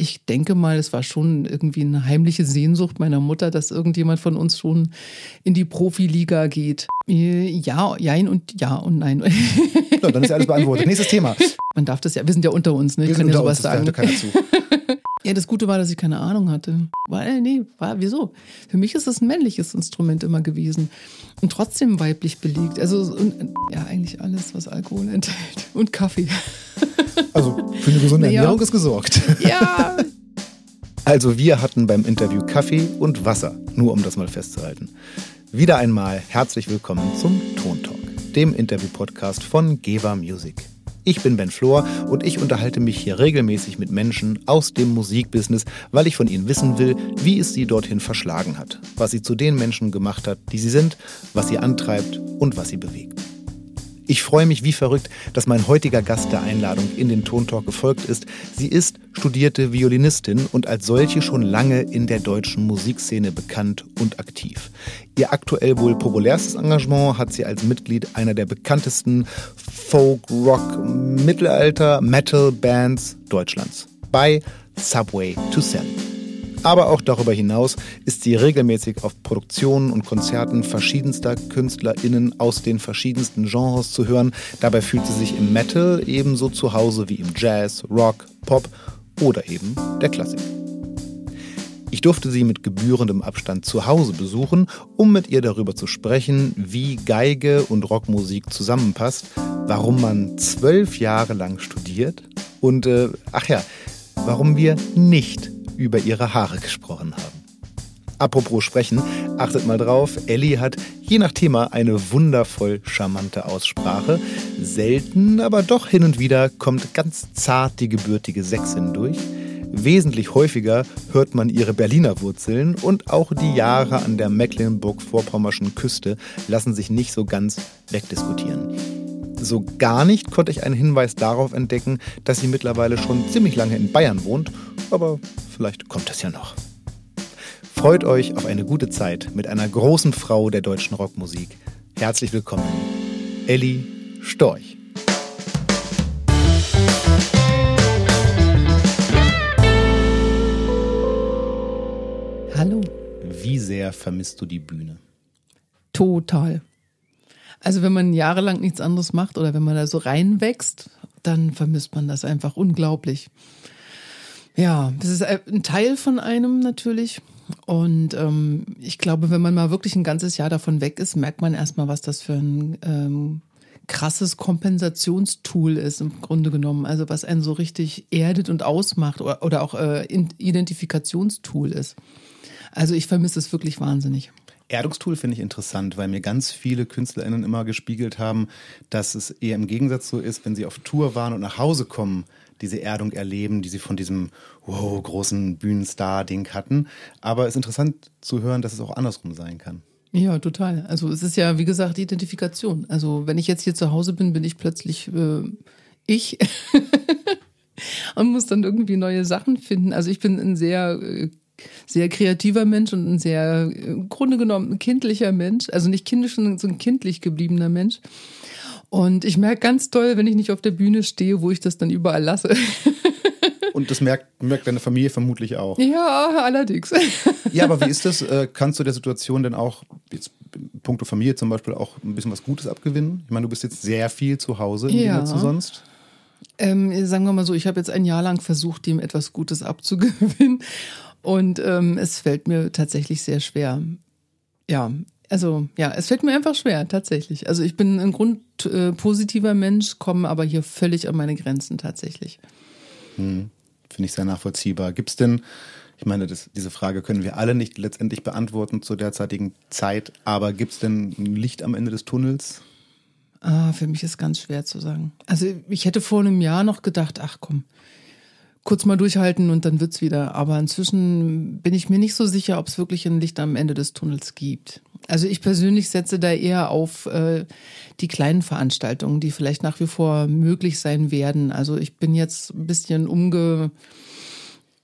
ich denke mal, es war schon irgendwie eine heimliche Sehnsucht meiner Mutter, dass irgendjemand von uns schon in die Profiliga geht. Äh, ja, jein und ja und nein. So, dann ist ja alles beantwortet. Nächstes Thema. Man darf das ja, wir sind ja unter uns, ne? Ich Wir kann sind ja sowas uns, das sagen. ja keiner zu. Ja, das Gute war, dass ich keine Ahnung hatte. Weil, nee, war, wieso? Für mich ist es ein männliches Instrument immer gewesen. Und trotzdem weiblich belegt. Also, und, ja, eigentlich alles, was Alkohol enthält. Und Kaffee. Also für eine gesunde Naja. Ernährung ist gesorgt. Ja, Also wir hatten beim Interview Kaffee und Wasser, nur um das mal festzuhalten. Wieder einmal herzlich willkommen zum Ton Talk, dem Interview-Podcast von Geva Music. Ich bin Ben Flor und ich unterhalte mich hier regelmäßig mit Menschen aus dem Musikbusiness, weil ich von ihnen wissen will, wie es sie dorthin verschlagen hat, was sie zu den Menschen gemacht hat, die sie sind, was sie antreibt und was sie bewegt. Ich freue mich wie verrückt, dass mein heutiger Gast der Einladung in den Tontalk gefolgt ist. Sie ist studierte Violinistin und als solche schon lange in der deutschen Musikszene bekannt und aktiv. Ihr aktuell wohl populärstes Engagement hat sie als Mitglied einer der bekanntesten Folk, Rock, Mittelalter, Metal Bands Deutschlands bei Subway to Sally. Aber auch darüber hinaus ist sie regelmäßig auf Produktionen und Konzerten verschiedenster KünstlerInnen aus den verschiedensten Genres zu hören. Dabei fühlt sie sich im Metal ebenso zu Hause wie im Jazz, Rock, Pop oder eben der Klassik. Ich durfte sie mit gebührendem Abstand zu Hause besuchen, um mit ihr darüber zu sprechen, wie Geige und Rockmusik zusammenpasst, warum man zwölf Jahre lang studiert und, äh, ach ja, warum wir nicht über ihre Haare gesprochen haben. Apropos sprechen, achtet mal drauf, Ellie hat je nach Thema eine wundervoll charmante Aussprache. Selten, aber doch hin und wieder kommt ganz zart die gebürtige Sächsin durch. Wesentlich häufiger hört man ihre Berliner Wurzeln und auch die Jahre an der Mecklenburg-Vorpommerschen Küste lassen sich nicht so ganz wegdiskutieren. So gar nicht konnte ich einen Hinweis darauf entdecken, dass sie mittlerweile schon ziemlich lange in Bayern wohnt, aber vielleicht kommt es ja noch. Freut euch auf eine gute Zeit mit einer großen Frau der deutschen Rockmusik. Herzlich willkommen, Elli Storch. hallo. Wie sehr vermisst du die Bühne? Total. Also wenn man jahrelang nichts anderes macht oder wenn man da so reinwächst, dann vermisst man das einfach unglaublich. Ja, das ist ein Teil von einem natürlich. Und ähm, ich glaube, wenn man mal wirklich ein ganzes Jahr davon weg ist, merkt man erstmal, was das für ein ähm, krasses Kompensationstool ist im Grunde genommen. Also was einen so richtig erdet und ausmacht oder, oder auch äh, Identifikationstool ist. Also ich vermisse es wirklich wahnsinnig. Erdungstool finde ich interessant, weil mir ganz viele KünstlerInnen immer gespiegelt haben, dass es eher im Gegensatz so ist, wenn sie auf Tour waren und nach Hause kommen, diese Erdung erleben, die sie von diesem wow, großen Bühnenstar-Ding hatten. Aber es ist interessant zu hören, dass es auch andersrum sein kann. Ja, total. Also es ist ja, wie gesagt, die Identifikation. Also wenn ich jetzt hier zu Hause bin, bin ich plötzlich äh, ich und muss dann irgendwie neue Sachen finden. Also ich bin ein sehr äh, sehr kreativer Mensch und ein sehr äh, im Grunde genommen kindlicher Mensch. Also nicht kindisch, sondern so ein kindlich gebliebener Mensch. Und ich merke ganz toll, wenn ich nicht auf der Bühne stehe, wo ich das dann überall lasse. Und das merkt, merkt deine Familie vermutlich auch. ja, allerdings. Ja, aber wie ist das? Äh, Kannst du der Situation denn auch, jetzt in puncto Familie zum Beispiel, auch ein bisschen was Gutes abgewinnen? Ich meine, du bist jetzt sehr viel zu Hause im Ja. Zu sonst. Ähm, sagen wir mal so, ich habe jetzt ein Jahr lang versucht, dem etwas Gutes abzugewinnen. Und ähm, es fällt mir tatsächlich sehr schwer. Ja, also ja, es fällt mir einfach schwer, tatsächlich. Also ich bin ein grundpositiver äh, positiver Mensch, komme aber hier völlig an meine Grenzen tatsächlich. Finde ich sehr nachvollziehbar. Gibt es denn, ich meine, das, diese Frage können wir alle nicht letztendlich beantworten zur derzeitigen Zeit, aber gibt es denn ein Licht am Ende des Tunnels? Ah, für mich ist ganz schwer zu sagen. Also ich hätte vor einem Jahr noch gedacht, ach komm, kurz mal durchhalten und dann wird's wieder. Aber inzwischen bin ich mir nicht so sicher, ob es wirklich ein Licht am Ende des Tunnels gibt. Also ich persönlich setze da eher auf äh, die kleinen Veranstaltungen, die vielleicht nach wie vor möglich sein werden. Also ich bin jetzt ein bisschen umge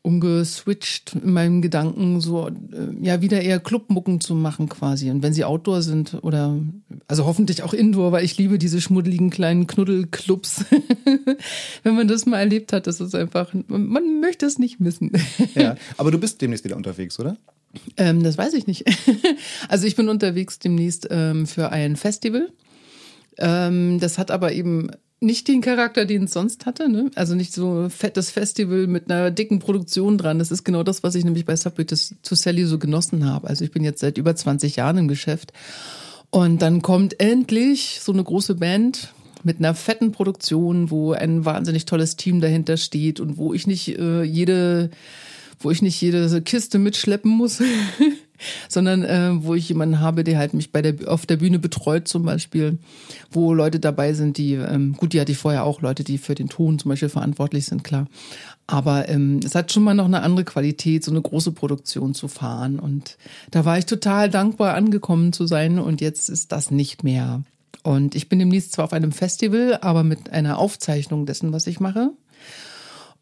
umgeswitcht in meinen Gedanken, so äh, ja wieder eher Clubmucken zu machen quasi. Und wenn sie Outdoor sind oder also hoffentlich auch Indoor, weil ich liebe diese schmuddeligen kleinen Knuddelclubs. wenn man das mal erlebt hat, das ist einfach, man möchte es nicht missen. ja, aber du bist demnächst wieder unterwegs, oder? Ähm, das weiß ich nicht. also ich bin unterwegs demnächst ähm, für ein Festival. Ähm, das hat aber eben nicht den Charakter, den es sonst hatte. Ne? Also nicht so fettes Festival mit einer dicken Produktion dran. Das ist genau das, was ich nämlich bei Subway to Sally so genossen habe. Also ich bin jetzt seit über 20 Jahren im Geschäft. Und dann kommt endlich so eine große Band mit einer fetten Produktion, wo ein wahnsinnig tolles Team dahinter steht und wo ich nicht äh, jede wo ich nicht jede Kiste mitschleppen muss, sondern äh, wo ich jemanden habe, der halt mich bei der auf der Bühne betreut zum Beispiel, wo Leute dabei sind, die ähm, gut, die hatte ich vorher auch Leute, die für den Ton zum Beispiel verantwortlich sind, klar. Aber ähm, es hat schon mal noch eine andere Qualität, so eine große Produktion zu fahren. Und da war ich total dankbar, angekommen zu sein. Und jetzt ist das nicht mehr. Und ich bin demnächst zwar auf einem Festival, aber mit einer Aufzeichnung dessen, was ich mache.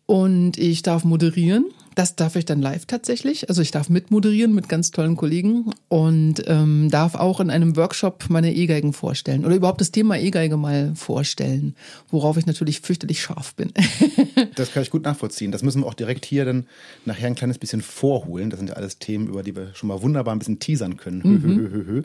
Und ich darf moderieren. Das darf ich dann live tatsächlich. Also ich darf mitmoderieren mit ganz tollen Kollegen und ähm, darf auch in einem Workshop meine E-Geigen vorstellen oder überhaupt das Thema E-Geige mal vorstellen, worauf ich natürlich fürchterlich scharf bin. das kann ich gut nachvollziehen. Das müssen wir auch direkt hier dann nachher ein kleines bisschen vorholen. Das sind ja alles Themen, über die wir schon mal wunderbar ein bisschen teasern können. Mhm.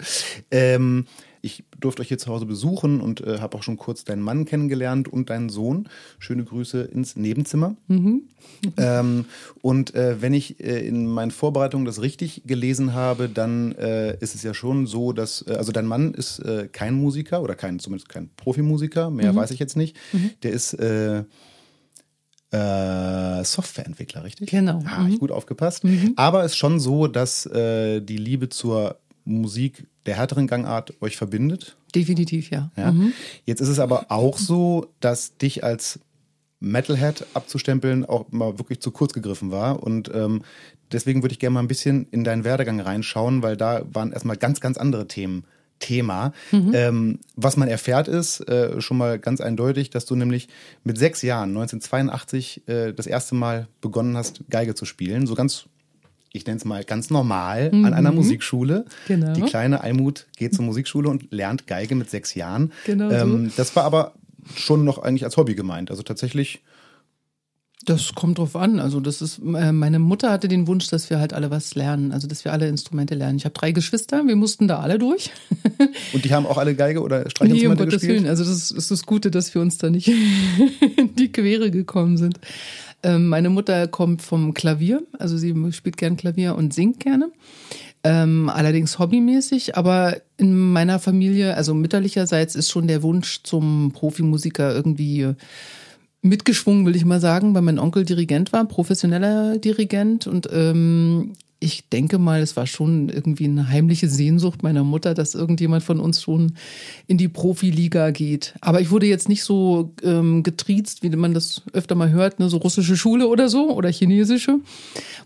ähm, ich durfte euch hier zu Hause besuchen und äh, habe auch schon kurz deinen Mann kennengelernt und deinen Sohn. Schöne Grüße ins Nebenzimmer. Mhm. Ähm, und äh, wenn ich äh, in meinen Vorbereitungen das richtig gelesen habe, dann äh, ist es ja schon so, dass, äh, also dein Mann ist äh, kein Musiker oder kein, zumindest kein Profimusiker, mehr mhm. weiß ich jetzt nicht. Mhm. Der ist äh, Softwareentwickler, richtig? Genau. Ah, mhm. ich gut aufgepasst. Mhm. Aber es ist schon so, dass äh, die Liebe zur Musik der härteren Gangart euch verbindet. Definitiv, ja. ja. Mhm. Jetzt ist es aber auch so, dass dich als Metalhead abzustempeln auch mal wirklich zu kurz gegriffen war. Und ähm, deswegen würde ich gerne mal ein bisschen in deinen Werdegang reinschauen, weil da waren erstmal ganz, ganz andere Themen Thema. Mhm. Ähm, was man erfährt ist äh, schon mal ganz eindeutig, dass du nämlich mit sechs Jahren, 1982, äh, das erste Mal begonnen hast, Geige zu spielen. So ganz ich nenne es mal ganz normal, mhm. an einer. Musikschule. Genau. Die kleine Almut geht zur Musikschule und lernt Geige mit sechs Jahren. Genau ähm, so. Das war aber schon noch eigentlich als Hobby gemeint. Also tatsächlich. Das kommt drauf an. Also das ist, äh, meine Mutter hatte den Wunsch, dass wir halt alle was lernen, also dass wir alle Instrumente lernen. Ich habe drei Geschwister, wir mussten da alle durch. Und die haben auch alle Geige oder Streichinstrumente nee, um Gottes gespielt? Willen. Also das ist das Gute, dass wir uns da nicht in die Quere gekommen sind. Ähm, meine Mutter kommt vom Klavier, also sie spielt gern Klavier und singt gerne. Ähm, allerdings hobbymäßig, aber in meiner Familie, also mütterlicherseits, ist schon der Wunsch zum Profimusiker irgendwie mitgeschwungen, will ich mal sagen, weil mein Onkel Dirigent war, professioneller Dirigent und ähm, ich denke mal, es war schon irgendwie eine heimliche Sehnsucht meiner Mutter, dass irgendjemand von uns schon in die Profiliga geht. Aber ich wurde jetzt nicht so ähm, getriezt, wie man das öfter mal hört, ne, so russische Schule oder so oder chinesische,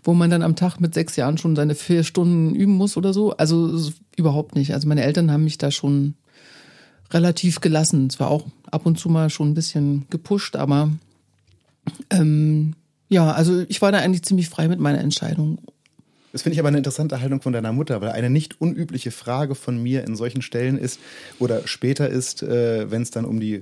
wo man dann am Tag mit sechs Jahren schon seine vier Stunden üben muss oder so. Also überhaupt nicht. Also meine Eltern haben mich da schon relativ gelassen. Zwar auch ab und zu mal schon ein bisschen gepusht, aber ähm, ja, also ich war da eigentlich ziemlich frei mit meiner Entscheidung. Das finde ich aber eine interessante Haltung von deiner Mutter, weil eine nicht unübliche Frage von mir in solchen Stellen ist oder später ist, äh, wenn es dann um die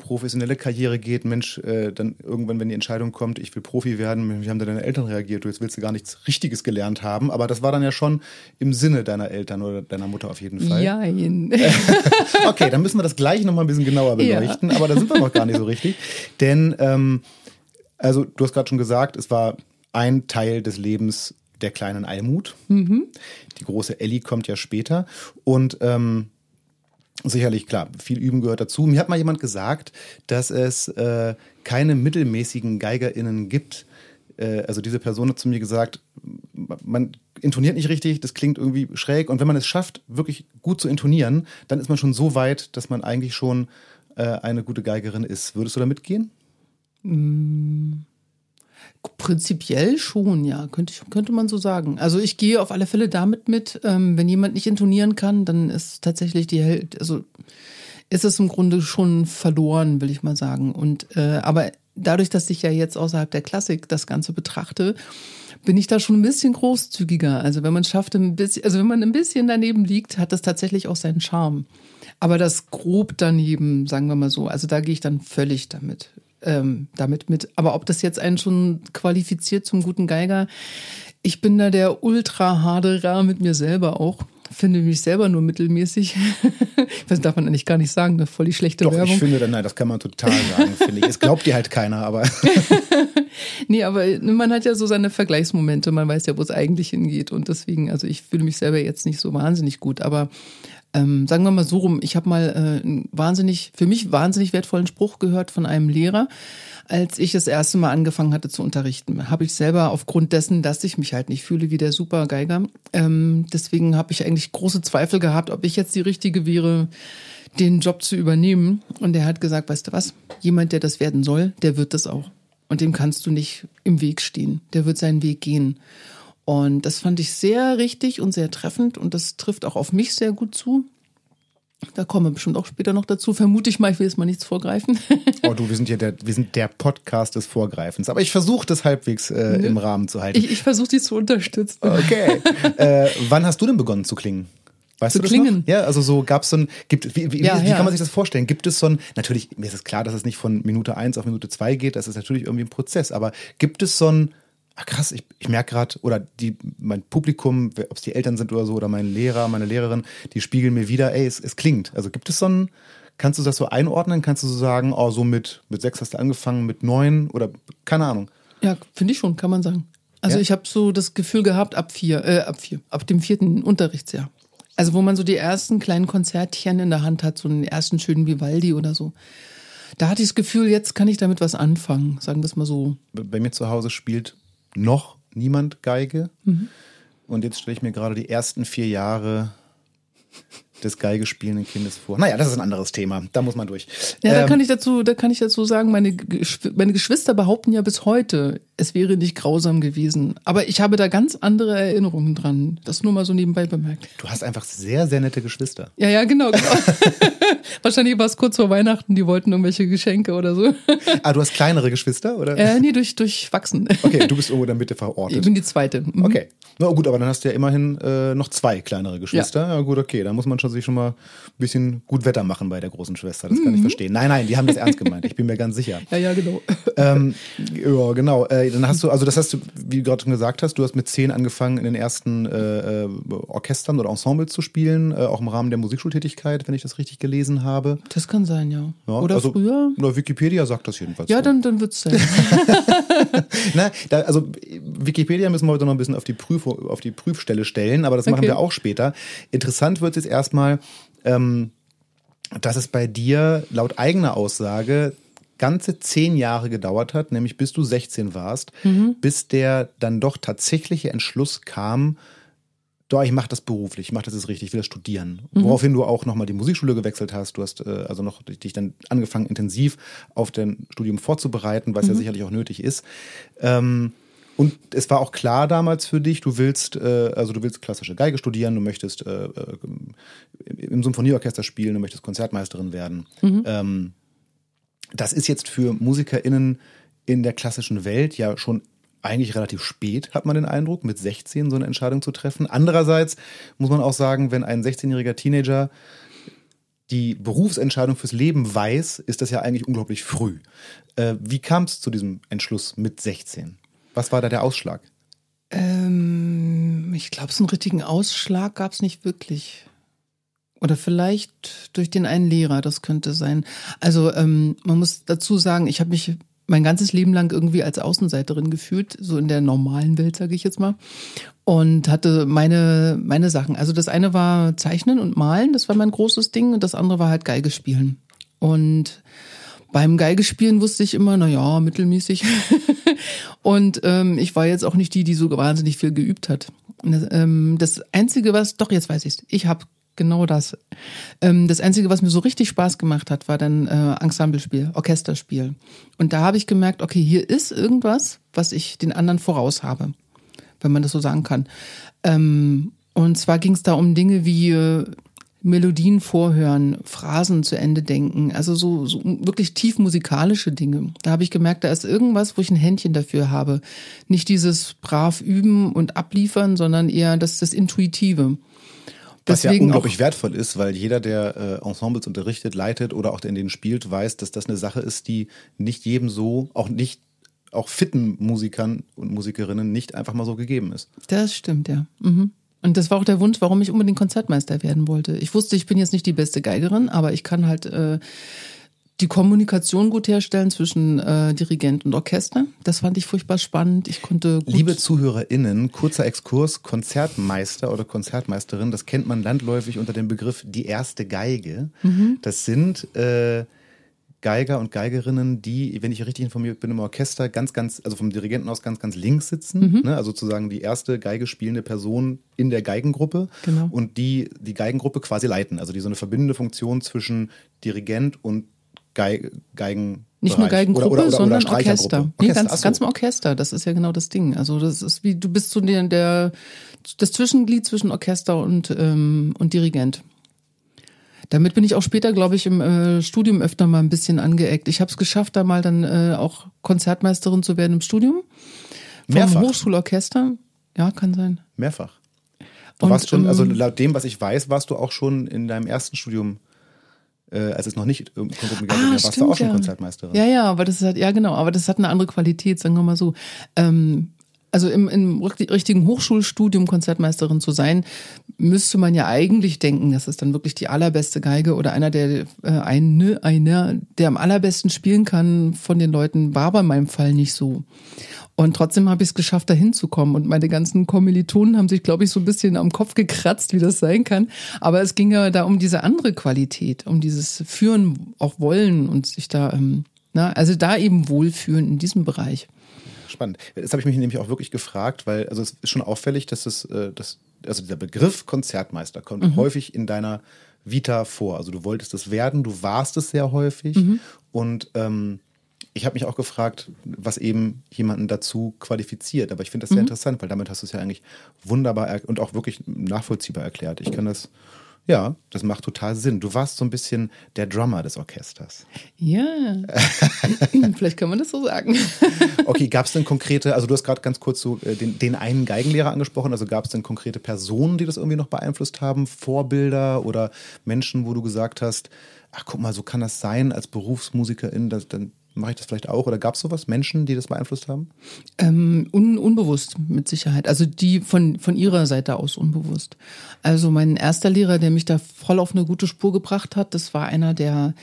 professionelle Karriere geht, Mensch, äh, dann irgendwann, wenn die Entscheidung kommt, ich will Profi werden, wie haben da deine Eltern reagiert? Du jetzt willst du gar nichts Richtiges gelernt haben, aber das war dann ja schon im Sinne deiner Eltern oder deiner Mutter auf jeden Fall. Ja. okay, dann müssen wir das gleich nochmal ein bisschen genauer beleuchten, ja. aber da sind wir noch gar nicht so richtig. Denn, ähm, also du hast gerade schon gesagt, es war ein Teil des Lebens der kleinen Almut. Mhm. Die große Ellie kommt ja später. Und ähm, sicherlich, klar, viel Üben gehört dazu. Mir hat mal jemand gesagt, dass es äh, keine mittelmäßigen GeigerInnen gibt. Äh, also diese Person hat zu mir gesagt, man intoniert nicht richtig, das klingt irgendwie schräg. Und wenn man es schafft, wirklich gut zu intonieren, dann ist man schon so weit, dass man eigentlich schon äh, eine gute Geigerin ist. Würdest du da mitgehen? Mm. Prinzipiell schon, ja, könnte, ich, könnte man so sagen. Also ich gehe auf alle Fälle damit mit, ähm, wenn jemand nicht intonieren kann, dann ist tatsächlich die Held, also ist es im Grunde schon verloren, will ich mal sagen. Und äh, aber dadurch, dass ich ja jetzt außerhalb der Klassik das Ganze betrachte, bin ich da schon ein bisschen großzügiger. Also wenn man schafft, ein bisschen, also wenn man ein bisschen daneben liegt, hat das tatsächlich auch seinen Charme. Aber das grob daneben, sagen wir mal so, also da gehe ich dann völlig damit, ähm, damit mit. Aber ob das jetzt einen schon qualifiziert zum guten Geiger, ich bin da der Ultra-Haderer mit mir selber auch finde mich selber nur mittelmäßig. das darf man eigentlich gar nicht sagen, eine voll die schlechte Doch, Werbung. ich finde, nein, das kann man total sagen, finde ich. Es glaubt dir halt keiner, aber. nee, aber man hat ja so seine Vergleichsmomente, man weiß ja, wo es eigentlich hingeht. Und deswegen, also ich fühle mich selber jetzt nicht so wahnsinnig gut, aber ähm, sagen wir mal so rum, ich habe mal äh, einen wahnsinnig, für mich wahnsinnig wertvollen Spruch gehört von einem Lehrer, als ich das erste Mal angefangen hatte zu unterrichten. Habe ich selber aufgrund dessen, dass ich mich halt nicht fühle wie der Supergeiger, ähm, deswegen habe ich eigentlich große Zweifel gehabt, ob ich jetzt die Richtige wäre, den Job zu übernehmen. Und er hat gesagt, weißt du was, jemand, der das werden soll, der wird das auch. Und dem kannst du nicht im Weg stehen. Der wird seinen Weg gehen. Und das fand ich sehr richtig und sehr treffend und das trifft auch auf mich sehr gut zu. Da kommen wir bestimmt auch später noch dazu. Vermute ich mal, ich will jetzt mal nichts vorgreifen. Oh du, wir sind ja der, wir sind der Podcast des Vorgreifens. Aber ich versuche das halbwegs äh, im Rahmen zu halten. Ich, ich versuche dich zu unterstützen. Okay. äh, wann hast du denn begonnen zu klingen? Weißt zu klingen? Noch? Ja, also so gab es so ein, gibt, wie, wie, Ja, wie, wie ja. kann man sich das vorstellen? Gibt es so ein, natürlich, mir ist es klar, dass es nicht von Minute eins auf Minute zwei geht, das ist natürlich irgendwie ein Prozess, aber gibt es so ein, ach krass, ich, ich merke gerade, oder die, mein Publikum, ob es die Eltern sind oder so, oder mein Lehrer, meine Lehrerin, die spiegeln mir wieder, ey, es, es klingt. Also gibt es so ein, kannst du das so einordnen? Kannst du so sagen, oh, so mit, mit sechs hast du angefangen, mit neun oder keine Ahnung. Ja, finde ich schon, kann man sagen. Also Ja? ich habe so das Gefühl gehabt, ab vier, äh, ab vier, ab dem vierten Unterrichtsjahr. Also wo man so die ersten kleinen Konzertchen in der Hand hat, so einen ersten schönen Vivaldi oder so. Da hatte ich das Gefühl, jetzt kann ich damit was anfangen, sagen wir es mal so. bei mir zu Hause spielt noch niemand Geige. Und jetzt stelle ich mir gerade die ersten vier Jahre des Geigespielenden Kindes vor. Naja, das ist ein anderes Thema. Da muss man durch. Ja, da Ähm, kann ich dazu, da kann ich dazu sagen, meine, Geschw- meine Geschwister behaupten ja bis heute, es wäre nicht grausam gewesen. Aber ich habe da ganz andere Erinnerungen dran. Das nur mal so nebenbei bemerkt. du hast einfach sehr, sehr nette Geschwister. Ja, ja, genau, genau. Wahrscheinlich war es kurz vor Weihnachten, die wollten irgendwelche Geschenke oder so. Ah, du hast kleinere Geschwister, oder? Äh, nee, durch, durchwachsen. Okay, du bist irgendwo in der Mitte Ich verortet. bin die zweite. Mhm. Okay. Na gut, aber dann hast du ja immerhin äh, noch zwei kleinere Geschwister. Ja. gut, okay. Da muss man schon sich schon mal ein bisschen gut Wetter machen bei der großen Schwester. Das Mhm. kann ich verstehen. Nein, nein, die haben das ernst gemeint. Ich bin mir ganz sicher. Ja, ja, genau. ähm, ja, genau. Äh, dann hast du, also das hast du, wie du gerade schon gesagt hast, du hast mit zehn angefangen, in den ersten äh, äh, Orchestern oder Ensembles zu spielen, äh, auch im Rahmen der Musikschultätigkeit, wenn ich das richtig gelesen habe. Das kann sein, ja. Ja, oder also, früher? Oder Wikipedia sagt das jedenfalls. Ja, so. dann, dann wird's sein. Na, da, also Wikipedia müssen wir heute noch ein bisschen auf die, Prüf auf die Prüfstelle stellen, aber das machen Okay. wir auch später. Interessant wird jetzt erstmal, ähm, dass es bei dir laut eigener Aussage ganze zehn Jahre gedauert hat, nämlich bis du 16 warst, bis der dann doch tatsächliche Entschluss kam, doch, ich mache das beruflich, ich mache das jetzt richtig, ich will das studieren. Woraufhin du auch nochmal die Musikschule gewechselt hast. Du hast äh, also noch dich dann angefangen, intensiv auf dein Studium vorzubereiten, was ja sicherlich auch nötig ist. Ähm, und es war auch klar damals für dich, du willst, äh, also du willst klassische Geige studieren, du möchtest äh, äh, im Symphonieorchester spielen, du möchtest Konzertmeisterin werden. Ähm, das ist jetzt für MusikerInnen in der klassischen Welt ja schon eigentlich relativ spät, hat man den Eindruck, mit 16 so eine Entscheidung zu treffen. Andererseits muss man auch sagen, wenn ein 16-jähriger Teenager die Berufsentscheidung fürs Leben weiß, ist das ja eigentlich unglaublich früh. Äh, wie kam es zu diesem Entschluss mit 16? Was war da der Ausschlag? ähm, ich glaube, so einen richtigen Ausschlag gab's nicht wirklich. Oder vielleicht durch den einen Lehrer, das könnte sein. Also ähm, man muss dazu sagen, ich habe mich mein ganzes Leben lang irgendwie als Außenseiterin gefühlt, so in der normalen Welt, sage ich jetzt mal. Und hatte meine, meine Sachen. Also das eine war Zeichnen und Malen, das war mein großes Ding. Und das andere war halt Geige spielen. Und beim Geigespielen wusste ich immer, na ja, mittelmäßig. und ähm, ich war jetzt auch nicht die, die so wahnsinnig viel geübt hat. Das, ähm, das Einzige, was, doch, jetzt weiß ich's. Ich habe genau das. Ähm, das Einzige, was mir so richtig Spaß gemacht hat, war dann äh, Ensemblespiel, Orchesterspiel. Und da habe ich gemerkt, okay, hier ist irgendwas, was ich den anderen voraus habe, wenn man das so sagen kann. Ähm, und zwar ging es da um Dinge wie äh, Melodien vorhören, Phrasen zu Ende denken, also so, so wirklich tief musikalische Dinge. Da habe ich gemerkt, da ist irgendwas, wo ich ein Händchen dafür habe. Nicht dieses brav üben und abliefern, sondern eher das, das Intuitive. Was Deswegen ja unglaublich wertvoll ist, weil jeder, der äh, Ensembles unterrichtet, leitet oder auch in denen spielt, weiß, dass das eine Sache ist, die nicht jedem so, auch nicht auch fitten Musikern und Musikerinnen nicht einfach mal so gegeben ist. Das stimmt, ja. Mhm. Und das war auch der Wunsch, warum ich unbedingt Konzertmeister werden wollte. Ich wusste, ich bin jetzt nicht die beste Geigerin, aber ich kann halt äh, die Kommunikation gut herstellen zwischen äh, Dirigent und Orchester. Das fand ich furchtbar spannend. Ich konnte gut Liebe ZuhörerInnen, kurzer Exkurs, Konzertmeister oder Konzertmeisterin, das kennt man landläufig unter dem Begriff die erste Geige. Mhm. Das sind äh, Geiger und Geigerinnen, die, wenn ich richtig informiert bin, im Orchester ganz, ganz, also vom Dirigenten aus ganz, ganz links sitzen. Mhm. Ne? Also sozusagen die erste Geige spielende Person in der Geigengruppe genau. und die die Geigengruppe quasi leiten. Also die so eine verbindende Funktion zwischen Dirigent und Geig Geigen. Nicht nur Geigengruppe, oder, oder, oder, sondern Orchester. Orchester. Nee, ganz, so. ganz im Orchester. Das ist ja genau das Ding. Also das ist wie, du bist so der, der das Zwischenglied zwischen Orchester und, ähm, und Dirigent. Damit bin ich auch später, glaube ich, im äh, Studium öfter mal ein bisschen angeeckt. Ich habe es geschafft, da mal dann äh, auch Konzertmeisterin zu werden im Studium. Vom Mehrfach. Hochschulorchester. Ja, kann sein. Mehrfach. Du und, warst schon, also ähm, laut dem, was ich weiß, warst du auch schon in deinem ersten Studium äh, als es noch nicht um Konzert ah, warst du auch schon ja. Konzertmeisterin. Ja, ja, aber das hat, ja genau, aber das hat eine andere Qualität, sagen wir mal so. Ähm, also im, im richtigen Hochschulstudium Konzertmeisterin zu sein, müsste man ja eigentlich denken, das ist dann wirklich die allerbeste Geige oder einer der äh, eine, einer, der am allerbesten spielen kann von den Leuten, war bei meinem Fall nicht so. Und trotzdem habe ich es geschafft, da hinzukommen. Und meine ganzen Kommilitonen haben sich, glaube ich, so ein bisschen am Kopf gekratzt, wie das sein kann. Aber es ging ja da um diese andere Qualität, um dieses Führen, auch Wollen und sich da, ähm, na, also da eben wohlfühlen in diesem Bereich spannend. Das habe ich mich nämlich auch wirklich gefragt, weil also es ist schon auffällig, dass es, äh, dass, also dieser Begriff Konzertmeister kommt mhm. häufig in deiner Vita vor. Also du wolltest es werden, du warst es sehr häufig mhm. und ähm, ich habe mich auch gefragt, was eben jemanden dazu qualifiziert. Aber ich finde das sehr mhm. interessant, weil damit hast du es ja eigentlich wunderbar und auch wirklich nachvollziehbar erklärt. Ich kann das ja, das macht total Sinn. Du warst so ein bisschen der Drummer des Orchesters. Ja, vielleicht kann man das so sagen. okay, gab es denn konkrete, also du hast gerade ganz kurz so äh, den, den einen Geigenlehrer angesprochen, also gab es denn konkrete Personen, die das irgendwie noch beeinflusst haben, Vorbilder oder Menschen, wo du gesagt hast, ach guck mal, so kann das sein als Berufsmusikerin, das, dann Mache ich das vielleicht auch? Oder gab es sowas, Menschen, die das beeinflusst haben? Ähm, un unbewusst, mit Sicherheit. Also die von, von ihrer Seite aus unbewusst. Also mein erster Lehrer, der mich da voll auf eine gute Spur gebracht hat, das war einer, der,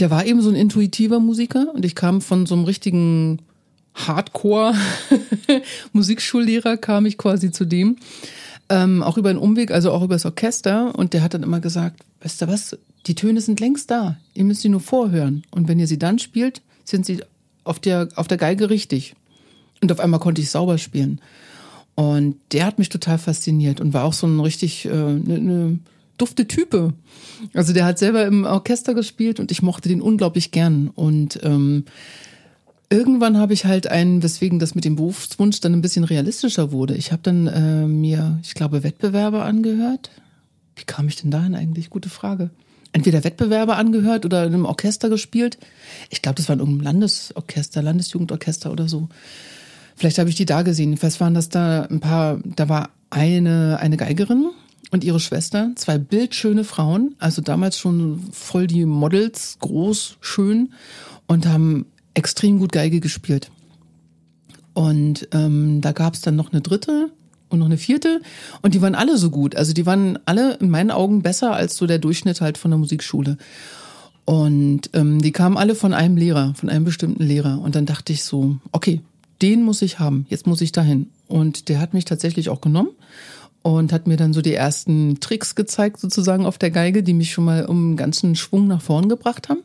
der war eben so ein intuitiver Musiker und ich kam von so einem richtigen Hardcore-Musikschullehrer, kam ich quasi zu dem. Ähm, auch über einen Umweg, also auch über das Orchester. Und der hat dann immer gesagt, weißt du was, die Töne sind längst da. Ihr müsst sie nur vorhören. Und wenn ihr sie dann spielt, sind sie auf der, auf der Geige richtig. Und auf einmal konnte ich sauber spielen. Und der hat mich total fasziniert und war auch so ein richtig äh, ne, ne dufte Type. Also der hat selber im Orchester gespielt und ich mochte den unglaublich gern. Und ähm, irgendwann habe ich halt einen, weswegen das mit dem Berufswunsch dann ein bisschen realistischer wurde. Ich habe dann äh, mir, ich glaube, Wettbewerbe angehört. Wie kam ich denn dahin eigentlich? Gute Frage entweder Wettbewerbe angehört oder in einem Orchester gespielt. Ich glaube, das war in irgendeinem Landesorchester, Landesjugendorchester oder so. Vielleicht habe ich die da gesehen. Jedenfalls waren das da ein paar, da war eine, eine Geigerin und ihre Schwester, zwei bildschöne Frauen, also damals schon voll die Models, groß, schön und haben extrem gut Geige gespielt. Und ähm, da gab es dann noch eine dritte, und noch eine vierte. Und die waren alle so gut. Also die waren alle in meinen Augen besser als so der Durchschnitt halt von der Musikschule. Und ähm, die kamen alle von einem Lehrer, von einem bestimmten Lehrer. Und dann dachte ich so, okay, den muss ich haben. Jetzt muss ich dahin. Und der hat mich tatsächlich auch genommen und hat mir dann so die ersten Tricks gezeigt, sozusagen auf der Geige, die mich schon mal um einen ganzen Schwung nach vorn gebracht haben.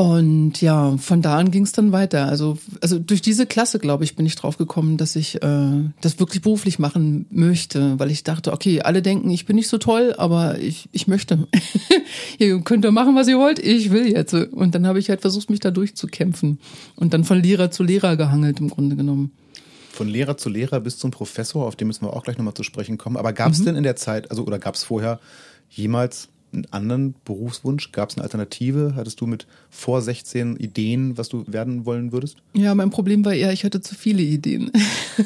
Und ja, von da an ging es dann weiter. Also, also durch diese Klasse, glaube ich, bin ich drauf gekommen, dass ich äh, das wirklich beruflich machen möchte, weil ich dachte, okay, alle denken, ich bin nicht so toll, aber ich, ich möchte. ihr könnt doch machen, was ihr wollt, ich will jetzt. Und dann habe ich halt versucht, mich da durchzukämpfen und dann von Lehrer zu Lehrer gehangelt im Grunde genommen. von Lehrer zu Lehrer bis zum Professor, auf den müssen wir auch gleich nochmal zu sprechen kommen. Aber gab es mhm. denn in der Zeit, also oder gab es vorher jemals einen anderen Berufswunsch? Gab es eine Alternative? Hattest du mit vor 16 Ideen, was du werden wollen würdest? Ja, mein Problem war eher, ich hatte zu viele Ideen.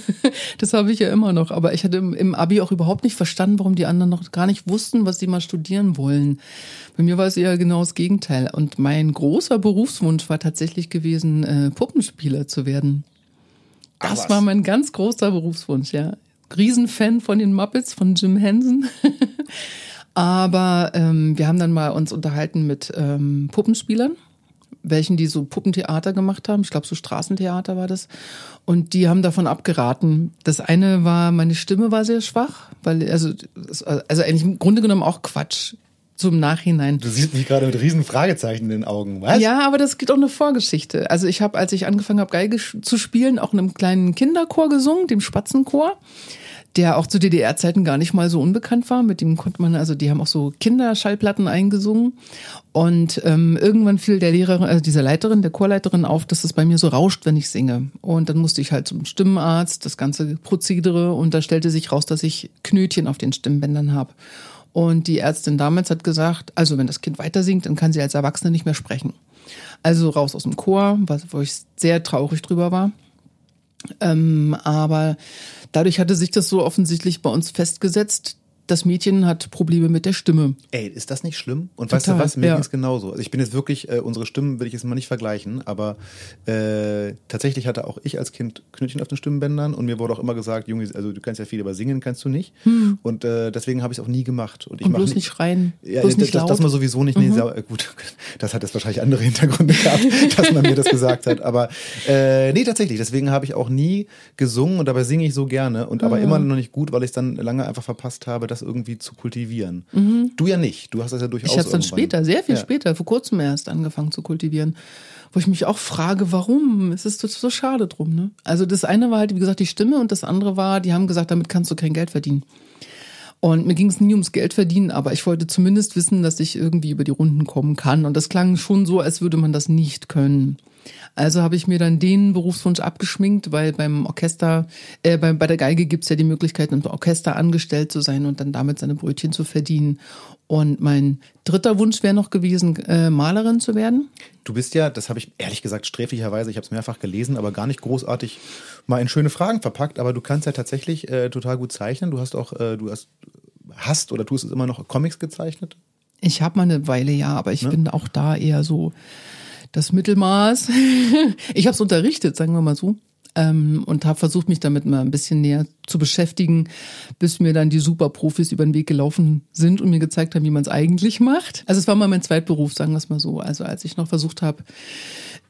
das habe ich ja immer noch. Aber ich hatte im Abi auch überhaupt nicht verstanden, warum die anderen noch gar nicht wussten, was sie mal studieren wollen. Bei mir war es eher genau das Gegenteil. Und mein großer Berufswunsch war tatsächlich gewesen, äh, Puppenspieler zu werden. Das Ach, war mein ganz großer Berufswunsch, ja. Riesenfan von den Muppets, von Jim Henson. Aber ähm, wir haben dann mal uns unterhalten mit ähm, Puppenspielern, welchen die so Puppentheater gemacht haben. Ich glaube, so Straßentheater war das. Und die haben davon abgeraten. Das eine war, meine Stimme war sehr schwach, weil, also, also eigentlich im Grunde genommen auch Quatsch zum Nachhinein. Du siehst mich gerade mit riesen Fragezeichen in den Augen, was? Ja, aber das gibt auch eine Vorgeschichte. Also ich habe, als ich angefangen habe, Geige zu spielen, auch in einem kleinen Kinderchor gesungen, dem Spatzenchor der auch zu DDR-Zeiten gar nicht mal so unbekannt war. Mit dem konnte man, also die haben auch so Kinderschallplatten eingesungen. Und ähm, irgendwann fiel der Lehrerin, also dieser Leiterin, der Chorleiterin auf, dass es bei mir so rauscht, wenn ich singe. Und dann musste ich halt zum Stimmenarzt, das ganze Prozedere, und da stellte sich raus, dass ich Knötchen auf den Stimmbändern habe. Und die Ärztin damals hat gesagt, also wenn das Kind weiter singt, dann kann sie als Erwachsene nicht mehr sprechen. Also raus aus dem Chor, wo ich sehr traurig drüber war. Ähm, aber dadurch hatte sich das so offensichtlich bei uns festgesetzt, das Mädchen hat Probleme mit der Stimme. Ey, ist das nicht schlimm? Und Total, weißt du was, mir ja. ging es genauso. Also ich bin jetzt wirklich, äh, unsere Stimmen will ich jetzt mal nicht vergleichen, aber äh, tatsächlich hatte auch ich als Kind Knötchen auf den Stimmbändern und mir wurde auch immer gesagt, Junge, also du kannst ja viel, aber singen kannst du nicht. Hm. Und äh, deswegen habe ich es auch nie gemacht. Und ich und bloß nicht, nicht schreien, ja, bloß nicht das, laut. das mal sowieso nicht. Mhm. Nee, gut, das hat jetzt wahrscheinlich andere Hintergründe gehabt, dass man mir das gesagt hat. Aber äh, nee, tatsächlich, deswegen habe ich auch nie gesungen und dabei singe ich so gerne und aber mhm. immer noch nicht gut, weil ich es dann lange einfach verpasst habe, das irgendwie zu kultivieren. Mhm. Du ja nicht. Du hast das ja durchaus. Ich habe es dann später, sehr viel ja. später, vor kurzem erst angefangen zu kultivieren. Wo ich mich auch frage, warum? Es ist so schade drum. Ne? Also das eine war halt, wie gesagt, die Stimme und das andere war, die haben gesagt, damit kannst du kein Geld verdienen. Und mir ging es nie ums Geld verdienen, aber ich wollte zumindest wissen, dass ich irgendwie über die Runden kommen kann. Und das klang schon so, als würde man das nicht können. Also habe ich mir dann den Berufswunsch abgeschminkt, weil beim Orchester, äh, bei, bei der Geige gibt's ja die Möglichkeit, im Orchester angestellt zu sein und dann damit seine Brötchen zu verdienen. Und mein dritter Wunsch wäre noch gewesen, äh, Malerin zu werden. Du bist ja, das habe ich ehrlich gesagt sträflicherweise, ich habe es mehrfach gelesen, aber gar nicht großartig mal in schöne Fragen verpackt. Aber du kannst ja tatsächlich äh, total gut zeichnen. Du hast auch, äh, du hast, hast oder tust es immer noch Comics gezeichnet? Ich habe mal eine Weile ja, aber ich ne? bin auch da eher so das Mittelmaß. ich habe es unterrichtet, sagen wir mal so. Ähm, und habe versucht, mich damit mal ein bisschen näher zu beschäftigen, bis mir dann die Superprofis über den Weg gelaufen sind und mir gezeigt haben, wie man es eigentlich macht. Also es war mal mein Zweitberuf, sagen wir es mal so. Also als ich noch versucht habe,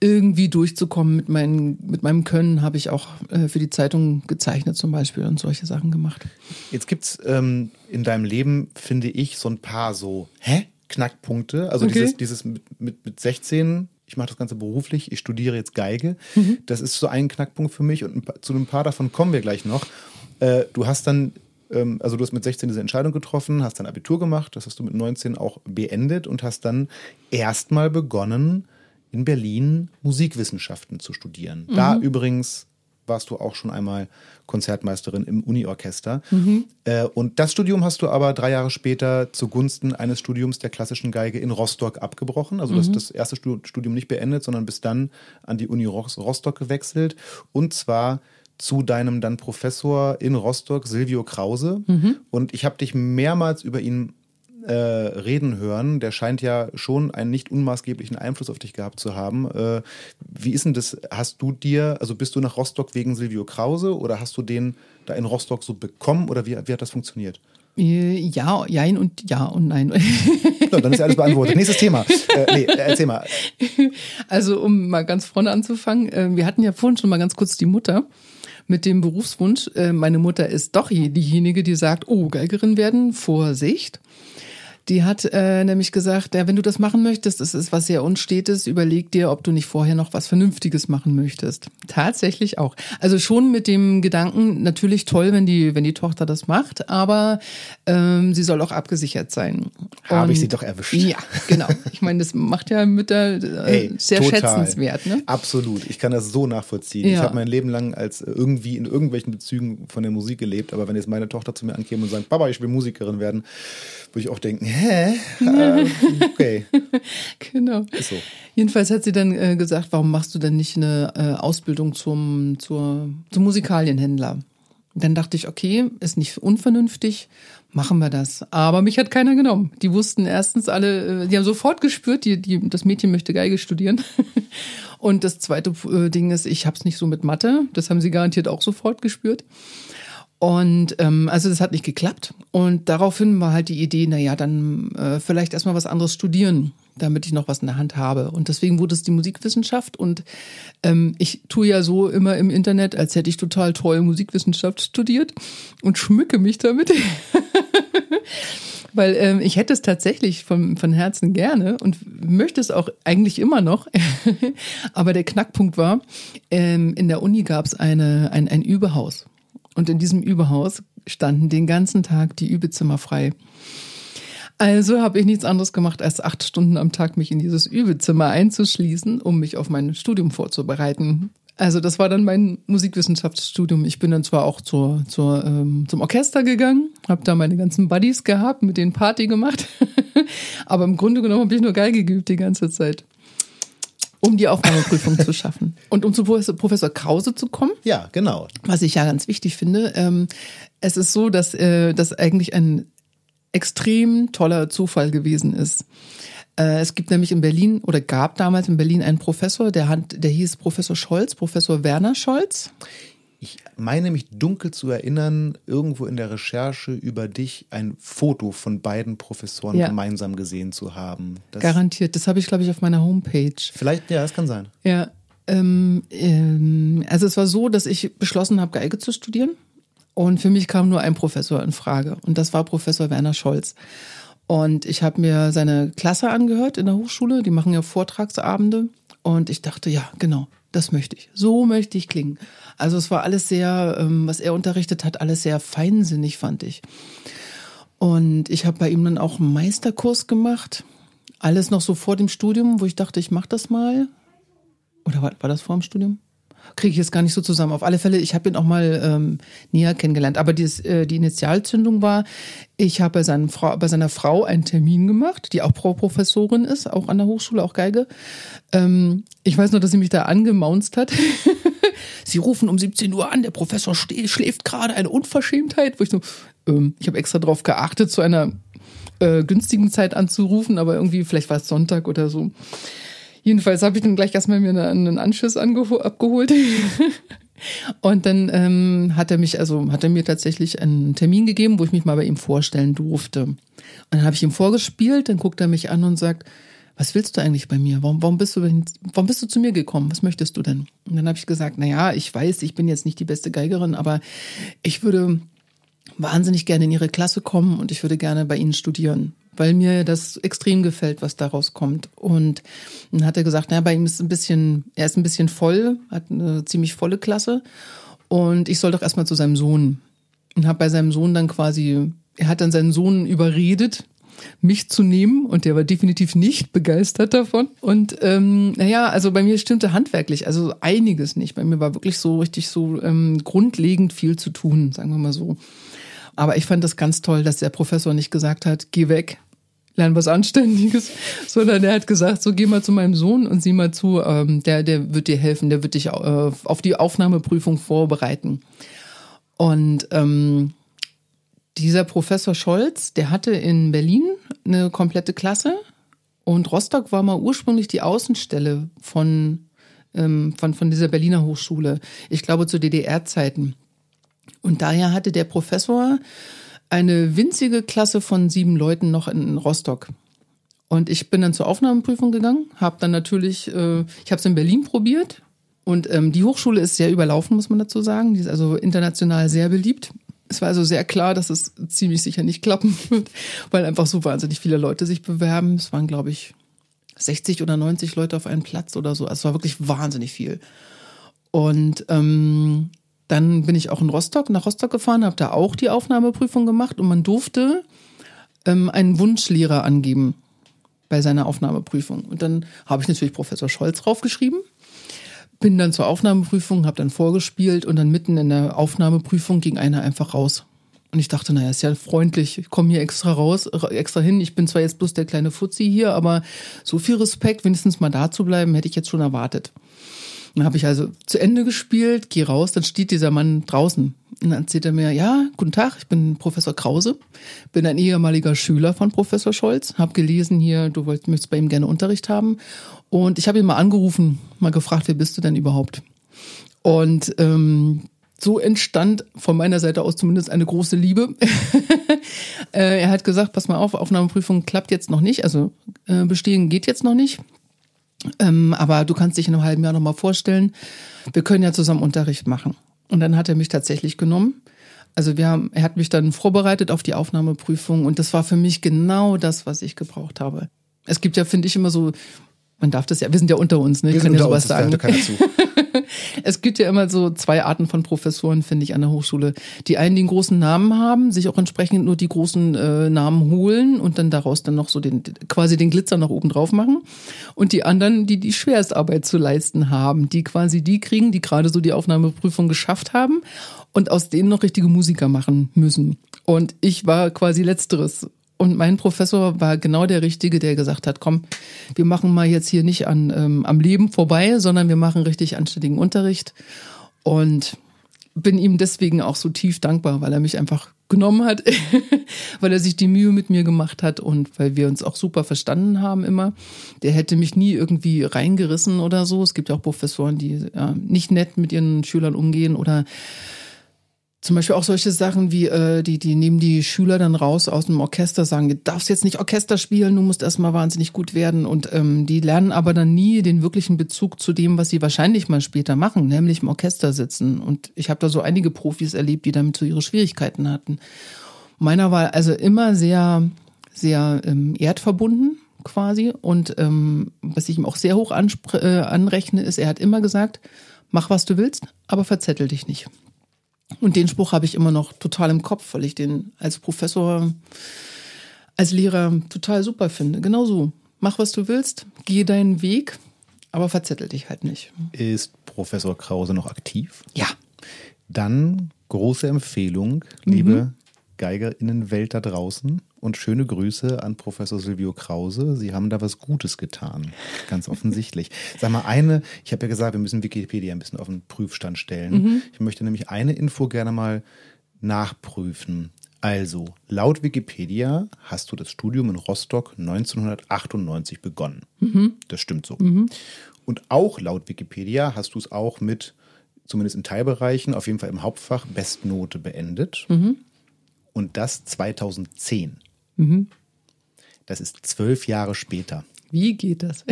irgendwie durchzukommen mit, meinen, mit meinem Können, habe ich auch äh, für die Zeitung gezeichnet zum Beispiel und solche Sachen gemacht. Jetzt gibt's ähm, in deinem Leben, finde ich, so ein paar so, hä? Knackpunkte. Also okay. dieses, dieses mit, mit, mit 16 ich mache das Ganze beruflich, ich studiere jetzt Geige. Mhm. Das ist so ein Knackpunkt für mich und zu ein paar davon kommen wir gleich noch. Äh, du hast dann, ähm, also du hast mit 16 diese Entscheidung getroffen, hast dann Abitur gemacht, das hast du mit 19 auch beendet und hast dann erstmal begonnen, in Berlin Musikwissenschaften zu studieren. Mhm. Da übrigens warst du auch schon einmal Konzertmeisterin im Uniorchester. Mhm. Äh, und das Studium hast du aber drei Jahre später zugunsten eines Studiums der klassischen Geige in Rostock abgebrochen. Also mhm. das, das erste Studium nicht beendet, sondern bis dann an die Uni Rostock gewechselt. Und zwar zu deinem dann Professor in Rostock, Silvio Krause. Mhm. Und ich habe dich mehrmals über ihn äh, reden hören, der scheint ja schon einen nicht unmaßgeblichen Einfluss auf dich gehabt zu haben. Äh, wie ist denn das? Hast du dir, also bist du nach Rostock wegen Silvio Krause oder hast du den da in Rostock so bekommen oder wie, wie hat das funktioniert? Äh, ja, jein und ja und nein. So, dann ist alles beantwortet. Nächstes Thema. Äh, nee, erzähl mal. Also, um mal ganz vorne anzufangen, äh, wir hatten ja vorhin schon mal ganz kurz die Mutter mit dem Berufswunsch. Meine Mutter ist doch diejenige, die sagt, oh, Geigerin werden, Vorsicht. Die hat äh, nämlich gesagt, ja, wenn du das machen möchtest, das ist was sehr Unstetes, überleg dir, ob du nicht vorher noch was Vernünftiges machen möchtest. Tatsächlich auch. Also schon mit dem Gedanken, natürlich toll, wenn die, wenn die Tochter das macht, aber ähm, sie soll auch abgesichert sein. Habe ich sie doch erwischt. Ja, genau. Ich meine, das macht ja Mütter äh, Ey, sehr total. schätzenswert. Ne? Absolut. Ich kann das so nachvollziehen. Ja. Ich habe mein Leben lang als irgendwie in irgendwelchen Bezügen von der Musik gelebt, aber wenn jetzt meine Tochter zu mir ankäme und sagt, Papa, ich will Musikerin werden, würde ich auch denken, hä? Äh, okay. genau. So. Jedenfalls hat sie dann äh, gesagt, warum machst du denn nicht eine äh, Ausbildung zum, zur, zum Musikalienhändler? Dann dachte ich, okay, ist nicht unvernünftig, machen wir das. Aber mich hat keiner genommen. Die wussten erstens alle, äh, die haben sofort gespürt, die, die, das Mädchen möchte Geige studieren. Und das zweite äh, Ding ist, ich habe es nicht so mit Mathe. Das haben sie garantiert auch sofort gespürt. Und ähm, also das hat nicht geklappt. Und daraufhin war halt die Idee, na ja, dann äh, vielleicht erstmal was anderes studieren, damit ich noch was in der Hand habe. Und deswegen wurde es die Musikwissenschaft. Und ähm, ich tue ja so immer im Internet, als hätte ich total toll Musikwissenschaft studiert und schmücke mich damit. Weil ähm, ich hätte es tatsächlich von, von Herzen gerne und möchte es auch eigentlich immer noch. Aber der Knackpunkt war, ähm, in der Uni gab es eine, ein, ein Übehaus. Und in diesem Übehaus standen den ganzen Tag die Übezimmer frei. Also habe ich nichts anderes gemacht, als acht Stunden am Tag mich in dieses Übezimmer einzuschließen, um mich auf mein Studium vorzubereiten. Also das war dann mein Musikwissenschaftsstudium. Ich bin dann zwar auch zur, zur, ähm, zum Orchester gegangen, habe da meine ganzen Buddies gehabt, mit denen Party gemacht, aber im Grunde genommen habe ich nur Geige geübt die ganze Zeit um die Aufnahmeprüfung zu schaffen. Und um zu Professor Krause zu kommen. Ja, genau. Was ich ja ganz wichtig finde. Ähm, es ist so, dass äh, das eigentlich ein extrem toller Zufall gewesen ist. Äh, es gibt nämlich in Berlin oder gab damals in Berlin einen Professor, der, hat, der hieß Professor Scholz, Professor Werner Scholz. Ich meine mich dunkel zu erinnern, irgendwo in der Recherche über dich ein Foto von beiden Professoren ja. gemeinsam gesehen zu haben. Das Garantiert. Das habe ich, glaube ich, auf meiner Homepage. Vielleicht, ja, das kann sein. Ja. Ähm, ähm, also es war so, dass ich beschlossen habe, Geige zu studieren. Und für mich kam nur ein Professor in Frage. Und das war Professor Werner Scholz. Und ich habe mir seine Klasse angehört in der Hochschule. Die machen ja Vortragsabende. Und ich dachte, ja, genau, das möchte ich. So möchte ich klingen. Also es war alles sehr, ähm, was er unterrichtet hat, alles sehr feinsinnig, fand ich. Und ich habe bei ihm dann auch einen Meisterkurs gemacht. Alles noch so vor dem Studium, wo ich dachte, ich mache das mal. Oder war, war das vor dem Studium? Kriege ich jetzt gar nicht so zusammen. Auf alle Fälle, ich habe ihn auch mal ähm, näher kennengelernt. Aber dieses, äh, die Initialzündung war, ich habe bei, bei seiner Frau einen Termin gemacht, die auch Pro-Professorin ist, auch an der Hochschule, auch Geige. Ähm, ich weiß nur, dass sie mich da angemaunzt hat. sie rufen um 17 Uhr an, der Professor schläft gerade, eine Unverschämtheit. Wo ich so, ähm, ich habe extra darauf geachtet, zu einer äh, günstigen Zeit anzurufen, aber irgendwie, vielleicht war es Sonntag oder so. Jedenfalls habe ich dann gleich erstmal mir einen Anschluss abgeholt. Und dann ähm, hat er mich, also hat er mir tatsächlich einen Termin gegeben, wo ich mich mal bei ihm vorstellen durfte. Und dann habe ich ihm vorgespielt, dann guckt er mich an und sagt, was willst du eigentlich bei mir? Warum, warum, bist du, warum bist du zu mir gekommen? Was möchtest du denn? Und dann habe ich gesagt, na ja, ich weiß, ich bin jetzt nicht die beste Geigerin, aber ich würde wahnsinnig gerne in ihre Klasse kommen und ich würde gerne bei ihnen studieren weil mir das extrem gefällt, was daraus kommt. Und dann hat er gesagt, naja, bei ihm ist ein bisschen, er ist ein bisschen voll, hat eine ziemlich volle Klasse und ich soll doch erstmal zu seinem Sohn. Und habe bei seinem Sohn dann quasi, er hat dann seinen Sohn überredet, mich zu nehmen und der war definitiv nicht begeistert davon. Und ähm, naja, also bei mir stimmte handwerklich, also einiges nicht. Bei mir war wirklich so richtig so ähm, grundlegend viel zu tun, sagen wir mal so. Aber ich fand das ganz toll, dass der Professor nicht gesagt hat, geh weg, lern was Anständiges, sondern er hat gesagt, so geh mal zu meinem Sohn und sieh mal zu, ähm, der, der wird dir helfen, der wird dich äh, auf die Aufnahmeprüfung vorbereiten. Und ähm, dieser Professor Scholz, der hatte in Berlin eine komplette Klasse und Rostock war mal ursprünglich die Außenstelle von, ähm, von, von dieser Berliner Hochschule. Ich glaube zu DDR-Zeiten. Und daher hatte der Professor eine winzige Klasse von sieben Leuten noch in Rostock. Und ich bin dann zur Aufnahmeprüfung gegangen, habe dann natürlich, äh, ich habe es in Berlin probiert und ähm, die Hochschule ist sehr überlaufen, muss man dazu sagen. Die ist also international sehr beliebt. Es war also sehr klar, dass es ziemlich sicher nicht klappen wird, weil einfach so wahnsinnig viele Leute sich bewerben. Es waren, glaube ich, 60 oder 90 Leute auf einen Platz oder so. Also es war wirklich wahnsinnig viel. Und ähm, dann bin ich auch in Rostock, nach Rostock gefahren, habe da auch die Aufnahmeprüfung gemacht und man durfte ähm, einen Wunschlehrer angeben bei seiner Aufnahmeprüfung. Und dann habe ich natürlich Professor Scholz draufgeschrieben, bin dann zur Aufnahmeprüfung, habe dann vorgespielt und dann mitten in der Aufnahmeprüfung ging einer einfach raus. Und ich dachte, naja, ist ja freundlich, ich komme hier extra raus, extra hin. Ich bin zwar jetzt bloß der kleine Fuzzi hier, aber so viel Respekt, wenigstens mal da zu bleiben, hätte ich jetzt schon erwartet. Dann habe ich also zu Ende gespielt, gehe raus, dann steht dieser Mann draußen. Und dann erzählt er mir, ja, guten Tag, ich bin Professor Krause, bin ein ehemaliger Schüler von Professor Scholz, habe gelesen hier, du wolltest, möchtest bei ihm gerne Unterricht haben. Und ich habe ihn mal angerufen, mal gefragt, wer bist du denn überhaupt? Und ähm, so entstand von meiner Seite aus zumindest eine große Liebe. Äh, er hat gesagt, pass mal auf, Aufnahmeprüfung klappt jetzt noch nicht, also äh, bestehen geht jetzt noch nicht. Ähm, aber du kannst dich in einem halben Jahr nochmal vorstellen, wir können ja zusammen Unterricht machen. Und dann hat er mich tatsächlich genommen. Also wir haben, er hat mich dann vorbereitet auf die Aufnahmeprüfung und das war für mich genau das, was ich gebraucht habe. Es gibt ja, finde ich, immer so, man darf das ja, wir sind ja unter uns, ne? Ich Wir kann ja sowas uns, sagen. Es gibt ja immer so zwei Arten von Professoren, finde ich, an der Hochschule. Die einen, die einen großen Namen haben, sich auch entsprechend nur die großen äh, Namen holen und dann daraus dann noch so den, quasi den Glitzer nach oben drauf machen. Und die anderen, die die Schwerstarbeit zu leisten haben, die quasi die kriegen, die gerade so die Aufnahmeprüfung geschafft haben und aus denen noch richtige Musiker machen müssen. Und ich war quasi letzteres. Und mein Professor war genau der Richtige, der gesagt hat, komm, wir machen mal jetzt hier nicht an, ähm, am Leben vorbei, sondern wir machen richtig anständigen Unterricht. Und bin ihm deswegen auch so tief dankbar, weil er mich einfach genommen hat, weil er sich die Mühe mit mir gemacht hat und weil wir uns auch super verstanden haben immer. Der hätte mich nie irgendwie reingerissen oder so. Es gibt ja auch Professoren, die ja, nicht nett mit ihren Schülern umgehen oder zum Beispiel auch solche Sachen wie, äh, die, die nehmen die Schüler dann raus aus dem Orchester, sagen, du darfst jetzt nicht Orchester spielen, du musst erstmal wahnsinnig gut werden. Und ähm, die lernen aber dann nie den wirklichen Bezug zu dem, was sie wahrscheinlich mal später machen, nämlich im Orchester sitzen. Und ich habe da so einige Profis erlebt, die damit so ihre Schwierigkeiten hatten. Meiner war also immer sehr, sehr ähm, erdverbunden quasi. Und ähm, was ich ihm auch sehr hoch äh, anrechne, ist, er hat immer gesagt, mach was du willst, aber verzettel dich nicht. Und den Spruch habe ich immer noch total im Kopf, weil ich den als Professor, als Lehrer total super finde. Genauso. Mach, was du willst, geh deinen Weg, aber verzettel dich halt nicht. Ist Professor Krause noch aktiv? Ja. Dann große Empfehlung, Mhm. liebe Geigerinnenwelt da draußen und schöne Grüße an Professor Silvio Krause. Sie haben da was Gutes getan, ganz offensichtlich. Sag mal eine, ich habe ja gesagt, wir müssen Wikipedia ein bisschen auf den Prüfstand stellen. Mhm. Ich möchte nämlich eine Info gerne mal nachprüfen. Also, laut Wikipedia hast du das Studium in Rostock 1998 begonnen. Mhm. Das stimmt so. Und auch laut Wikipedia hast du es auch mit, zumindest in Teilbereichen, auf jeden Fall im Hauptfach, Bestnote beendet. Und das 2010. Das ist zwölf Jahre später. Wie geht das?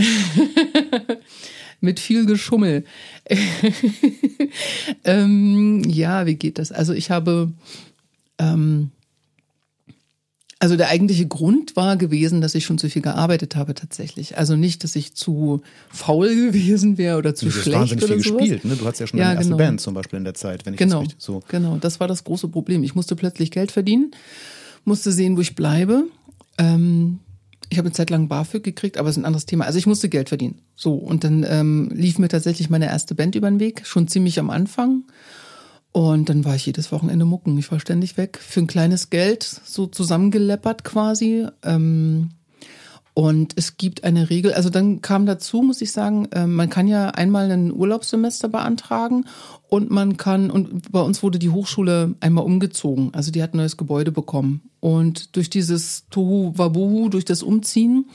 Mit viel Geschummel. ähm, ja, wie geht das? Also ich habe, ähm, also der eigentliche Grund war gewesen, dass ich schon zu viel gearbeitet habe tatsächlich. Also nicht, dass ich zu faul gewesen wäre oder zu Du hast schlecht wahnsinnig oder viel sowas. gespielt. Ne? Du hast ja schon Ja, deine erste genau. Band zum Beispiel in der Zeit, wenn ich Genau, das richtig so. genau. Das war das große Problem. Ich musste plötzlich Geld verdienen, musste sehen, wo ich bleibe. Ähm, ich habe eine Zeit lang BAföG gekriegt, aber das ist ein anderes Thema. Also ich musste Geld verdienen. So, und dann ähm, lief mir tatsächlich meine erste Band über den Weg, schon ziemlich am Anfang. Und dann war ich jedes Wochenende mucken. Ich war ständig weg für ein kleines Geld, so zusammengeleppert quasi. Ähm, und es gibt eine Regel, also dann kam dazu, muss ich sagen, äh, man kann ja einmal ein Urlaubssemester beantragen und man kann, und bei uns wurde die Hochschule einmal umgezogen, also die hat ein neues Gebäude bekommen. Und durch dieses Tohu Wabuhu, durch das Umziehen,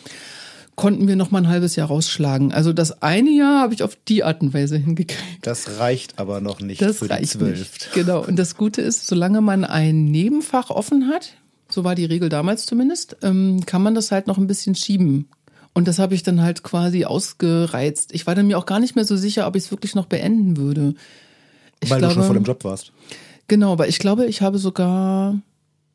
konnten wir noch mal ein halbes Jahr rausschlagen. Also das eine Jahr habe ich auf die Art und Weise hingekriegt. Das reicht aber noch nicht Das für die reicht zwölf. nicht. Genau. Und das Gute ist, solange man ein Nebenfach offen hat, so war die Regel damals zumindest, ähm, kann man das halt noch ein bisschen schieben. Und das habe ich dann halt quasi ausgereizt. Ich war dann mir auch gar nicht mehr so sicher, ob ich es wirklich noch beenden würde. Ich Weil glaube, du schon voll im Job warst. Genau, aber ich glaube, ich habe sogar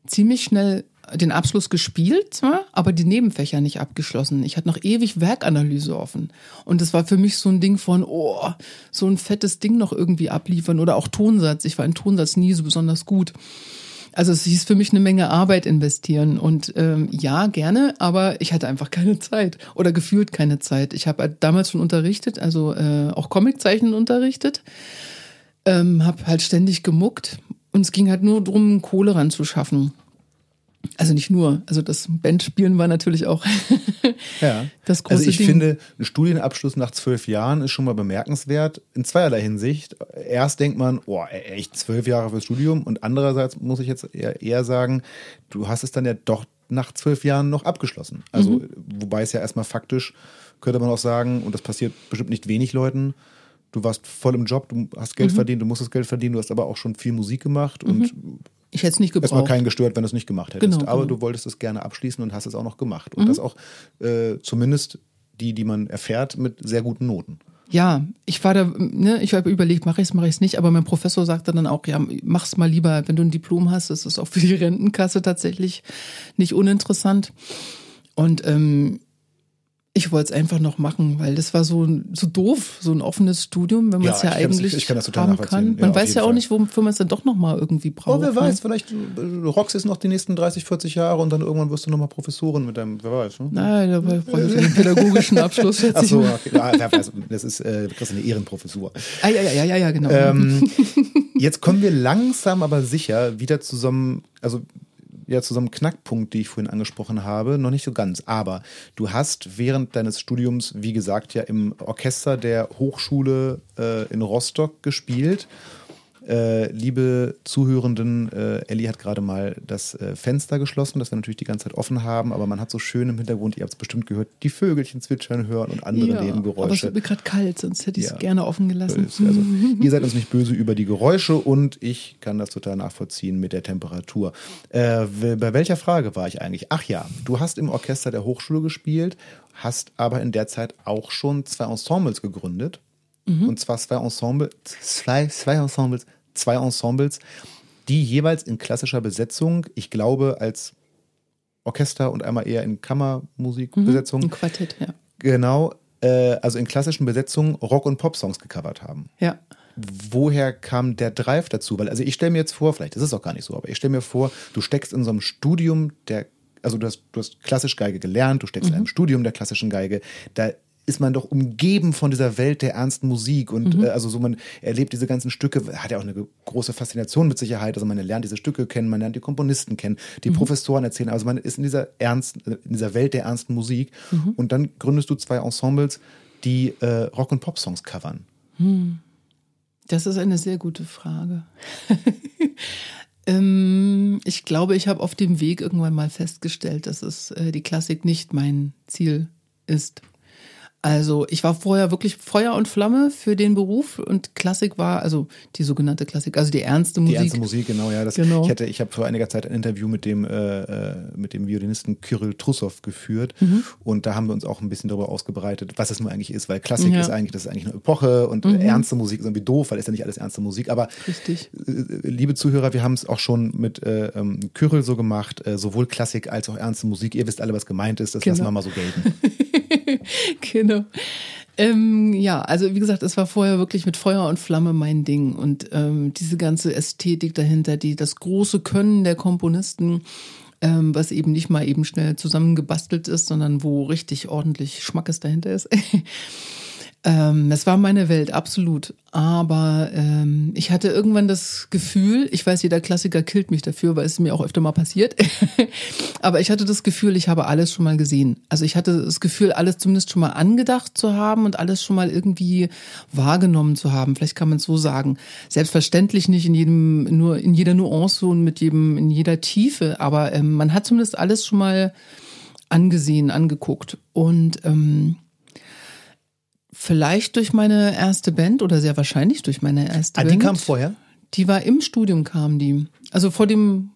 ziemlich schnell den Abschluss gespielt zwar, aber die Nebenfächer nicht abgeschlossen. Ich hatte noch ewig Werkanalyse offen. Und das war für mich so ein Ding von, oh, so ein fettes Ding noch irgendwie abliefern oder auch Tonsatz. Ich war in Tonsatz nie so besonders gut. Also es hieß für mich eine Menge Arbeit investieren und ähm, ja, gerne, aber ich hatte einfach keine Zeit oder gefühlt keine Zeit. Ich habe damals schon unterrichtet, also äh, auch Comiczeichnen unterrichtet, ähm, habe halt ständig gemuckt und es ging halt nur darum, Kohle ranzuschaffen. Also nicht nur, also das Bandspielen war natürlich auch ja. das große Also ich Ding. finde, ein Studienabschluss nach zwölf Jahren ist schon mal bemerkenswert in zweierlei Hinsicht. Erst denkt man, oh, echt zwölf Jahre fürs Studium und andererseits muss ich jetzt eher, sagen, du hast es dann ja doch nach zwölf Jahren noch abgeschlossen. Also Mhm. wobei es ja erstmal faktisch, könnte man auch sagen, und das passiert bestimmt nicht wenig Leuten, du warst voll im Job, du hast Mhm. Geld verdient, du musstest Geld verdienen, du hast aber auch schon viel Musik gemacht und ich hätte es nicht erstmal gebraucht. keinen gestört, wenn du es nicht gemacht hättest. Genau, Aber genau. du wolltest es gerne abschließen und hast es auch noch gemacht. Und das auch äh, zumindest die, die man erfährt, mit sehr guten Noten. Ja, ich war da, ne, ich habe überlegt, mache ich es, mache ich es nicht, aber mein Professor sagte dann auch, ja, mach's mal lieber, wenn du ein Diplom hast, das ist auch für die Rentenkasse tatsächlich nicht uninteressant. Und ähm, ich wollte es einfach noch machen, weil das war so, so doof, so ein offenes Studium, wenn man Ja, es ja eigentlich ich kann das total haben kann. Ja, Man auf weiß ja auch Fall. nicht, wofür man es dann doch nochmal irgendwie braucht. Oh, wer ne? weiß, vielleicht äh, rockst es noch die nächsten 30, 40 Jahre und dann irgendwann wirst du nochmal Professorin mit deinem, wer weiß. Ne? Nein, da brauche ich einen pädagogischen Abschluss. Ach so, okay. ja, wer weiß, das ist, äh, du kriegst eine Ehrenprofessur. Ah, ja, ja, ja, ja, ja, genau. Ähm, jetzt kommen wir langsam aber sicher wieder zusammen, also ja, zu so einem Knackpunkt, die ich vorhin angesprochen habe, noch nicht so ganz. Aber du hast während deines Studiums, wie gesagt, ja im Orchester der Hochschule äh, in Rostock gespielt. Äh, liebe Zuhörenden, äh, Ellie hat gerade mal das äh, Fenster geschlossen, das wir natürlich die ganze Zeit offen haben, aber man hat so schön im Hintergrund, ihr habt es bestimmt gehört, die Vögelchen zwitschern hören und andere ja, aber es Nebengeräusche. wird mir gerade kalt, sonst hätte ich es Ja. gerne offen gelassen. Also, ihr seid uns nicht böse über die Geräusche und ich kann das total nachvollziehen mit der Temperatur. Äh, bei welcher Frage war ich eigentlich? Ach ja, du hast im Orchester der Hochschule gespielt, hast aber in der Zeit auch schon zwei Ensembles gegründet. Und zwar zwei Ensemble, zwei, zwei Ensembles, zwei Ensembles, die jeweils in klassischer Besetzung, ich glaube, als Orchester und einmal eher in Kammermusikbesetzung, Ein Quartett, ja. genau, äh, also in klassischen Besetzungen Rock- und Pop-Songs gecovert haben. Ja. Woher kam der Drive dazu? Weil, also ich stelle mir jetzt vor, vielleicht ist es auch gar nicht so, aber ich stelle mir vor, du steckst in so einem Studium der, also du hast, du hast klassisch Geige gelernt, du steckst in einem Studium der klassischen Geige, da ist man doch umgeben von dieser Welt der ernsten Musik und äh, also so man erlebt diese ganzen Stücke, hat ja auch eine große Faszination mit Sicherheit, also man lernt diese Stücke kennen, man lernt die Komponisten kennen, die Professoren erzählen, also man ist in dieser ernsten, in dieser Welt der ernsten Musik. Und dann gründest du zwei Ensembles, die äh, Rock- und Pop-Songs covern. Das ist eine sehr gute Frage. ähm, ich glaube, ich habe auf dem Weg irgendwann mal festgestellt, dass es äh, die Klassik nicht mein Ziel ist. Also ich war vorher wirklich Feuer und Flamme für den Beruf und Klassik war, also die sogenannte Klassik, also die ernste Die Musik. ernste Musik, genau, ja. Das, Genau. Ich, hatte, ich habe vor einiger Zeit ein Interview mit dem, äh, äh, mit dem Violinisten Kyrill Trussow geführt Mhm. und da haben wir uns auch ein bisschen darüber ausgebreitet, was es nur eigentlich ist, weil Klassik Ja. Mhm. ist eigentlich, das ist eigentlich eine Epoche und äh, ernste Musik ist irgendwie doof, weil ist ja nicht alles ernste Musik, aber Richtig. äh, liebe Zuhörer, wir haben es auch schon mit äh, ähm, Kyrill so gemacht, äh, sowohl Klassik als auch ernste Musik. Ihr wisst alle, was gemeint ist, das Genau. lassen wir mal so gelten. genau. Ähm, ja, also wie gesagt, es war vorher wirklich mit Feuer und Flamme mein Ding und ähm, diese ganze Ästhetik dahinter, die das große Können der Komponisten, ähm, was eben nicht mal eben schnell zusammengebastelt ist, sondern wo richtig ordentlich Schmackes dahinter ist. Ähm, das war meine Welt, absolut. Aber ähm, ich hatte irgendwann das Gefühl, ich weiß, jeder Klassiker killt mich dafür, weil es mir auch öfter mal passiert. Aber ich hatte das Gefühl, ich habe alles schon mal gesehen. Also ich hatte das Gefühl, alles zumindest schon mal angedacht zu haben und alles schon mal irgendwie wahrgenommen zu haben. Vielleicht kann man es so sagen. Selbstverständlich nicht in jedem, nur in jeder Nuance und mit jedem, in jeder Tiefe. Aber ähm, man hat zumindest alles schon mal angesehen, angeguckt. Und ähm, Vielleicht durch meine erste Band oder sehr wahrscheinlich durch meine erste Ah, Band. die kam vorher? Die war im Studium, kam die. Also vor dem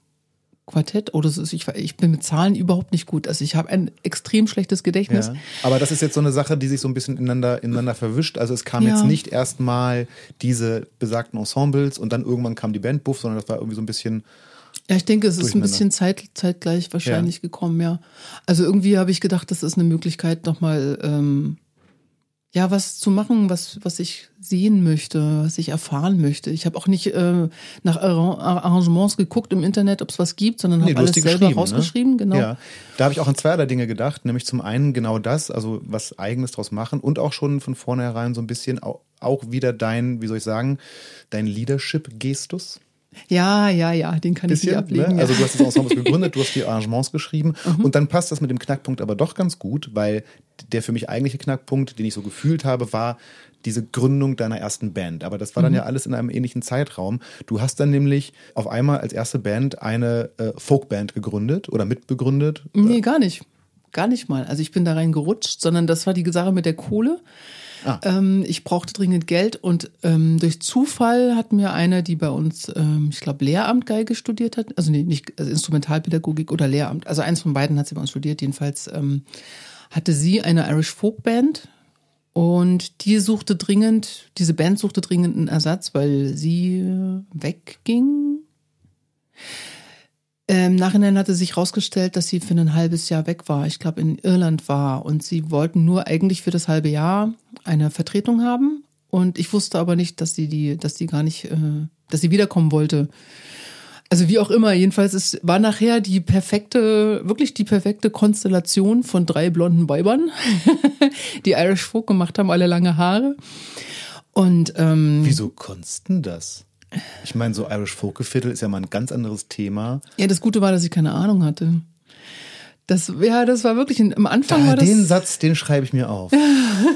Quartett. Oh, das ist, ich, ich bin mit Zahlen überhaupt nicht gut. Also ich habe ein extrem schlechtes Gedächtnis. Ja. Aber das ist jetzt so eine Sache, die sich so ein bisschen ineinander, ineinander verwischt. Also es kam ja. jetzt nicht erstmal diese besagten Ensembles und dann irgendwann kam die Band Buff, sondern das war irgendwie so ein bisschen. Ja, ich denke, es ist ein bisschen zeit, zeitgleich wahrscheinlich ja. gekommen, ja. Also irgendwie habe ich gedacht, das ist eine Möglichkeit, nochmal ähm, ja, was zu machen, was, was ich sehen möchte, was ich erfahren möchte. Ich habe auch nicht äh, nach Arrangements geguckt im Internet, ob es was gibt, sondern habe nee, alles selber ne? rausgeschrieben. Ne? Genau. Ja, da habe ich auch an zweierlei Dinge gedacht, nämlich zum einen genau das, also was Eigenes draus machen und auch schon von vornherein so ein bisschen auch, auch wieder dein, wie soll ich sagen, dein Leadership-Gestus. Ja, ja, ja, den kann bisschen, ich nicht ablegen. Ne? Also du hast das Ensemble gegründet, du hast die Arrangements geschrieben mhm. und dann passt das mit dem Knackpunkt aber doch ganz gut, weil der für mich eigentliche Knackpunkt, den ich so gefühlt habe, war diese Gründung deiner ersten Band. Aber das war dann mhm. ja alles in einem ähnlichen Zeitraum. Du hast dann nämlich auf einmal als erste Band eine äh, Folkband gegründet oder mitbegründet. Nee, gar nicht. Gar nicht mal. Also ich bin da reingerutscht, sondern das war die Sache mit der Kohle. Ah. Ähm, ich brauchte dringend Geld und ähm, durch Zufall hat mir eine, die bei uns, ähm, ich glaube, Lehramt Geige studiert hat, also nee, nicht also Instrumentalpädagogik oder Lehramt, also eins von beiden hat sie bei uns studiert, jedenfalls ähm, hatte sie eine Irish Folk Band und die suchte dringend, diese Band suchte dringend einen Ersatz, weil sie wegging. Im Nachhinein hatte sich herausgestellt, dass sie für ein halbes Jahr weg war. Ich glaube, in Irland war. Und sie wollten nur eigentlich für das halbe Jahr eine Vertretung haben. Und ich wusste aber nicht, dass sie die, dass sie gar nicht, äh, dass sie wiederkommen wollte. Also wie auch immer, jedenfalls es war nachher die perfekte, wirklich die perfekte Konstellation von drei blonden Weibern, die Irish Folk gemacht haben, alle lange Haare. Und ähm, wieso konsten das? Ich meine, so Irish Folkgeviertel ist ja mal ein ganz anderes Thema. Ja, das Gute war, dass ich keine Ahnung hatte. Das, ja, das war wirklich, am Anfang da, war das. Den Satz, den schreibe ich mir auf.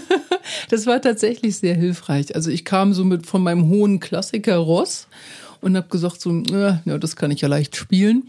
das war tatsächlich sehr hilfreich. Also ich kam so mit von meinem hohen Klassiker Ross und habe gesagt so, äh, ja, das kann ich ja leicht spielen.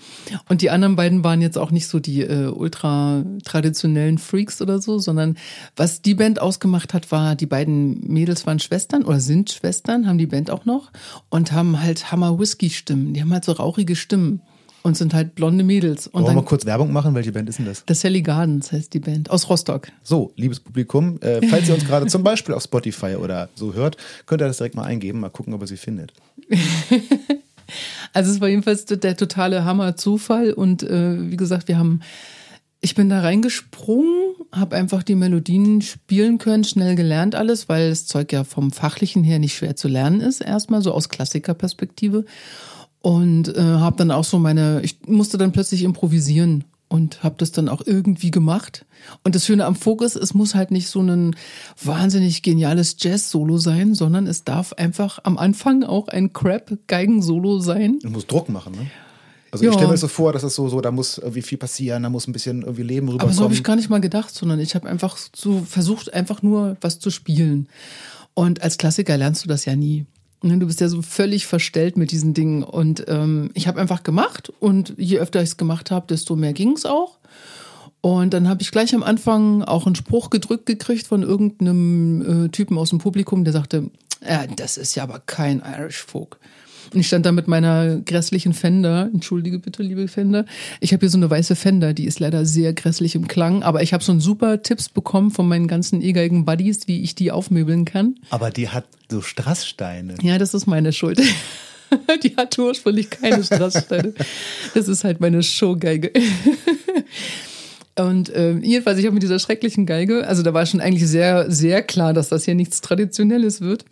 Und die anderen beiden waren jetzt auch nicht so die äh, ultra traditionellen Freaks oder so, sondern was die Band ausgemacht hat, war, die beiden Mädels waren Schwestern oder sind Schwestern, haben die Band auch noch und haben halt Hammer Whisky Stimmen. Die haben halt so rauchige Stimmen und sind halt blonde Mädels. Und Wollen wir mal kurz Werbung machen? Welche Band ist denn das? Das Sally Gardens heißt die Band, aus Rostock. So, liebes Publikum, äh, falls ihr uns gerade zum Beispiel auf Spotify oder so hört, könnt ihr das direkt mal eingeben, mal gucken, ob ihr sie findet. also es war jedenfalls der totale Hammer-Zufall und äh, wie gesagt, wir haben ich bin da reingesprungen, habe einfach die Melodien spielen können, schnell gelernt alles, weil das Zeug ja vom fachlichen her nicht schwer zu lernen ist, erstmal so aus Klassikerperspektive und äh, habe dann auch so meine, ich musste dann plötzlich improvisieren und habe das dann auch irgendwie gemacht. Und das Schöne am Fokus, es muss halt nicht so ein wahnsinnig geniales Jazz-Solo sein, sondern es darf einfach am Anfang auch ein Crap-Geigen-Solo sein. Du musst Druck machen, ne? Also ja. ich stelle mir das so vor, dass es so, so, da muss irgendwie viel passieren, da muss ein bisschen irgendwie Leben rüberkommen. Aber so habe ich gar nicht mal gedacht, sondern ich habe einfach so versucht, einfach nur was zu spielen. Und als Klassiker lernst du das ja nie. Ne, du bist ja so völlig verstellt mit diesen Dingen. Und ähm, ich habe einfach gemacht und je öfter ich es gemacht habe, desto mehr ging es auch. Und dann habe ich gleich am Anfang auch einen Spruch gedrückt gekriegt von irgendeinem äh, Typen aus dem Publikum, der sagte, ja, das ist ja aber kein Irish Folk. Und ich stand da mit meiner grässlichen Fender. Entschuldige bitte, liebe Fender. Ich habe hier so eine weiße Fender, die ist leider sehr grässlich im Klang. Aber ich habe so super Tipps bekommen von meinen ganzen e Buddies, wie ich die aufmöbeln kann. Aber die hat so Strasssteine. Ja, das ist meine Schuld. die hat ursprünglich keine Strasssteine. Das ist halt meine Showgeige. Und äh, jedenfalls, ich habe mit dieser schrecklichen Geige, also da war schon eigentlich sehr, sehr klar, dass das hier nichts Traditionelles wird,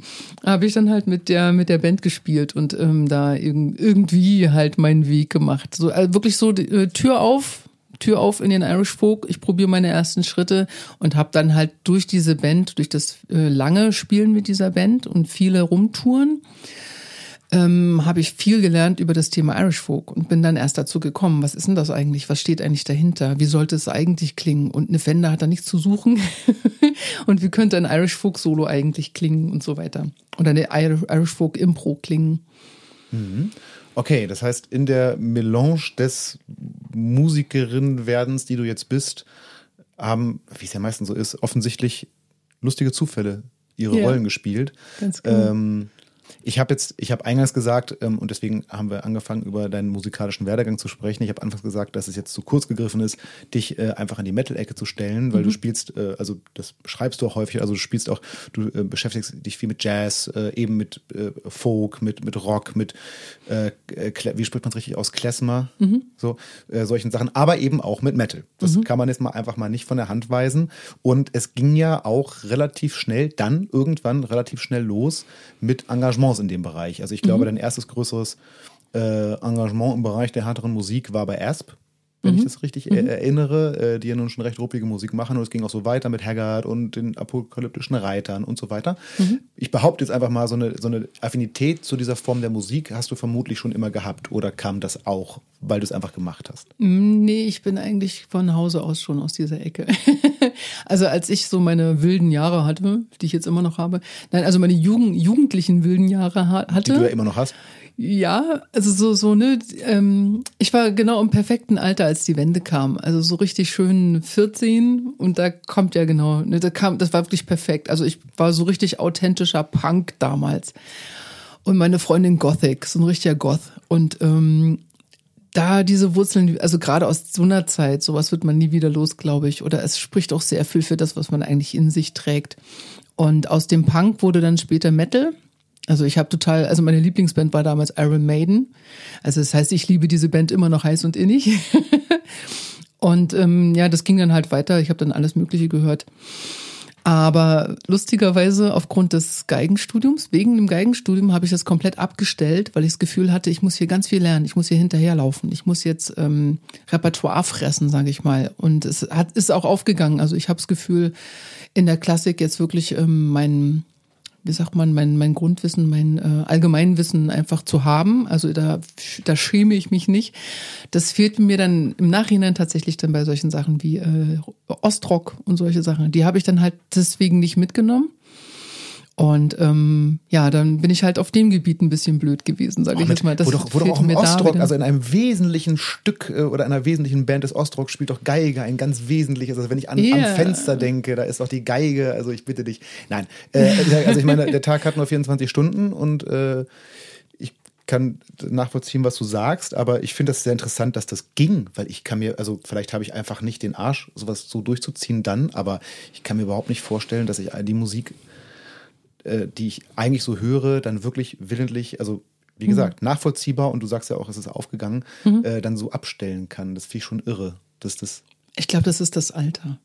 habe ich dann halt mit der mit der Band gespielt und ähm, da irg irgendwie halt meinen Weg gemacht. So also wirklich so äh, Tür auf, Tür auf in den Irish Folk. Ich probiere meine ersten Schritte und habe dann halt durch diese Band, durch das äh, lange Spielen mit dieser Band und viele Rumtouren ähm, habe ich viel gelernt über das Thema Irish Folk und bin dann erst dazu gekommen, was ist denn das eigentlich? Was steht eigentlich dahinter? Wie sollte es eigentlich klingen? Und eine Fender hat da nichts zu suchen. und wie könnte ein Irish Folk Solo eigentlich klingen und so weiter? Oder eine Irish Folk Impro klingen? Mhm. Okay, das heißt, in der Melange des Musikerin-Werdens, die du jetzt bist, haben, wie es ja meistens so ist, offensichtlich lustige Zufälle ihre ja, Rollen gespielt. Ganz genau. Ähm, Ich habe jetzt, ich habe eingangs gesagt, ähm, und deswegen haben wir angefangen, über deinen musikalischen Werdegang zu sprechen. Ich habe anfangs gesagt, dass es jetzt zu kurz gegriffen ist, dich äh, einfach in die Metal-Ecke zu stellen, weil mhm. du spielst, äh, also das schreibst du auch häufig, also du spielst auch, du äh, beschäftigst dich viel mit Jazz, äh, eben mit äh, Folk, mit, mit Rock, mit, äh, wie spricht man es richtig aus, Klezmer, mhm. so, solchen Sachen, aber eben auch mit Metal. Das mhm. kann man jetzt mal einfach mal nicht von der Hand weisen. Und es ging ja auch relativ schnell, dann irgendwann relativ schnell los mit Engagements in dem Bereich. Also ich glaube, mhm. dein erstes größeres äh, Engagement im Bereich der härteren Musik war bei Asp wenn mhm. ich das richtig mhm. erinnere, äh, die ja nun schon recht ruppige Musik machen. Und es ging auch so weiter mit Haggard und den apokalyptischen Reitern und so weiter. Mhm. Ich behaupte jetzt einfach mal, so eine, so eine Affinität zu dieser Form der Musik hast du vermutlich schon immer gehabt. Oder kam das auch, weil du es einfach gemacht hast? Mm, nee, ich bin eigentlich von Hause aus schon aus dieser Ecke. also als ich so meine wilden Jahre hatte, die ich jetzt immer noch habe, nein, also meine Jugend, jugendlichen wilden Jahre hatte. Die du ja immer noch hast. Ja, also so, so, ne, ähm, ich war genau im perfekten Alter, als die Wende kam. Also so richtig schön 14 und da kommt ja genau, ne, da kam, das war wirklich perfekt. Also ich war so richtig authentischer Punk damals. Und meine Freundin Gothic, so ein richtiger Goth. Und ähm, da diese Wurzeln, also gerade aus so einer Zeit, sowas wird man nie wieder los, glaube ich. Oder es spricht auch sehr viel für das, was man eigentlich in sich trägt. Und aus dem Punk wurde dann später Metal. Also ich habe total, also meine Lieblingsband war damals Iron Maiden. Also das heißt, ich liebe diese Band immer noch heiß und innig. und ähm, ja, das ging dann halt weiter. Ich habe dann alles Mögliche gehört. Aber lustigerweise aufgrund des Geigenstudiums, wegen dem Geigenstudium habe ich das komplett abgestellt, weil ich das Gefühl hatte, ich muss hier ganz viel lernen, ich muss hier hinterherlaufen, ich muss jetzt ähm, Repertoire fressen, sage ich mal. Und es hat, ist auch aufgegangen. Also ich habe das Gefühl, in der Klassik jetzt wirklich ähm, mein wie sagt man, mein, mein Grundwissen, mein äh, Allgemeinwissen einfach zu haben. Also da, da schäme ich mich nicht. Das fehlt mir dann im Nachhinein tatsächlich dann bei solchen Sachen wie äh, Ostrock und solche Sachen. Die habe ich dann halt deswegen nicht mitgenommen. Und ähm, ja, dann bin ich halt auf dem Gebiet ein bisschen blöd gewesen, sage ich jetzt mal. Das wo doch, wo doch auch im Ostrock, also in einem wesentlichen Stück äh, oder einer wesentlichen Band des Ostrock spielt doch Geige ein ganz wesentliches. Also wenn ich an, yeah. an Fenster denke, da ist doch die Geige. Also ich bitte dich. Nein, äh, also ich meine, der Tag hat nur 24 Stunden und äh, ich kann nachvollziehen, was du sagst, aber ich finde das sehr interessant, dass das ging, weil ich kann mir, also vielleicht habe ich einfach nicht den Arsch, sowas so durchzuziehen dann, aber ich kann mir überhaupt nicht vorstellen, dass ich die Musik äh, die ich eigentlich so höre, dann wirklich willentlich, also wie mhm. gesagt, nachvollziehbar und du sagst ja auch, es ist aufgegangen, mhm. äh, dann so abstellen kann. Das finde ich schon irre. Dass das ich glaube, das ist das Alter.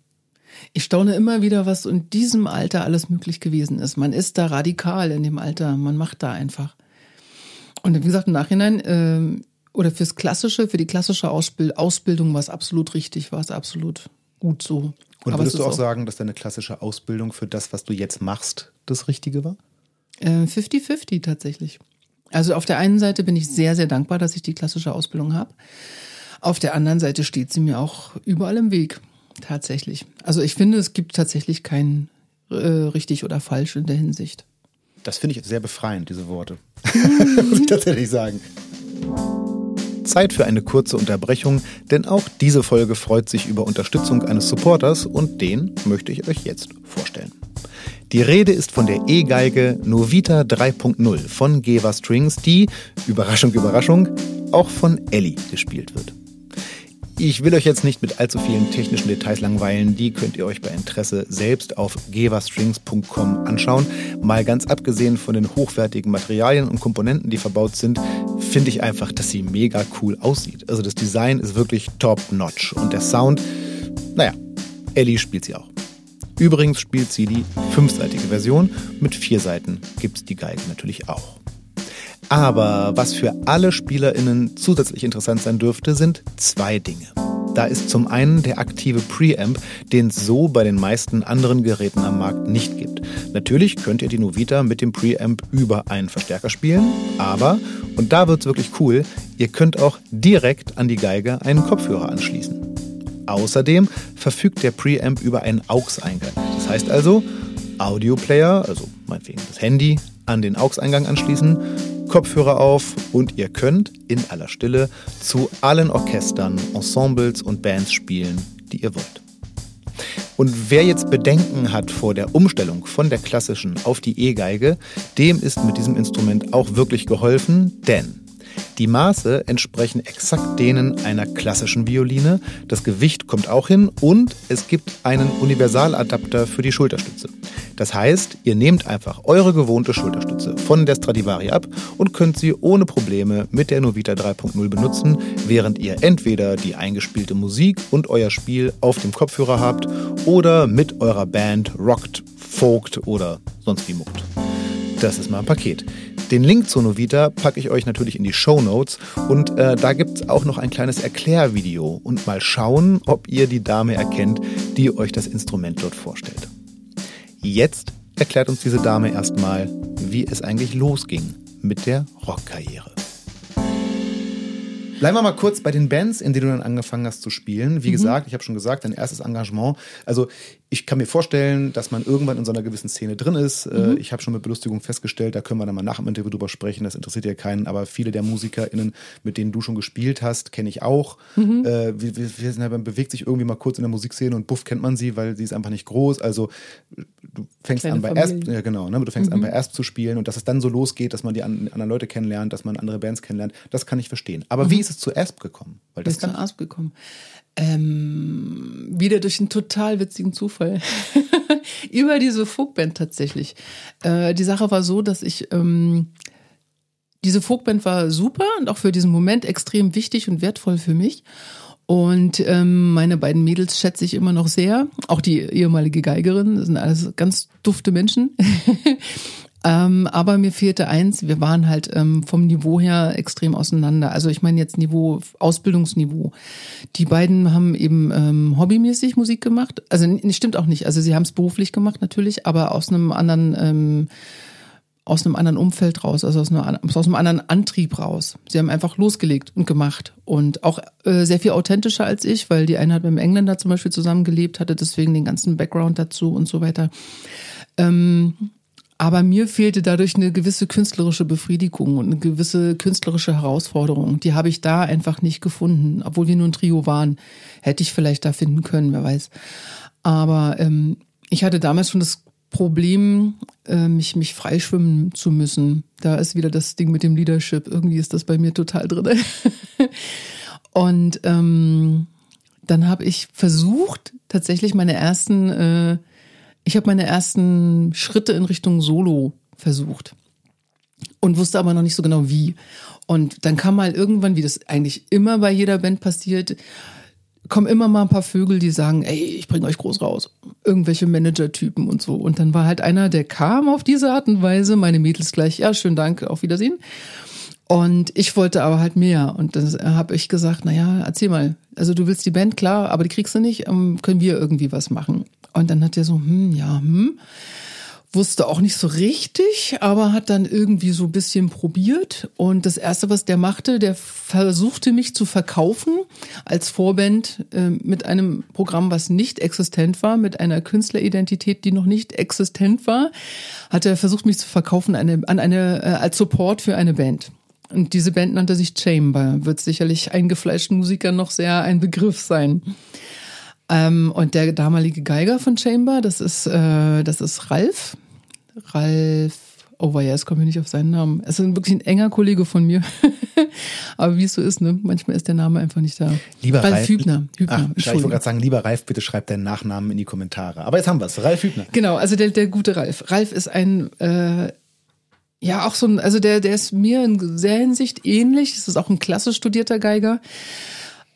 Ich staune immer wieder, was in diesem Alter alles möglich gewesen ist. Man ist da radikal in dem Alter, man macht da einfach. Und wie gesagt, im Nachhinein, äh, oder fürs Klassische, für die klassische Ausbild Ausbildung war es absolut richtig, war es absolut gut so. Und Aber würdest du auch, auch sagen, dass deine klassische Ausbildung für das, was du jetzt machst, das Richtige war? 50-50 äh, tatsächlich. Also auf der einen Seite bin ich sehr, sehr dankbar, dass ich die klassische Ausbildung habe. Auf der anderen Seite steht sie mir auch überall im Weg. Tatsächlich. Also ich finde, es gibt tatsächlich kein äh, richtig oder falsch in der Hinsicht. Das finde ich sehr befreiend, diese Worte. Muss ich tatsächlich sagen. Zeit für eine kurze Unterbrechung, denn auch diese Folge freut sich über Unterstützung eines Supporters und den möchte ich euch jetzt vorstellen. Die Rede ist von der E-Geige Novita 3.0 von Geva Strings, die, Überraschung, Überraschung, auch von Ellie gespielt wird. Ich will euch jetzt nicht mit allzu vielen technischen Details langweilen, die könnt ihr euch bei Interesse selbst auf gevastrings.com anschauen. Mal ganz abgesehen von den hochwertigen Materialien und Komponenten, die verbaut sind, finde ich einfach, dass sie mega cool aussieht. Also das Design ist wirklich top-notch und der Sound, naja, Ellie spielt sie auch. Übrigens spielt sie die fünfseitige Version, mit vier Seiten gibt es die Geige natürlich auch. Aber was für alle SpielerInnen zusätzlich interessant sein dürfte, sind zwei Dinge. Da ist zum einen der aktive Preamp, den es so bei den meisten anderen Geräten am Markt nicht gibt. Natürlich könnt ihr die Novita mit dem Preamp über einen Verstärker spielen, aber, und da wird's wirklich cool, ihr könnt auch direkt an die Geige einen Kopfhörer anschließen. Außerdem verfügt der Preamp über einen AUX-Eingang. Das heißt also, Audioplayer, also meinetwegen das Handy, an den AUX-Eingang anschließen Kopfhörer auf und ihr könnt in aller Stille zu allen Orchestern, Ensembles und Bands spielen, die ihr wollt. Und wer jetzt Bedenken hat vor der Umstellung von der klassischen auf die E-Geige, dem ist mit diesem Instrument auch wirklich geholfen, denn die Maße entsprechen exakt denen einer klassischen Violine. Das Gewicht kommt auch hin und es gibt einen Universaladapter für die Schulterstütze. Das heißt, ihr nehmt einfach eure gewohnte Schulterstütze von der Stradivari ab und könnt sie ohne Probleme mit der Novita 3.0 benutzen, während ihr entweder die eingespielte Musik und euer Spiel auf dem Kopfhörer habt oder mit eurer Band rockt, folkt oder sonst wie muckt. Das ist mal ein Paket. Den Link zur Novita packe ich euch natürlich in die Show Notes und äh, da gibt es auch noch ein kleines Erklärvideo und mal schauen, ob ihr die Dame erkennt, die euch das Instrument dort vorstellt. Jetzt erklärt uns diese Dame erstmal, wie es eigentlich losging mit der Rockkarriere. Bleiben wir mal kurz bei den Bands, in denen du dann angefangen hast zu spielen. Wie mhm. gesagt, ich habe schon gesagt, dein erstes Engagement. Also ich kann mir vorstellen, dass man irgendwann in so einer gewissen Szene drin ist. Äh, mhm. Ich habe schon mit Belustigung festgestellt, da können wir dann mal nach dem Interview drüber sprechen. Das interessiert ja keinen, aber viele der MusikerInnen, mit denen du schon gespielt hast, kenne ich auch. Mhm. Äh, wir, wir, wir sind, man bewegt sich irgendwie mal kurz in der Musikszene und buff kennt man sie, weil sie ist einfach nicht groß. Also du fängst Kleine an bei Asp, ja genau, ne? du fängst mhm. an bei Asp zu spielen und dass es dann so losgeht, dass man die anderen Leute kennenlernt, dass man andere Bands kennenlernt, das kann ich verstehen. Aber wie mhm. ist es zu Asp gekommen? Weil das ist zu Asp gekommen. Ähm, wieder durch einen total witzigen Zufall. Über diese Folkband tatsächlich. Äh, die Sache war so, dass ich ähm, diese Folkband war super und auch für diesen Moment extrem wichtig und wertvoll für mich. Und ähm, meine beiden Mädels schätze ich immer noch sehr. Auch die ehemalige Geigerin, das sind alles ganz dufte Menschen. Ähm, aber mir fehlte eins, wir waren halt ähm, vom Niveau her extrem auseinander. Also ich meine jetzt Niveau, Ausbildungsniveau. Die beiden haben eben ähm, hobbymäßig Musik gemacht. Also stimmt auch nicht. Also sie haben es beruflich gemacht natürlich, aber aus einem anderen ähm, aus einem anderen Umfeld raus, also aus, einer, aus einem anderen Antrieb raus. Sie haben einfach losgelegt und gemacht und auch äh, sehr viel authentischer als ich, weil die eine hat mit einem Engländer zum Beispiel zusammengelebt, hatte deswegen den ganzen Background dazu und so weiter. Ähm, aber mir fehlte dadurch eine gewisse künstlerische Befriedigung und eine gewisse künstlerische Herausforderung. Die habe ich da einfach nicht gefunden, obwohl wir nur ein Trio waren. Hätte ich vielleicht da finden können, wer weiß. Aber ähm, ich hatte damals schon das Problem, äh, mich, mich freischwimmen zu müssen. Da ist wieder das Ding mit dem Leadership. Irgendwie ist das bei mir total drin. und ähm, dann habe ich versucht, tatsächlich meine ersten äh, ich habe meine ersten Schritte in Richtung Solo versucht und wusste aber noch nicht so genau wie. Und dann kam mal irgendwann, wie das eigentlich immer bei jeder Band passiert, kommen immer mal ein paar Vögel, die sagen, ey, ich bringe euch groß raus. Irgendwelche Manager-Typen und so. Und dann war halt einer, der kam auf diese Art und Weise, meine Mädels gleich, ja, schönen Dank, auf Wiedersehen. Und ich wollte aber halt mehr. Und dann habe ich gesagt, naja, erzähl mal. Also du willst die Band, klar, aber die kriegst du nicht, ähm, können wir irgendwie was machen. Und dann hat er so, hm, ja, hm. Wusste auch nicht so richtig, aber hat dann irgendwie so ein bisschen probiert. Und das Erste, was der machte, der versuchte mich zu verkaufen als Vorband äh, mit einem Programm, was nicht existent war, mit einer Künstleridentität, die noch nicht existent war, hat er versucht, mich zu verkaufen eine, an eine, äh, als Support für eine Band. Und diese Band nannte sich Chamber, wird sicherlich eingefleischten Musikern noch sehr ein Begriff sein. Ähm, und der damalige Geiger von Chamber, das ist, äh, das ist Ralf. Ralf, oh ja, jetzt komme ich nicht auf seinen Namen. Es ist wirklich ein enger Kollege von mir. Aber wie es so ist, ne? Manchmal ist der Name einfach nicht da. Lieber Ralf, Ralf Hübner. Hübner Ach, ich wollte gerade sagen, lieber Ralf, bitte schreibt deinen Nachnamen in die Kommentare. Aber jetzt haben wir es. Ralf Hübner. Genau, also der, der gute Ralf. Ralf ist ein äh, ja, auch so ein, also der, der ist mir in sehr Hinsicht ähnlich. Es ist auch ein klassisch studierter Geiger.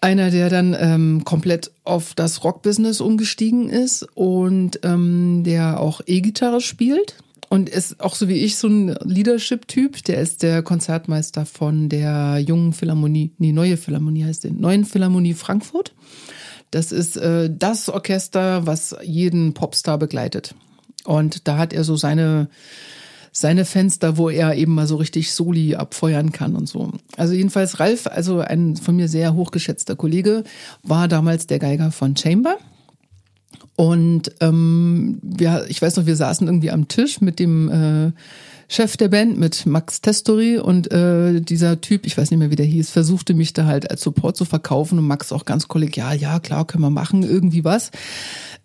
Einer, der dann ähm, komplett auf das Rockbusiness umgestiegen ist und ähm, der auch E-Gitarre spielt und ist auch so wie ich so ein Leadership-Typ. Der ist der Konzertmeister von der jungen Philharmonie, nee, neue Philharmonie heißt den, neuen Philharmonie Frankfurt. Das ist äh, das Orchester, was jeden Popstar begleitet. Und da hat er so seine seine Fenster, wo er eben mal so richtig Soli abfeuern kann und so. Also jedenfalls Ralf, also ein von mir sehr hochgeschätzter Kollege, war damals der Geiger von Chamber. Und ähm, wir, ich weiß noch, wir saßen irgendwie am Tisch mit dem äh, Chef der Band mit Max Testori und äh, dieser Typ, ich weiß nicht mehr, wie der hieß, versuchte mich da halt als Support zu verkaufen und Max auch ganz kollegial, ja klar, können wir machen, irgendwie was.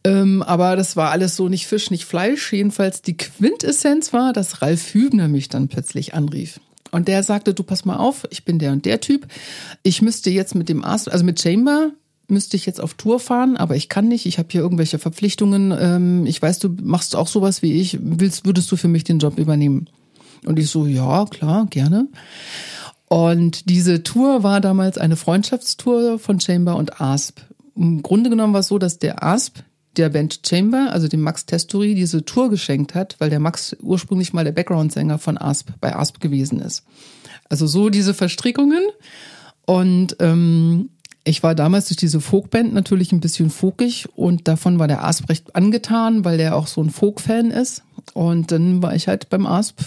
Ähm, aber das war alles so nicht Fisch, nicht Fleisch. Jedenfalls die Quintessenz war, dass Ralf Hübner mich dann plötzlich anrief. Und der sagte, du pass mal auf, ich bin der und der Typ. Ich müsste jetzt mit dem Arzt, also mit Chamber, müsste ich jetzt auf Tour fahren, aber ich kann nicht. Ich habe hier irgendwelche Verpflichtungen. Ähm, ich weiß, du machst auch sowas wie ich. Willst, würdest du für mich den Job übernehmen? Und ich so, ja, klar, gerne. Und diese Tour war damals eine Freundschaftstour von Chamber und Asp. Im Grunde genommen war es so, dass der Asp der Band Chamber, also dem Max Testori, diese Tour geschenkt hat, weil der Max ursprünglich mal der Background-Sänger von Asp bei Asp gewesen ist. Also so diese Verstrickungen. Und ähm, ich war damals durch diese Folkband natürlich ein bisschen folkig und davon war der Asp recht angetan, weil der auch so ein Folk-Fan ist. Und dann war ich halt beim Asp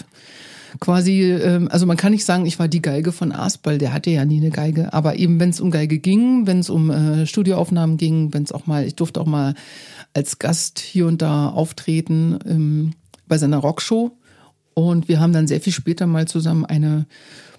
quasi, ähm, also man kann nicht sagen, ich war die Geige von Asp, weil der hatte ja nie eine Geige. Aber eben, wenn es um Geige ging, wenn es um äh, Studioaufnahmen ging, wenn es auch mal, ich durfte auch mal als Gast hier und da auftreten ähm, bei seiner Rockshow. Und wir haben dann sehr viel später mal zusammen eine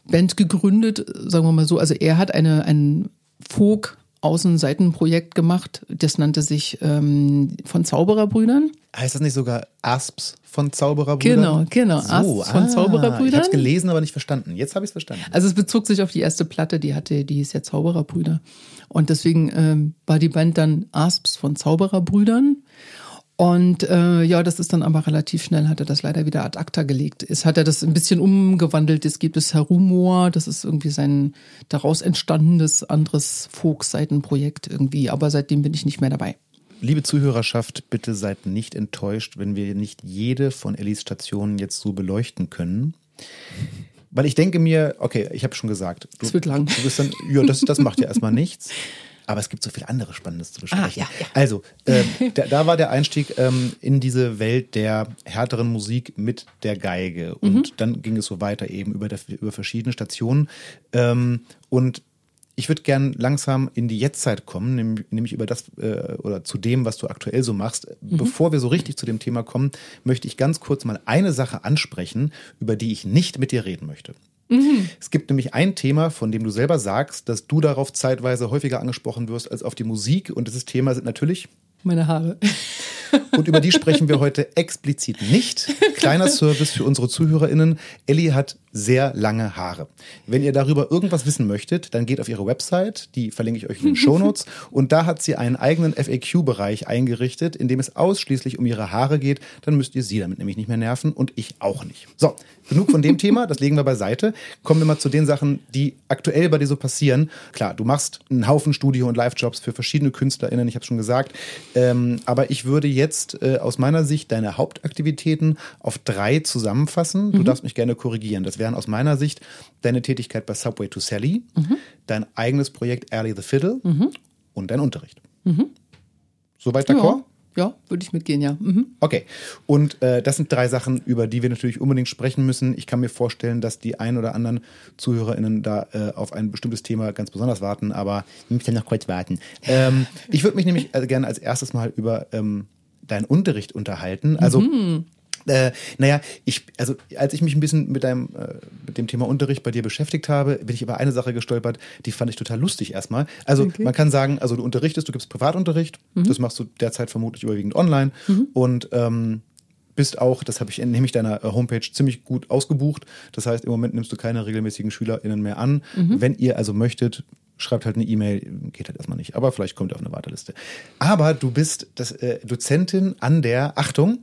Band gegründet, sagen wir mal so. Also er hat eine, ein Folk Außenseitenprojekt gemacht. Das nannte sich ähm, von Zaubererbrüdern. Heißt das nicht sogar Asps von Zaubererbrüdern? Genau, genau. So, Asps von ah, Zaubererbrüdern. Ich habe es gelesen, aber nicht verstanden. Jetzt habe ich es verstanden. Also es bezog sich auf die erste Platte, die hatte, die hieß ja Zaubererbrüder. Und deswegen ähm, war die Band dann Asps von Zaubererbrüdern. Und äh, ja, das ist dann aber relativ schnell, hat er das leider wieder ad acta gelegt. Es hat er das ein bisschen umgewandelt. Es gibt es Herumor, das ist irgendwie sein daraus entstandenes anderes Folk-Seitenprojekt irgendwie. Aber seitdem bin ich nicht mehr dabei. Liebe Zuhörerschaft, bitte seid nicht enttäuscht, wenn wir nicht jede von Ellis Stationen jetzt so beleuchten können. Weil ich denke mir, okay, ich habe schon gesagt, du, es wird lang. Du bist dann, ja, das, das macht ja erstmal nichts. Aber es gibt so viel anderes Spannendes zu besprechen. Ah, ja, ja. Also, äh, da, da, war der Einstieg ähm, in diese Welt der härteren Musik mit der Geige. Und mhm. dann ging es so weiter eben über, der, über verschiedene Stationen. Ähm, und ich würde gern langsam in die Jetztzeit kommen, nämlich über das äh, oder zu dem, was du aktuell so machst. Mhm. Bevor wir so richtig zu dem Thema kommen, möchte ich ganz kurz mal eine Sache ansprechen, über die ich nicht mit dir reden möchte. Mhm. Es gibt nämlich ein Thema, von dem du selber sagst, dass du darauf zeitweise häufiger angesprochen wirst als auf die Musik. Und dieses Thema sind natürlich meine Haare. Und über die sprechen wir heute explizit nicht. Kleiner Service für unsere ZuhörerInnen. Ellie hat sehr lange Haare. Wenn ihr darüber irgendwas wissen möchtet, dann geht auf ihre Website, die verlinke ich euch in den Shownotes. und da hat sie einen eigenen FAQ-Bereich eingerichtet, in dem es ausschließlich um ihre Haare geht. Dann müsst ihr sie damit nämlich nicht mehr nerven und ich auch nicht. So, genug von dem Thema, das legen wir beiseite. Kommen wir mal zu den Sachen, die aktuell bei dir so passieren. Klar, du machst einen Haufen Studio- und Live-Jobs für verschiedene KünstlerInnen, ich habe schon gesagt. Ähm, aber ich würde jetzt äh, aus meiner Sicht deine Hauptaktivitäten auf drei zusammenfassen. Du mhm. darfst mich gerne korrigieren. Das wären aus meiner Sicht deine Tätigkeit bei Subway to Sally, mhm. dein eigenes Projekt Early the Fiddle mhm. und dein Unterricht. Mhm. Soweit d'accord? Ja. Ja, würde ich mitgehen, ja. Mhm. Okay. Und äh, das sind drei Sachen, über die wir natürlich unbedingt sprechen müssen. Ich kann mir vorstellen, dass die ein oder anderen ZuhörerInnen da äh, auf ein bestimmtes Thema ganz besonders warten, aber ich muss ja noch kurz warten. Ähm, ich würde mich nämlich äh, gerne als erstes mal über ähm, deinen Unterricht unterhalten. Also mhm. Äh, naja, ich, also als ich mich ein bisschen mit, deinem, äh, mit dem Thema Unterricht bei dir beschäftigt habe, bin ich über eine Sache gestolpert, die fand ich total lustig erstmal. Also okay. man kann sagen, also du unterrichtest, du gibst Privatunterricht, mhm. das machst du derzeit vermutlich überwiegend online mhm. und ähm, bist auch, das habe ich nämlich deiner äh, Homepage ziemlich gut ausgebucht. Das heißt, im Moment nimmst du keine regelmäßigen SchülerInnen mehr an. Mhm. Wenn ihr also möchtet, schreibt halt eine E-Mail, geht halt erstmal nicht, aber vielleicht kommt ihr auf eine Warteliste. Aber du bist das, äh, Dozentin an der, Achtung,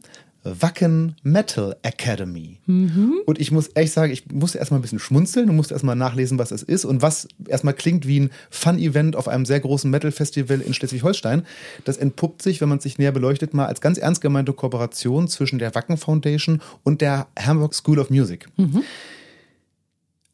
Wacken Metal Academy. Mhm. Und ich muss ehrlich sagen, ich musste erstmal ein bisschen schmunzeln und musste erstmal nachlesen, was es ist und was erstmal klingt wie ein Fun-Event auf einem sehr großen Metal-Festival in Schleswig-Holstein. Das entpuppt sich, wenn man es sich näher beleuchtet, mal als ganz ernst gemeinte Kooperation zwischen der Wacken Foundation und der Hamburg School of Music. Mhm.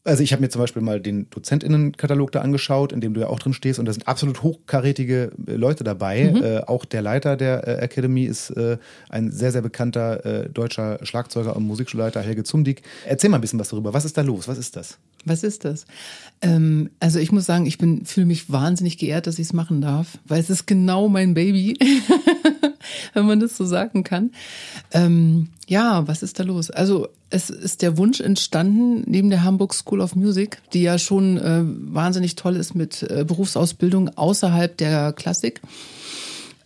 Also ich habe mir zum Beispiel mal den Dozentinnenkatalog da angeschaut, in dem du ja auch drin stehst, und da sind absolut hochkarätige äh, Leute dabei. Mhm. Äh, auch der Leiter der äh, Academy ist äh, ein sehr, sehr bekannter äh, deutscher Schlagzeuger und Musikschulleiter, Helge Zumdick. Erzähl mal ein bisschen was darüber. Was ist da los? Was ist das? Was ist das? Ähm, also ich muss sagen, ich bin fühle mich wahnsinnig geehrt, dass ich es machen darf, weil es ist genau mein Baby, wenn man das so sagen kann. Ähm, ja, was ist da los? Also es ist der Wunsch entstanden, neben der Hamburg School of Music, die ja schon äh, wahnsinnig toll ist mit äh, Berufsausbildung außerhalb der Klassik,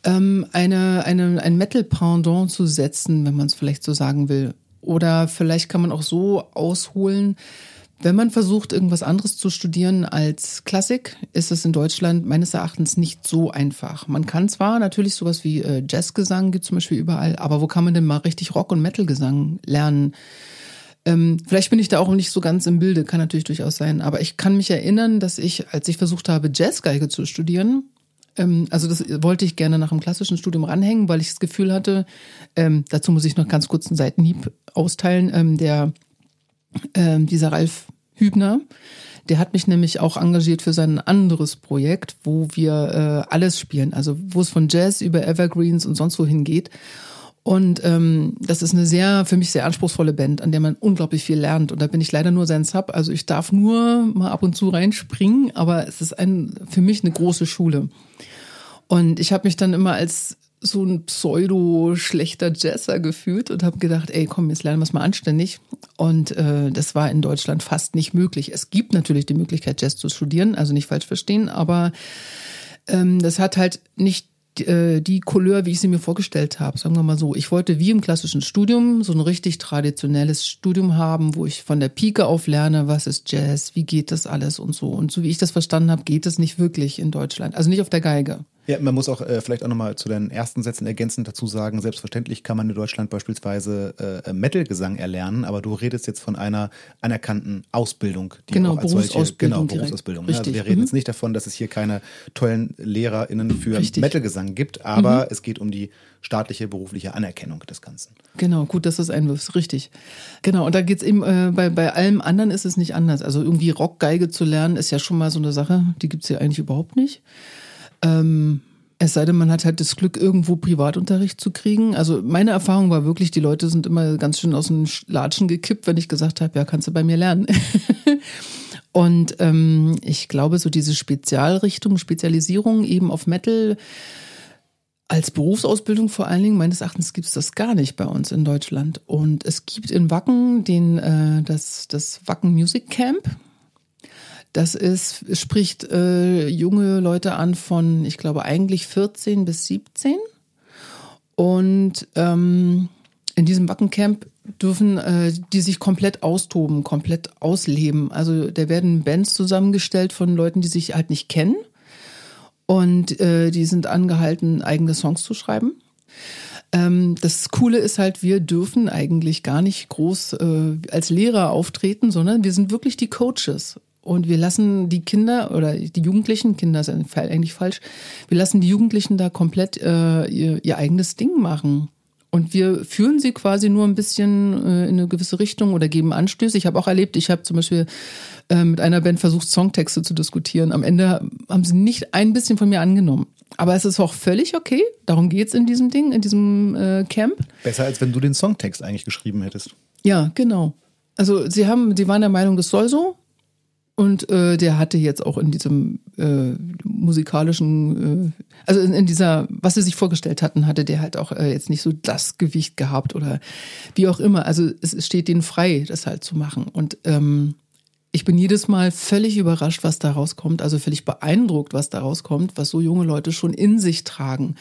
ähm, eine, eine, ein Metal-Pendant zu setzen, wenn man es vielleicht so sagen will. Oder vielleicht kann man auch so ausholen, wenn man versucht, irgendwas anderes zu studieren als Klassik, ist es in Deutschland meines Erachtens nicht so einfach. Man kann zwar natürlich sowas wie äh, Jazzgesang gibt zum Beispiel überall, aber wo kann man denn mal richtig Rock- und Metalgesang lernen? Ähm, vielleicht bin ich da auch nicht so ganz im Bilde, kann natürlich durchaus sein. Aber ich kann mich erinnern, dass ich, als ich versucht habe, Jazzgeige zu studieren, ähm, also das wollte ich gerne nach dem klassischen Studium ranhängen, weil ich das Gefühl hatte, ähm, dazu muss ich noch ganz kurz einen Seitenhieb austeilen, ähm, der ähm, dieser Ralf Hübner, der hat mich nämlich auch engagiert für sein anderes Projekt, wo wir äh, alles spielen, also wo es von Jazz über Evergreens und sonst wohin geht. Und ähm, das ist eine sehr, für mich sehr anspruchsvolle Band, an der man unglaublich viel lernt. Und da bin ich leider nur sein Sub. Also ich darf nur mal ab und zu reinspringen, aber es ist ein, für mich eine große Schule. Und ich habe mich dann immer als so ein pseudo-schlechter Jazzer gefühlt und habe gedacht, ey, komm, jetzt lernen wir es mal anständig. Und äh, das war in Deutschland fast nicht möglich. Es gibt natürlich die Möglichkeit, Jazz zu studieren, also nicht falsch verstehen, aber ähm, das hat halt nicht äh, die Couleur, wie ich sie mir vorgestellt habe, sagen wir mal so. Ich wollte wie im klassischen Studium so ein richtig traditionelles Studium haben, wo ich von der Pike auf lerne, was ist Jazz, wie geht das alles und so. Und so wie ich das verstanden habe, geht es nicht wirklich in Deutschland. Also nicht auf der Geige. Ja, man muss auch äh, vielleicht auch nochmal zu deinen ersten Sätzen ergänzend dazu sagen, selbstverständlich kann man in Deutschland beispielsweise äh, Metal-Gesang erlernen, aber du redest jetzt von einer anerkannten Ausbildung, die genau, auch als Berufsausbildung solche, genau, Berufsausbildung. Ne? Also wir reden mhm. jetzt nicht davon, dass es hier keine tollen LehrerInnen für Metal-Gesang gibt, aber mhm. es geht um die staatliche berufliche Anerkennung des Ganzen. Genau, gut, dass du es einwirfst, richtig. Genau, und da geht's eben, äh, bei, bei allem anderen ist es nicht anders. Also irgendwie Rockgeige zu lernen, ist ja schon mal so eine Sache, die gibt's hier eigentlich überhaupt nicht. Ähm, es sei denn, man hat halt das Glück, irgendwo Privatunterricht zu kriegen. Also meine Erfahrung war wirklich, die Leute sind immer ganz schön aus den Latschen gekippt, wenn ich gesagt habe, ja, kannst du bei mir lernen. Und ähm, ich glaube, so diese Spezialrichtung, Spezialisierung eben auf Metal als Berufsausbildung vor allen Dingen, meines Erachtens gibt es das gar nicht bei uns in Deutschland. Und es gibt in Wacken den, äh, das, das Wacken Music Camp. Das ist, spricht äh, junge Leute an von, ich glaube, eigentlich 14 bis 17. Und ähm, in diesem Wackencamp dürfen äh, die sich komplett austoben, komplett ausleben. Also da werden Bands zusammengestellt von Leuten, die sich halt nicht kennen. Und äh, die sind angehalten, eigene Songs zu schreiben. Ähm, das Coole ist halt, wir dürfen eigentlich gar nicht groß äh, als Lehrer auftreten, sondern wir sind wirklich die Coaches. Und wir lassen die Kinder oder die Jugendlichen, Kinder ist eigentlich falsch, wir lassen die Jugendlichen da komplett äh, ihr, ihr eigenes Ding machen. Und wir führen sie quasi nur ein bisschen äh, in eine gewisse Richtung oder geben Anstöße. Ich habe auch erlebt, ich habe zum Beispiel äh, mit einer Band versucht, Songtexte zu diskutieren. Am Ende haben sie nicht ein bisschen von mir angenommen. Aber es ist auch völlig okay. Darum geht's in diesem Ding, in diesem äh, Camp. Besser, als wenn du den Songtext eigentlich geschrieben hättest. Ja, genau. Also sie haben, sie waren der Meinung, das soll so. Und äh, der hatte jetzt auch in diesem äh, musikalischen, äh, also in, in dieser, was sie sich vorgestellt hatten, hatte der halt auch äh, jetzt nicht so das Gewicht gehabt oder wie auch immer. Also es steht denen frei, das halt zu machen. Und ähm, ich bin jedes Mal völlig überrascht, was da rauskommt, also völlig beeindruckt, was da rauskommt, was so junge Leute schon in sich tragen.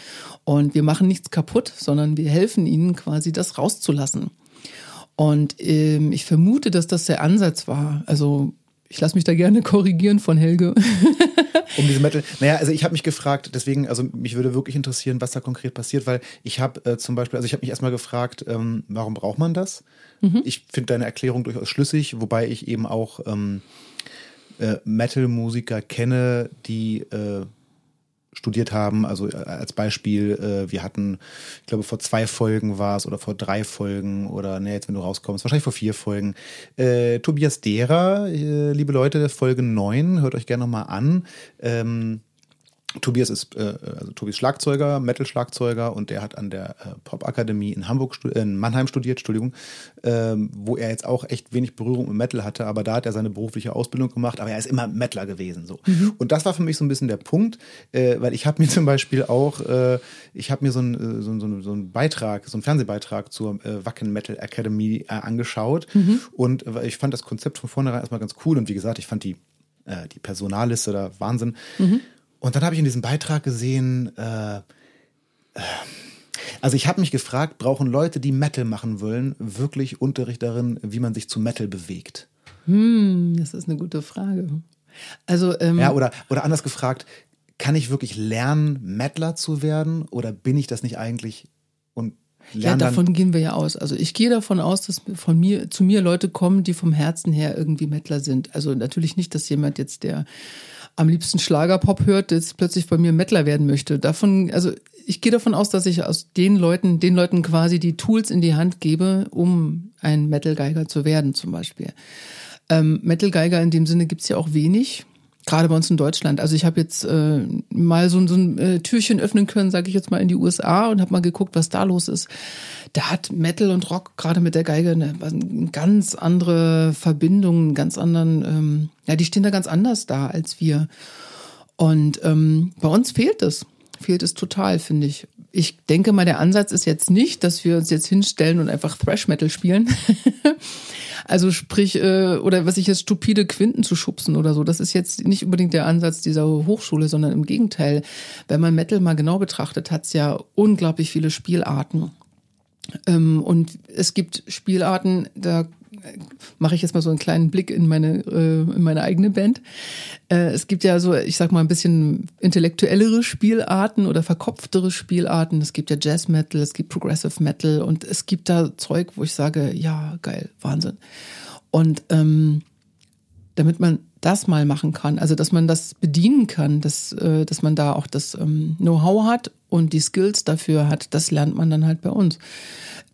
Und wir machen nichts kaputt, sondern wir helfen ihnen quasi das rauszulassen. Und ähm, ich vermute, dass das der Ansatz war. Also ich lasse mich da gerne korrigieren von Helge. um diese Metal. Naja, also ich habe mich gefragt, deswegen, also mich würde wirklich interessieren, was da konkret passiert, weil ich habe äh, zum Beispiel, also ich habe mich erstmal gefragt, ähm, warum braucht man das? Mhm. Ich finde deine Erklärung durchaus schlüssig, wobei ich eben auch ähm, äh, Metal-Musiker kenne, die äh, studiert haben. Also äh, als Beispiel, äh, wir hatten, ich glaube, vor zwei Folgen war es oder vor drei Folgen oder ne, jetzt wenn du rauskommst, wahrscheinlich vor vier Folgen. Äh, Tobias Derer, äh, liebe Leute, Folge 9, hört euch gerne nochmal an. Ähm, Tobias ist äh, also Tobias Schlagzeuger, Metal-Schlagzeuger und der hat an der äh, Popakademie in Hamburg, äh, in Mannheim studiert, Entschuldigung, ähm, wo er jetzt auch echt wenig Berührung mit Metal hatte, aber da hat er seine berufliche Ausbildung gemacht, aber er ist immer Metaler gewesen. So. Mhm. Und das war für mich so ein bisschen der Punkt, äh, weil ich habe mir zum Beispiel auch, äh, ich habe mir so einen so, so, so einen Beitrag, so einen Fernsehbeitrag zur äh, Wacken Metal Academy äh, angeschaut mhm. und äh, ich fand das Konzept von vornherein erstmal ganz cool und wie gesagt, ich fand die, äh, die Personalliste da Wahnsinn. Mhm. Und dann habe ich in diesem Beitrag gesehen, äh, äh, also ich habe mich gefragt, brauchen Leute, die Metal machen wollen, wirklich Unterricht darin, wie man sich zu Metal bewegt? Hm, das ist eine gute Frage. Also ähm, ja, oder oder anders gefragt, kann ich wirklich lernen, Metaler zu werden, oder bin ich das nicht eigentlich und ja, davon gehen wir ja aus. Also ich gehe davon aus, dass von mir zu mir Leute kommen, die vom Herzen her irgendwie Mettler sind. Also natürlich nicht, dass jemand jetzt der am liebsten Schlagerpop hört, jetzt plötzlich bei mir Mettler werden möchte. Davon, also ich gehe davon aus, dass ich aus den Leuten, den Leuten quasi die Tools in die Hand gebe, um ein Metal-Geiger zu werden, zum Beispiel. Ähm, Metal-Geiger in dem Sinne gibt's ja auch wenig gerade bei uns in Deutschland. Also ich habe jetzt äh, mal so, so ein äh, Türchen öffnen können, sage ich jetzt mal, in die USA und habe mal geguckt, was da los ist. Da hat Metal und Rock gerade mit der Geige eine, eine ganz andere Verbindung, einen ganz anderen, ähm, ja, die stehen da ganz anders da als wir. Und ähm, bei uns fehlt es. Fehlt es total, finde ich. Ich denke mal, der Ansatz ist jetzt nicht, dass wir uns jetzt hinstellen und einfach Thrash Metal spielen. Also sprich, äh, oder was ich jetzt stupide Quinten zu schubsen oder so, das ist jetzt nicht unbedingt der Ansatz dieser Hochschule, sondern im Gegenteil. Wenn man Metal mal genau betrachtet, hat es ja unglaublich viele Spielarten. Ähm, und es gibt Spielarten, da mache ich jetzt mal so einen kleinen Blick in meine, äh, in meine eigene Band. Äh, es gibt ja so, ich sag mal, ein bisschen intellektuellere Spielarten oder verkopftere Spielarten. Es gibt ja Jazz Metal, es gibt Progressive Metal und es gibt da Zeug, wo ich sage, ja, geil, Wahnsinn. Und ähm, damit man das mal machen kann, also dass man das bedienen kann, dass, äh, dass man da auch das ähm, Know-how hat und die Skills dafür hat, das lernt man dann halt bei uns.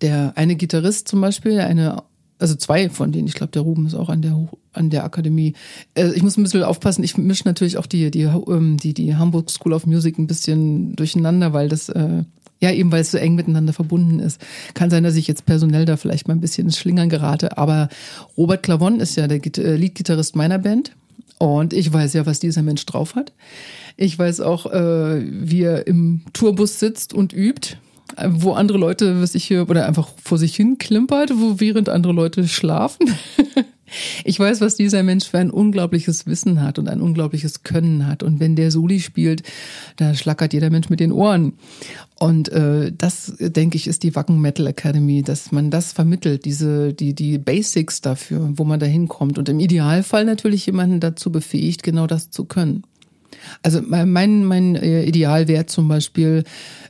Der eine Gitarrist zum Beispiel, eine also zwei von denen. Ich glaube, der Ruben ist auch an der an der Akademie. Äh, ich muss ein bisschen aufpassen. Ich mische natürlich auch die die ähm, die die Hamburg School of Music ein bisschen durcheinander, weil das äh, ja eben weil es so eng miteinander verbunden ist. Kann sein, dass ich jetzt personell da vielleicht mal ein bisschen ins Schlingern gerate. Aber Robert Clavon ist ja der äh, Leadgitarrist meiner Band. Und ich weiß ja, was dieser Mensch drauf hat. Ich weiß auch, äh, wie er im Tourbus sitzt und übt wo andere Leute, was ich hier, oder einfach vor sich hin klimpert, wo während andere Leute schlafen. ich weiß, was dieser Mensch für ein unglaubliches Wissen hat und ein unglaubliches Können hat. Und wenn der Soli spielt, da schlackert jeder Mensch mit den Ohren. Und äh, das, denke ich, ist die Wacken Metal Academy, dass man das vermittelt, diese, die, die Basics dafür, wo man da hinkommt. Und im Idealfall natürlich jemanden dazu befähigt, genau das zu können. Also mein, mein äh, Ideal wäre zum Beispiel,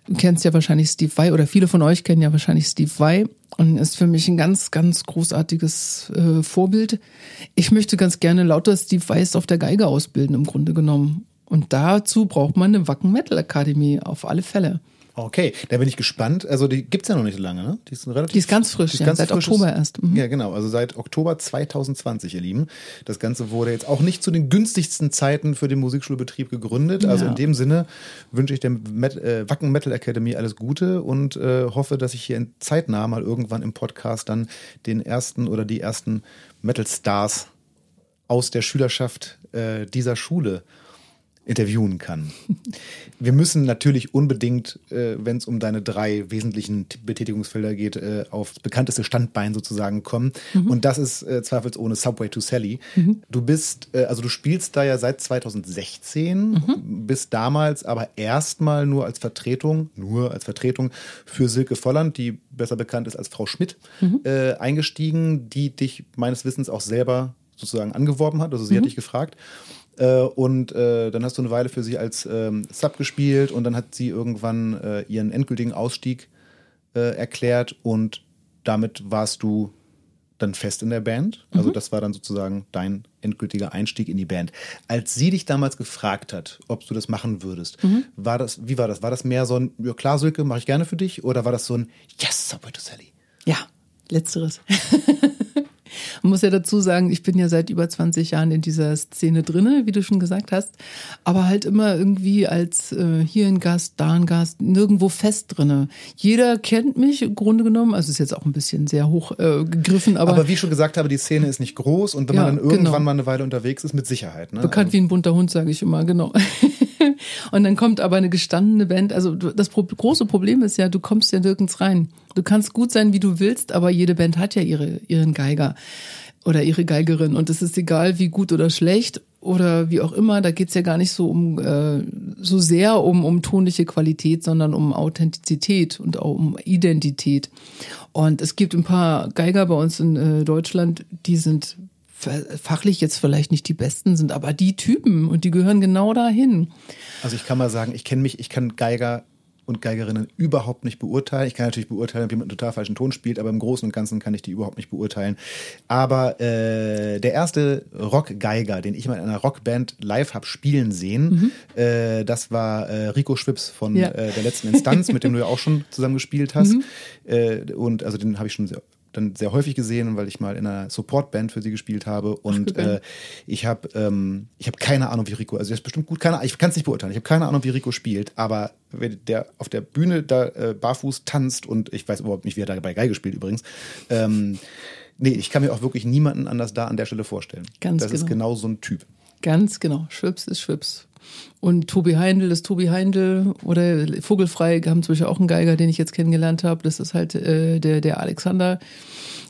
du kennst ja wahrscheinlich Steve Vai oder viele von euch kennen ja wahrscheinlich Steve Vai und ist für mich ein ganz, ganz großartiges äh, Vorbild. Ich möchte ganz gerne lauter Steve Vais auf der Geige ausbilden im Grunde genommen. Und dazu braucht man eine Wacken Metal Akademie auf alle Fälle. Okay, da bin ich gespannt. Also die gibt's ja noch nicht so lange, ne? Die ist relativ. Die ist ganz frisch, ist ja, ganz seit frisches, Oktober erst. Mhm. Ja, genau. Also seit Oktober 2020, ihr Lieben. Das Ganze wurde jetzt auch nicht zu den günstigsten Zeiten für den Musikschulbetrieb gegründet. Also ja. in dem Sinne wünsche ich der Met äh, Wacken Metal Academy alles Gute und äh, hoffe, dass ich hier in zeitnah mal irgendwann im Podcast dann den ersten oder die ersten Metal Stars aus der Schülerschaft äh, dieser Schule interviewen kann. Wir müssen natürlich unbedingt, äh, wenn es um deine drei wesentlichen Betätigungsfelder geht, äh, aufs bekannteste Standbein sozusagen kommen. Mhm. Und das ist äh, zweifelsohne Subway to Sally. Mhm. Du bist, äh, also du spielst da ja seit 2016, mhm. bist damals aber erstmal nur als Vertretung, nur als Vertretung für Silke Volland, die besser bekannt ist als Frau Schmidt, mhm. äh, eingestiegen, die dich meines Wissens auch selber sozusagen angeworben hat. Also sie hat mhm. dich gefragt. Äh, und äh, dann hast du eine Weile für sie als ähm, Sub gespielt und dann hat sie irgendwann äh, ihren endgültigen Ausstieg äh, erklärt und damit warst du dann fest in der Band. Also mhm. das war dann sozusagen dein endgültiger Einstieg in die Band. Als sie dich damals gefragt hat, ob du das machen würdest, mhm. war das, wie war das? War das mehr so ein, ja klar, Silke, mache ich gerne für dich? Oder war das so ein, yes, Subway to Sally? Ja, letzteres. Man muss ja dazu sagen, ich bin ja seit über 20 Jahren in dieser Szene drinne, wie du schon gesagt hast, aber halt immer irgendwie als äh, hier ein Gast, da ein Gast, nirgendwo fest drinne. Jeder kennt mich im Grunde genommen, also ist jetzt auch ein bisschen sehr hoch äh, gegriffen, aber Aber wie ich schon gesagt habe, die Szene ist nicht groß und wenn Ja, man dann irgendwann genau. mal eine Weile unterwegs ist, mit Sicherheit. Ne? bekannt wie ein bunter Hund, sage ich immer, genau. Und dann kommt aber eine gestandene Band. Also das große Problem ist ja, du kommst ja nirgends rein. Du kannst gut sein, wie du willst, aber jede Band hat ja ihre, ihren Geiger oder ihre Geigerin. Und es ist egal, wie gut oder schlecht oder wie auch immer. Da geht's ja gar nicht so um äh, so sehr um, um tonliche Qualität, sondern um Authentizität und auch um Identität. Und es gibt ein paar Geiger bei uns in äh, Deutschland, die sind fachlich jetzt vielleicht nicht die besten sind, aber die Typen und die gehören genau dahin. Also ich kann mal sagen, ich kenne mich, ich kann Geiger und Geigerinnen überhaupt nicht beurteilen. Ich kann natürlich beurteilen, ob jemand einen total falschen Ton spielt, aber im Großen und Ganzen kann ich die überhaupt nicht beurteilen. Aber äh, der erste Rockgeiger, den ich mal in einer Rockband live hab spielen sehen, äh, das war äh, Rico Schwips von Ja. äh, der letzten Instanz, mit dem du ja auch schon zusammen gespielt hast. Äh, und also den habe ich schon sehr dann sehr häufig gesehen, weil ich mal in einer Supportband für sie gespielt habe und äh, ich habe ähm, ich habe keine Ahnung, wie Rico, also der ist bestimmt gut, keine, ich kann es nicht beurteilen, ich habe keine Ahnung, wie Rico spielt, aber wenn der auf der Bühne da äh, barfuß tanzt und ich weiß überhaupt nicht, wie er dabei Geige spielt übrigens, ähm, nee, ich kann mir auch wirklich niemanden anders da an der Stelle vorstellen. Ganz das ist genau. genau so ein Typ. Ganz genau. Schwips ist Schwips. Und Tobi Heindl ist Tobi Heindl oder Vogelfrei haben zum Beispiel auch einen Geiger, den ich jetzt kennengelernt habe. Das ist halt äh, der, der Alexander.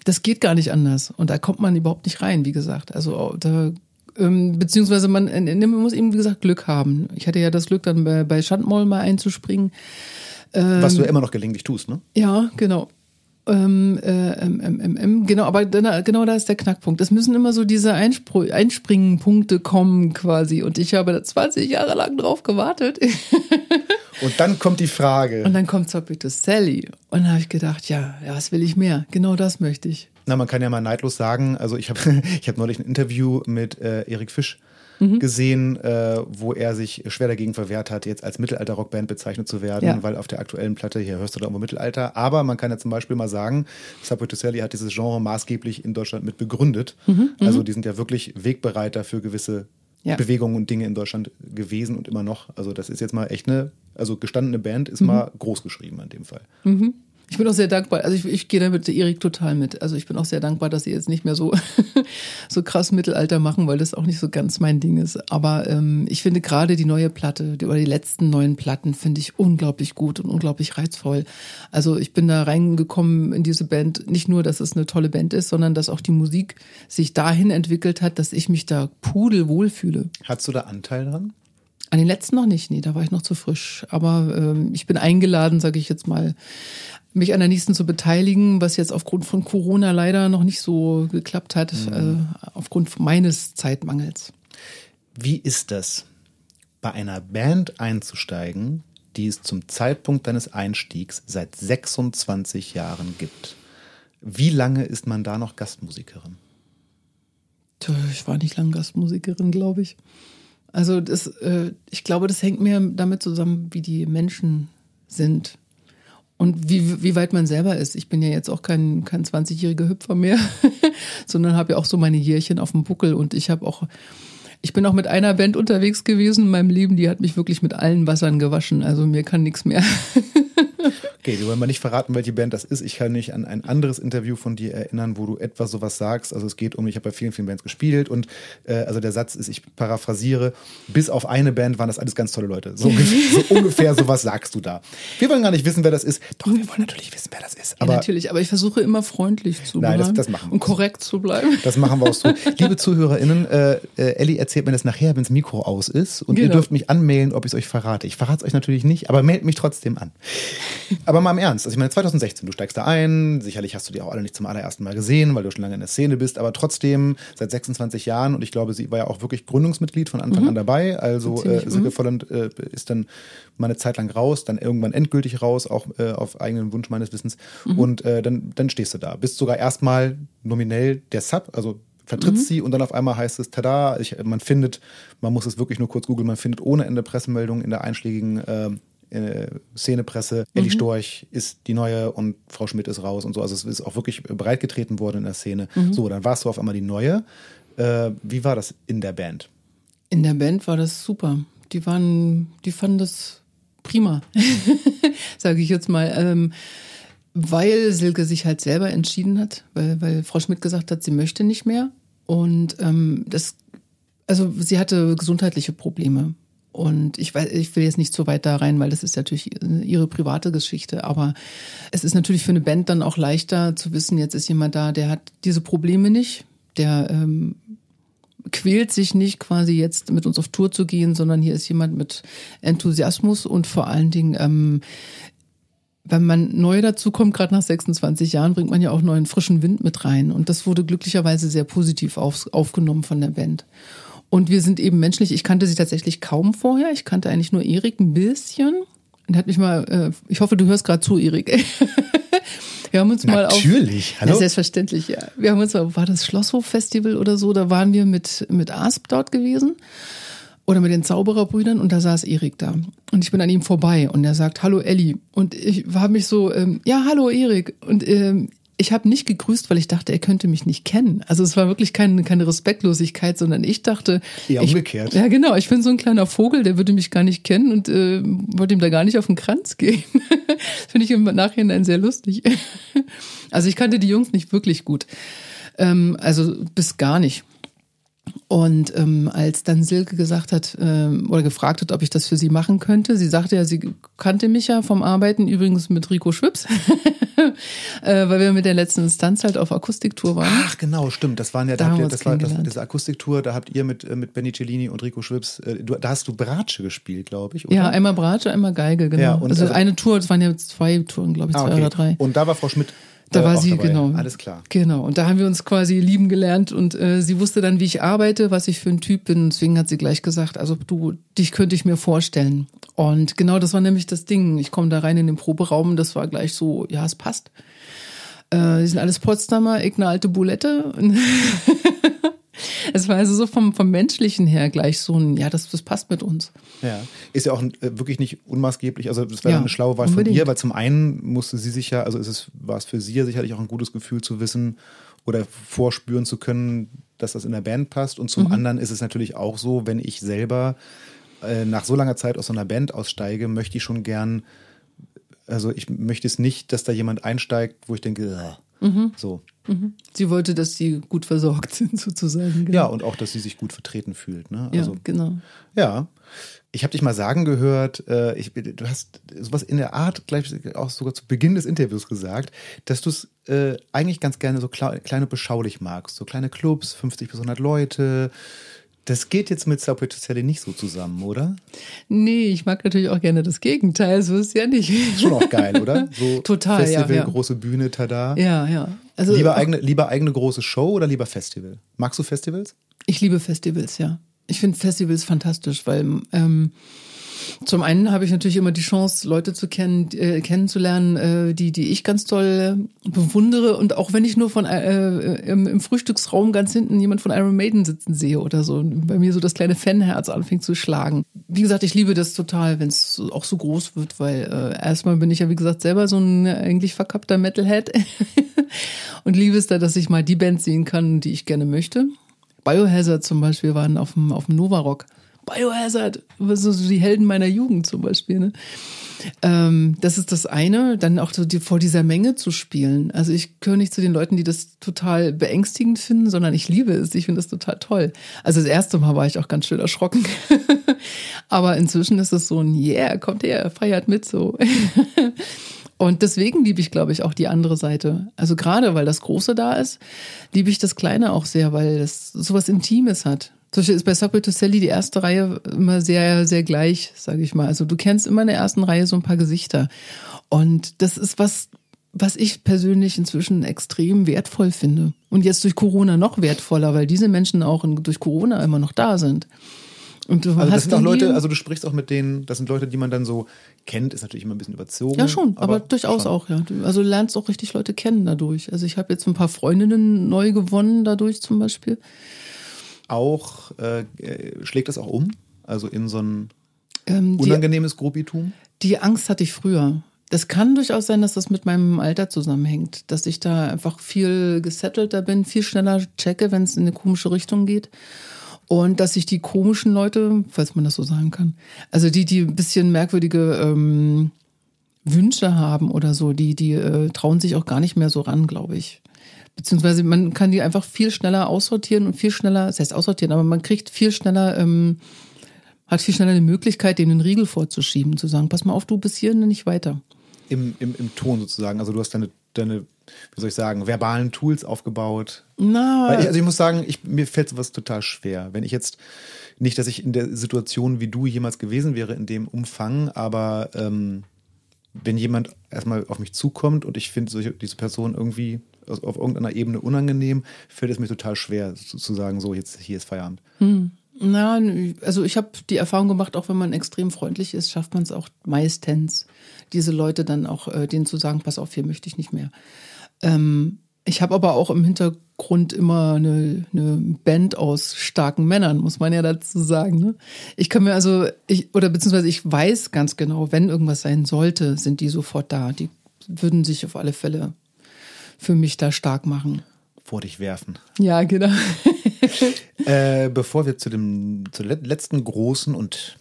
Das geht gar nicht anders. Und da kommt man überhaupt nicht rein, wie gesagt. Also da ähm, beziehungsweise man, äh, man muss eben, wie gesagt, Glück haben. Ich hatte ja das Glück, dann bei, bei Schandmoll mal einzuspringen. Was Ähm. du ja immer noch gelegentlich tust, ne? Ja, genau. Ähm, äh, ähm, ähm, ähm, ähm, genau, aber genau da ist der Knackpunkt. Es müssen immer so diese Einspr Einspringpunkte kommen quasi. Und ich habe da 20 Jahre lang drauf gewartet. Und dann kommt die Frage. Und dann kommt zur bitte Sally. Und da habe ich gedacht, ja, ja, was will ich mehr? Genau das möchte ich. Na, man kann ja mal neidlos sagen, also ich habe ich hab neulich ein Interview mit äh, Erik Fisch Mhm. gesehen, äh, wo er sich schwer dagegen verwehrt hat, jetzt als Mittelalter-Rockband bezeichnet zu werden, Ja. weil auf der aktuellen Platte, hier hörst du da irgendwo Mittelalter, aber man kann ja zum Beispiel mal sagen, Subway to Sally hat dieses Genre maßgeblich in Deutschland mit begründet. Also die sind ja wirklich Wegbereiter für gewisse Mhm, Ja. Bewegungen und Dinge in Deutschland gewesen und immer noch. Also das ist jetzt mal echt eine, also gestandene Band Mhm. ist mal groß geschrieben in dem Fall. Ich bin auch sehr dankbar. Also ich, ich gehe da mit Erik total mit. Also ich bin auch sehr dankbar, dass sie jetzt nicht mehr so, so krass Mittelalter machen, weil das auch nicht so ganz mein Ding ist. Aber ähm, ich finde gerade die neue Platte die, oder die letzten neuen Platten finde ich unglaublich gut und unglaublich reizvoll. Also ich bin da reingekommen in diese Band, nicht nur, dass es eine tolle Band ist, sondern dass auch die Musik sich dahin entwickelt hat, dass ich mich da pudelwohl fühle. Hast du da Anteil dran? An den letzten noch nicht, nee, da war ich noch zu frisch. Aber ähm, ich bin eingeladen, sage ich jetzt mal, mich an der nächsten zu beteiligen, was jetzt aufgrund von Corona leider noch nicht so geklappt hat, äh, aufgrund meines Zeitmangels. Wie ist das, bei einer Band einzusteigen, die es zum Zeitpunkt deines Einstiegs seit 26 Jahren gibt? Wie lange ist man da noch Gastmusikerin? Ich war nicht lange Gastmusikerin, glaube ich. Also das, äh, ich glaube, das hängt mir damit zusammen, wie die Menschen sind und wie, wie weit man selber ist. Ich bin ja jetzt auch kein, kein 20-jähriger Hüpfer mehr, sondern habe ja auch so meine Jährchen auf dem Buckel und ich habe auch, ich bin auch mit einer Band unterwegs gewesen in meinem Leben, die hat mich wirklich mit allen Wassern gewaschen. Also mir kann nichts mehr. Okay, wir wollen mal nicht verraten, welche Band das ist. Ich kann mich an ein anderes Interview von dir erinnern, wo du etwa sowas sagst. Also es geht um, ich habe bei vielen, vielen Bands gespielt und äh, also der Satz ist, ich paraphrasiere, bis auf eine Band waren das alles ganz tolle Leute. So, ungefähr- so ungefähr sowas sagst du da. Wir wollen gar nicht wissen, wer das ist. Doch, wir wollen natürlich wissen, wer das ist. Ja, Aber natürlich, aber ich versuche immer freundlich zu Nein, bleiben das- das machen wir und korrekt zu bleiben. Das machen wir auch so. Liebe ZuhörerInnen, äh, äh, Ellie erzählt mir das nachher, wenn das Mikro aus ist. Und ihr Genau. dürft mich anmelden, ob ich es euch verrate. Ich verrate es euch natürlich nicht, aber meldet mich trotzdem an. Aber mal im Ernst. Also ich meine, 2016, du steigst da ein. Sicherlich hast du die auch alle nicht zum allerersten Mal gesehen, weil du schon lange in der Szene bist. Aber trotzdem seit 26 Jahren. Und ich glaube, sie war ja auch wirklich Gründungsmitglied von Anfang an dabei. Also Mhm. Ziemlich, äh, Silke Volland äh, ist dann mal eine Zeit lang raus, dann irgendwann endgültig raus, auch äh, auf eigenen Wunsch meines Wissens. Mhm. Und äh, dann, dann stehst du da. Bist sogar erstmal nominell der Sub, also vertrittst sie und dann auf einmal heißt es, tada, ich, man findet, man muss es wirklich nur kurz googeln, man findet ohne Ende Pressemeldungen in der einschlägigen äh, äh, Szenepresse, Elli mhm. Storch ist die neue und Frau Schmidt ist raus und so. Also es ist auch wirklich breitgetreten worden in der Szene. Mhm. So, dann warst du auf einmal die neue. Äh, wie war das in der Band? In der Band war das super. Die waren, die fanden das prima, sage ich jetzt mal. Ähm, weil Silke sich halt selber entschieden hat, weil, weil Frau Schmidt gesagt hat, sie möchte nicht mehr. Und ähm, das, also sie hatte gesundheitliche Probleme. Und ich weiß, ich will jetzt nicht so weit da rein, weil das ist natürlich ihre private Geschichte. Aber es ist natürlich für eine Band dann auch leichter zu wissen, jetzt ist jemand da, der hat diese Probleme nicht, der ähm, quält sich nicht quasi jetzt mit uns auf Tour zu gehen, sondern hier ist jemand mit Enthusiasmus und vor allen Dingen, ähm, wenn man neu dazu kommt, gerade nach 26 Jahren, bringt man ja auch neuen frischen Wind mit rein. Und das wurde glücklicherweise sehr positiv auf, aufgenommen von der Band. Und wir sind eben menschlich. Ich kannte sie tatsächlich kaum vorher. Ich kannte eigentlich nur Erik ein bisschen. Und hat mich mal, äh, ich hoffe, du hörst gerade zu, Erik. Wir haben uns mal auf. Natürlich, hallo. Ja, selbstverständlich, ja. Wir haben uns mal, war das Schlosshof-Festival oder so, da waren wir mit, mit Asp dort gewesen. Oder mit den Zaubererbrüdern und da saß Erik da. Und ich bin an ihm vorbei und er sagt, hallo Elli. Und ich habe mich so, ähm, ja, hallo Erik. Und ähm, ich habe nicht gegrüßt, weil ich dachte, er könnte mich nicht kennen. Also es war wirklich keine, keine Respektlosigkeit, sondern ich dachte. Ja, umgekehrt. Ich, ja, genau. Ich bin so ein kleiner Vogel, der würde mich gar nicht kennen und äh, wollte ihm da gar nicht auf den Kranz gehen. Finde ich im Nachhinein sehr lustig. also ich kannte die Jungs nicht wirklich gut. Ähm, also bis gar nicht. Und ähm, als dann Silke gesagt hat ähm, oder gefragt hat, ob ich das für sie machen könnte, sie sagte ja, sie kannte mich ja vom Arbeiten, übrigens mit Rico Schwips, äh, weil wir mit der letzten Instanz halt auf Akustiktour waren. Ach genau, stimmt. Das waren ja, da ihr, das war das, das Akustiktour, da habt ihr mit, äh, mit Benny Cellini und Rico Schwips, äh, du, da hast du Bratsche gespielt, glaube ich, oder? Ja, einmal Bratsche, einmal Geige, genau. Ja, also, also, eine Tour, das waren ja zwei Touren, glaube ich, ah, zwei okay. oder drei. Und da war Frau Schmidt da äh, war sie, dabei. genau. Alles klar. Genau. Und da haben wir uns quasi lieben gelernt und äh, sie wusste dann, wie ich arbeite, was ich für ein Typ bin. Deswegen hat sie gleich gesagt, also du, dich könnte ich mir vorstellen. Und genau das war nämlich das Ding. Ich komme da rein in den Proberaum, das war gleich so, ja, es passt. Äh, die sind alles Potsdamer, ich eine alte Bulette. es war also so vom, vom Menschlichen her gleich so ein, ja, das, das passt mit uns. Ja, ist ja auch äh, wirklich nicht unmaßgeblich. Also, das wäre ja, eine schlaue Wahl unbedingt. von ihr, weil zum einen musste sie sich ja, also ist es, war es für sie ja sicherlich auch ein gutes Gefühl zu wissen oder vorspüren zu können, dass das in der Band passt. Und zum mhm. anderen ist es natürlich auch so, wenn ich selber äh, nach so langer Zeit aus so einer Band aussteige, möchte ich schon gern, also ich möchte es nicht, dass da jemand einsteigt, wo ich denke, mhm. so. Mhm. Sie wollte, dass sie gut versorgt sind, sozusagen. Genau. Ja, und auch, dass sie sich gut vertreten fühlt. Ne? Also, ja, genau. Ja. Ich habe dich mal sagen gehört, äh, ich, du hast sowas in der Art gleich auch sogar zu Beginn des Interviews gesagt, dass du es äh, eigentlich ganz gerne so kleine beschaulich magst. So kleine Clubs, 50 bis 100 Leute, das geht jetzt mit Subway to Sally nicht so zusammen, oder? Nee, ich mag natürlich auch gerne das Gegenteil, so ist ja nicht. Schon auch geil, oder? So Total, Festival, ja, ja. große Bühne, tada. Ja, ja. Also, lieber, eigene, lieber eigene große Show oder lieber Festival? Magst du Festivals? Ich liebe Festivals, ja. Ich finde Festivals fantastisch, weil ähm, zum einen habe ich natürlich immer die Chance, Leute zu kennen, äh, kennenzulernen, äh, die, die ich ganz toll bewundere. Und auch wenn ich nur von äh, im, im, Frühstücksraum ganz hinten jemand von Iron Maiden sitzen sehe oder so, bei mir so das kleine Fanherz anfängt zu schlagen. Wie gesagt, ich liebe das total, wenn es auch so groß wird, weil äh, erstmal bin ich ja, wie gesagt, selber so ein eigentlich verkappter Metalhead und liebe es da, dass ich mal die Band sehen kann, die ich gerne möchte. Biohazard zum Beispiel waren auf dem, auf dem Nova Rock. Biohazard, so die Helden meiner Jugend zum Beispiel. Ne? Ähm, das ist das eine, dann auch so die, vor dieser Menge zu spielen. Also ich gehöre nicht zu den Leuten, die das total beängstigend finden, sondern ich liebe es. Ich finde das total toll. Also das erste Mal war ich auch ganz schön erschrocken. Aber inzwischen ist es so ein Yeah, kommt her, feiert mit so. Und deswegen liebe ich, glaube ich, auch die andere Seite. Also gerade weil das Große da ist, liebe ich das Kleine auch sehr, weil es sowas Intimes hat. Zum Beispiel ist bei Subway to Sally die erste Reihe immer sehr, sehr gleich, sage ich mal. Also du kennst immer in der ersten Reihe so ein paar Gesichter. Und das ist was, was ich persönlich inzwischen extrem wertvoll finde. Und jetzt durch Corona noch wertvoller, weil diese Menschen auch durch Corona immer noch da sind. Und du also das sind auch Leute, also du sprichst auch mit denen, das sind Leute, die man dann so kennt, ist natürlich immer ein bisschen überzogen. Ja, schon, aber, aber durchaus schon. auch, ja. Also du lernst auch richtig Leute kennen dadurch. Also ich habe jetzt ein paar Freundinnen neu gewonnen dadurch zum Beispiel auch, äh, schlägt das auch um? Also in so ein Ähm, die, Unangenehmes Grobitum? die Angst hatte ich früher. Das kann durchaus sein, dass das mit meinem Alter zusammenhängt, dass ich da einfach viel gesettelter bin, viel schneller checke, wenn es in eine komische Richtung geht. Und dass ich die komischen Leute, falls man das so sagen kann, also die, die ein bisschen merkwürdige ähm, Wünsche haben oder so, die, die äh, trauen sich auch gar nicht mehr so ran, glaube ich. Beziehungsweise man kann die einfach viel schneller aussortieren und viel schneller, das heißt aussortieren, aber man kriegt viel schneller, ähm, hat viel schneller eine Möglichkeit, denen einen Riegel vorzuschieben, zu sagen, pass mal auf, du bist hier nicht weiter. Im, im, Im Ton sozusagen. Also du hast deine, deine, wie soll ich sagen, verbalen Tools aufgebaut. Na, Weil ich, also ich muss sagen, ich, mir fällt sowas total schwer. Wenn ich jetzt, nicht, dass ich in der Situation wie du jemals gewesen wäre, in dem Umfang, aber ähm, wenn jemand erstmal auf mich zukommt und ich finde diese Person irgendwie auf irgendeiner Ebene unangenehm, fällt es mir total schwer zu, zu sagen, so jetzt hier ist Feierabend. Na, also ich habe die Erfahrung gemacht, auch wenn man extrem freundlich ist, schafft man es auch meistens, diese Leute dann auch äh, denen zu sagen, pass auf, hier möchte ich nicht mehr. Ähm, ich habe aber auch im Hintergrund immer eine, eine Band aus starken Männern, muss man ja dazu sagen. Ne? Ich kann mir also, ich, oder beziehungsweise ich weiß ganz genau, wenn irgendwas sein sollte, sind die sofort da. Die würden sich auf alle Fälle für mich da stark machen. Vor dich werfen. Ja, genau. Äh, bevor wir zu dem zu le- letzten großen und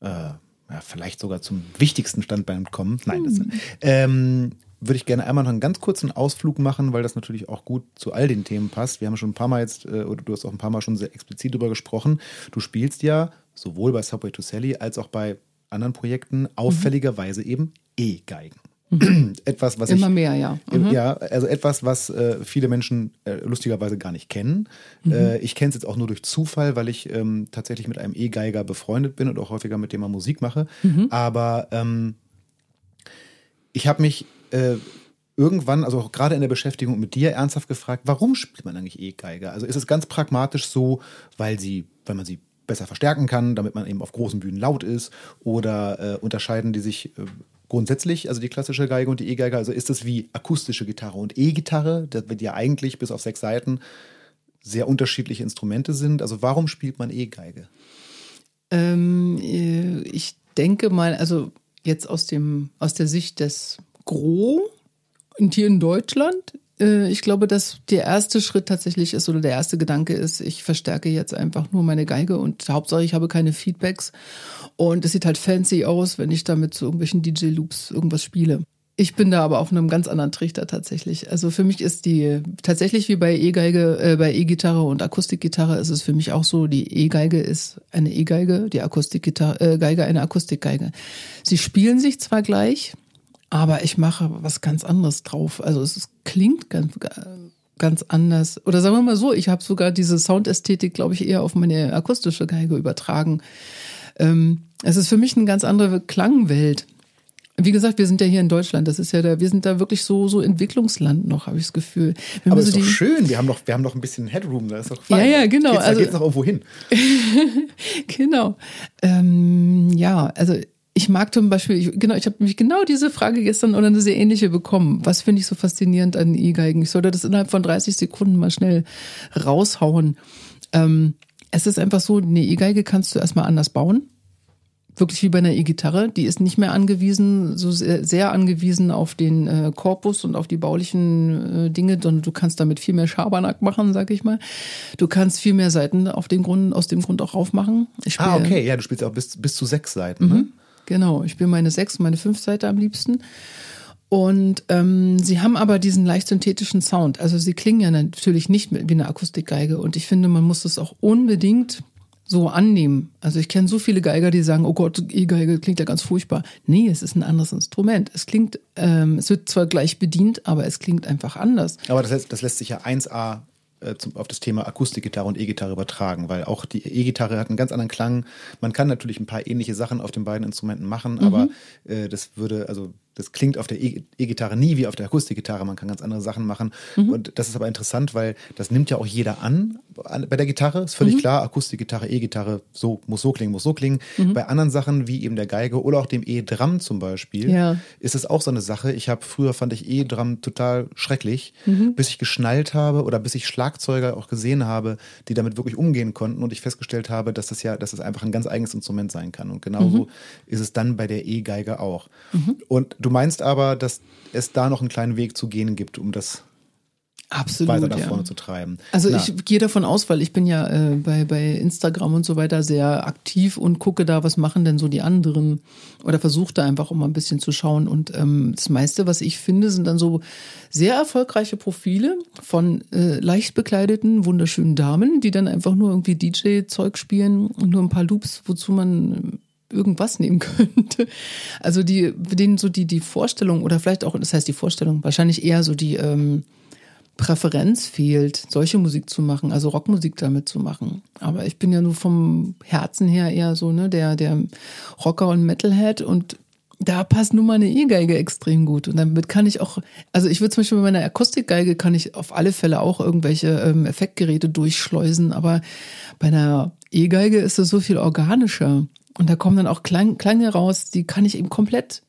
äh, ja, vielleicht sogar zum wichtigsten Standbein kommen, nein, das, ähm, würde ich gerne einmal noch einen ganz kurzen Ausflug machen, weil das natürlich auch gut zu all den Themen passt. Wir haben schon ein paar Mal jetzt, äh, oder du hast auch ein paar Mal schon sehr explizit darüber gesprochen. Du spielst ja sowohl bei Subway to Sally als auch bei anderen Projekten auffälligerweise eben E-Geigen. Etwas, was Immer ich mehr, ja. äh, Ja, also etwas, was äh, viele Menschen äh, lustigerweise gar nicht kennen. Äh, ich kenne es jetzt auch nur durch Zufall, weil ich ähm, tatsächlich mit einem E-Geiger befreundet bin und auch häufiger mit dem mal Musik mache. Aber ähm, ich habe mich äh, irgendwann, also auch gerade in der Beschäftigung mit dir, ernsthaft gefragt, warum spielt man eigentlich E-Geiger? Also ist es ganz pragmatisch so, weil sie, weil man sie besser verstärken kann, damit man eben auf großen Bühnen laut ist? Oder äh, unterscheiden die sich äh, grundsätzlich, also die klassische Geige und die E-Geige? Also ist das wie akustische Gitarre und E-Gitarre, wird ja eigentlich bis auf sechs Seiten sehr unterschiedliche Instrumente sind. Also warum spielt man E-Geige? Ähm, äh, ich denke mal, also jetzt aus dem aus der Sicht des und hier in Deutschland, ich glaube, dass der erste Schritt tatsächlich ist oder der erste Gedanke ist, ich verstärke jetzt einfach nur meine Geige und Hauptsache ich habe keine Feedbacks und es sieht halt fancy aus, wenn ich damit zu irgendwelchen DJ-Loops irgendwas spiele. Ich bin da aber auf einem ganz anderen Trichter tatsächlich. Also für mich ist die tatsächlich wie bei E-Geige, äh, bei E-Gitarre und Akustikgitarre ist es für mich auch so, die E-Geige ist eine E-Geige, die Akustikgitarre, äh, Geige eine Akustikgeige. Sie spielen sich zwar gleich, aber ich mache was ganz anderes drauf. Also es klingt ganz, ganz anders. Oder sagen wir mal so, ich habe sogar diese Soundästhetik, glaube ich, eher auf meine akustische Geige übertragen. Ähm, es ist für mich eine ganz andere Klangwelt. Wie gesagt, wir sind ja hier in Deutschland. Das ist ja da, wir sind da wirklich so so Entwicklungsland noch, habe ich das Gefühl. Wenn Aber ist so doch schön, wir haben noch, wir haben noch ein bisschen Headroom, da ist doch Ja, fein. ja, genau, Geht's, also- geht's noch irgendwo hin. Genau. Ähm, ja, also ich mag zum Beispiel, ich, genau, ich habe mich genau diese Frage gestern oder eine sehr ähnliche bekommen. Was finde ich so faszinierend an E-Geigen? Ich sollte das innerhalb von 30 Sekunden mal schnell raushauen. Ähm, es ist einfach so, eine E-Geige kannst du erstmal anders bauen. Wirklich wie bei einer E-Gitarre. Die ist nicht mehr angewiesen, so sehr, sehr angewiesen auf den äh, Korpus und auf die baulichen äh, Dinge, sondern du kannst damit viel mehr Schabernack machen, sag ich mal. Du kannst viel mehr Seiten auf dem Grund, aus dem Grund auch raufmachen. Ich Ah, spiele- okay, ja, du spielst auch bis, bis zu sechs Seiten, ne? Genau, ich spiele meine sechs und meine fünf Seite am liebsten. Und ähm, sie haben aber diesen leicht synthetischen Sound. Also sie klingen ja natürlich nicht wie eine Akustikgeige. Und ich finde, man muss das auch unbedingt so annehmen. Also ich kenne so viele Geiger, die sagen, oh Gott, E-Geige klingt ja ganz furchtbar. Nee, es ist ein anderes Instrument. Es klingt, ähm, es wird zwar gleich bedient, aber es klingt einfach anders. Aber das, das lässt sich ja 1a äh, zum, auf das Thema Akustikgitarre und E-Gitarre übertragen, weil auch die E-Gitarre hat einen ganz anderen Klang. Man kann natürlich ein paar ähnliche Sachen auf den beiden Instrumenten machen, aber äh, das würde, also das klingt auf der E- E-Gitarre nie wie auf der Akustikgitarre. Man kann ganz andere Sachen machen. Und das ist aber interessant, weil das nimmt ja auch jeder an, bei der Gitarre. Ist völlig klar, Akustikgitarre, E-Gitarre, so muss so klingen, muss so klingen. Bei anderen Sachen wie eben der Geige oder auch dem E-Drum zum Beispiel Ja. ist es auch so eine Sache. Ich habe früher fand ich E-Drum total schrecklich, Mhm. bis ich geschnallt habe oder bis ich Schlagzeuger auch gesehen habe, die damit wirklich umgehen konnten und ich festgestellt habe, dass das ja, dass es einfach ein ganz eigenes Instrument sein kann. Und genauso Mhm. ist es dann bei der E-Geige auch. Und du meinst aber, dass es da noch einen kleinen Weg zu gehen gibt, um das Absolut. weiter nach ja. vorne zu treiben. Also Na, ich gehe davon aus, weil ich bin ja äh, bei, bei Instagram und so weiter sehr aktiv und gucke da, was machen denn so die anderen oder versuche da einfach immer ein bisschen zu schauen. Und ähm, das meiste, was ich finde, sind dann so sehr erfolgreiche Profile von äh, leicht bekleideten, wunderschönen Damen, die dann einfach nur irgendwie DJ-Zeug spielen und nur ein paar Loops, wozu man irgendwas nehmen könnte. Also die, denen so die, die Vorstellung oder vielleicht auch, das heißt die Vorstellung, wahrscheinlich eher so die ähm, Präferenz fehlt, solche Musik zu machen, also Rockmusik damit zu machen. Aber ich bin ja nur vom Herzen her eher so, ne, der, der Rocker und Metalhead und da passt nun mal eine E-Geige extrem gut. Und damit kann ich auch, also ich würde zum Beispiel bei meiner Akustikgeige kann ich auf alle Fälle auch irgendwelche ähm, Effektgeräte durchschleusen, aber bei einer E-Geige ist es so viel organischer. Und da kommen dann auch Klänge raus, die kann ich eben komplett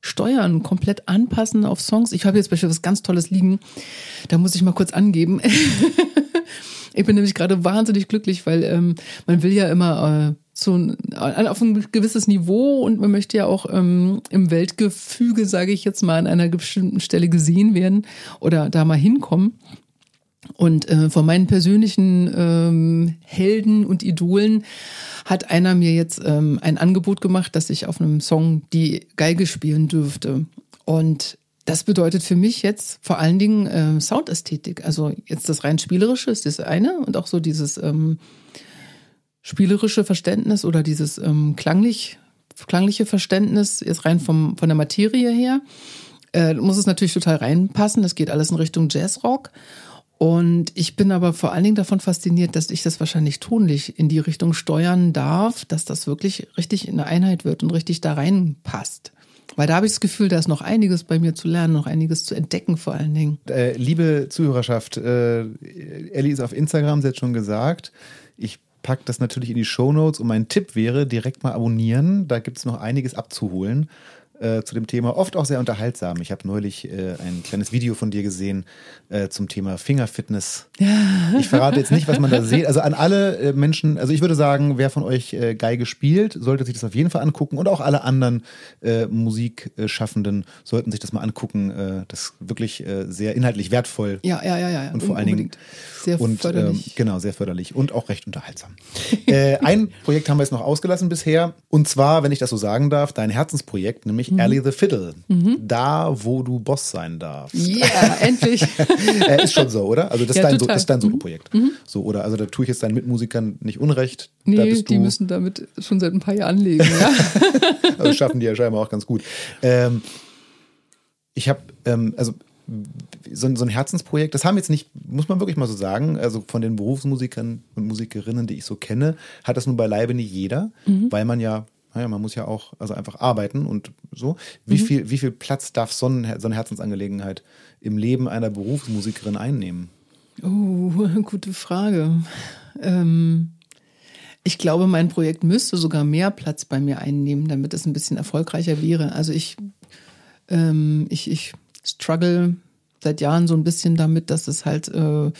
steuern, komplett anpassen auf Songs. Ich habe jetzt beispielsweise was ganz Tolles liegen. Da muss ich mal kurz angeben. ich bin nämlich gerade wahnsinnig glücklich, weil ähm, man will ja immer äh, so ein, auf ein gewisses Niveau und man möchte ja auch ähm, im Weltgefüge, sage ich jetzt mal, an einer bestimmten Stelle gesehen werden oder da mal hinkommen. Und äh, von meinen persönlichen ähm, Helden und Idolen hat einer mir jetzt ähm, ein Angebot gemacht, dass ich auf einem Song die Geige spielen dürfte. Und das bedeutet für mich jetzt vor allen Dingen äh, Soundästhetik. Also jetzt das rein spielerische ist das eine und auch so dieses ähm, spielerische Verständnis oder dieses ähm, klanglich, klangliche Verständnis jetzt rein vom, von der Materie her. Äh, muss es natürlich total reinpassen. Das geht alles in Richtung Jazzrock. Und ich bin aber vor allen Dingen davon fasziniert, dass ich das wahrscheinlich tonlich in die Richtung steuern darf, dass das wirklich richtig in eine Einheit wird und richtig da reinpasst. Weil da habe ich das Gefühl, da ist noch einiges bei mir zu lernen, noch einiges zu entdecken vor allen Dingen. Äh, liebe Zuhörerschaft, äh, Ellie ist auf Instagram, sie hat schon gesagt. Ich packe das natürlich in die Shownotes und mein Tipp wäre, direkt mal abonnieren. Da gibt es noch einiges abzuholen äh, zu dem Thema. Oft auch sehr unterhaltsam. Ich habe neulich äh, ein kleines Video von dir gesehen äh, zum Thema Fingerfitness. Ich verrate jetzt nicht, was man da sieht. Also an alle äh, Menschen, also ich würde sagen, wer von euch äh, Geige spielt, sollte sich das auf jeden Fall angucken und auch alle anderen Musikschaffenden sollten sich das mal angucken. Das ist wirklich sehr inhaltlich wertvoll. Ja, ja, ja, ja. Und vor allen Dingen sehr und, förderlich. Ähm, genau, sehr förderlich und auch recht unterhaltsam. ein Projekt haben wir jetzt noch ausgelassen bisher. Und zwar, wenn ich das so sagen darf, dein Herzensprojekt, nämlich Mhm. Ally the Fiddle. Da, wo du Boss sein darfst. Ja, endlich. äh, ist schon so, oder? Also das ist Ja, dein, so. Mhm. das ist dein Solo-Projekt. So, oder? Also da tue ich jetzt deinen Mitmusikern nicht unrecht. da Nee, die müssen damit schon seit ein paar Jahren legen, ja. also schaffen die ja scheinbar auch ganz gut. Ähm, ich habe, ähm, also so, ein- so ein Herzensprojekt, das haben jetzt nicht, muss man wirklich mal so sagen, also von den Berufsmusikern und Musikerinnen, die ich so kenne, hat das nun beileibe nicht jeder, weil man ja, naja, man muss ja auch also einfach arbeiten und so. Wie, viel, wie viel Platz darf so, ein, so eine Herzensangelegenheit im Leben einer Berufsmusikerin einnehmen? Oh, gute Frage. Ähm, ich glaube, mein Projekt müsste sogar mehr Platz bei mir einnehmen, damit es ein bisschen erfolgreicher wäre. Also ich, ähm, ich, ich struggle seit Jahren so ein bisschen damit, dass es halt äh,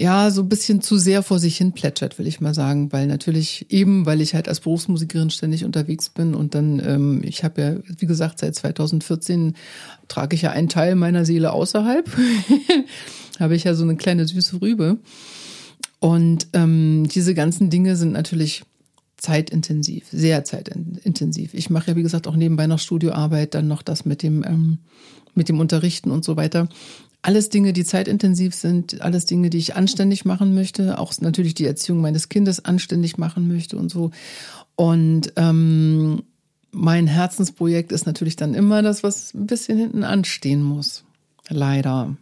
ja so ein bisschen zu sehr vor sich hin plätschert, will ich mal sagen, weil natürlich eben, weil ich halt als Berufsmusikerin ständig unterwegs bin und dann, ähm, ich habe ja, wie gesagt, seit 2014 trage ich ja einen Teil meiner Seele außerhalb, habe ich ja so eine kleine süße Rübe und ähm, diese ganzen Dinge sind natürlich zeitintensiv, sehr zeitintensiv. Ich mache ja, wie gesagt, auch nebenbei noch Studioarbeit, dann noch das mit dem, ähm, mit dem Unterrichten und so weiter. Alles Dinge, die zeitintensiv sind, alles Dinge, die ich anständig machen möchte, auch natürlich die Erziehung meines Kindes anständig machen möchte und so. Und ähm, mein Herzensprojekt ist natürlich dann immer das, was ein bisschen hinten anstehen muss. Leider.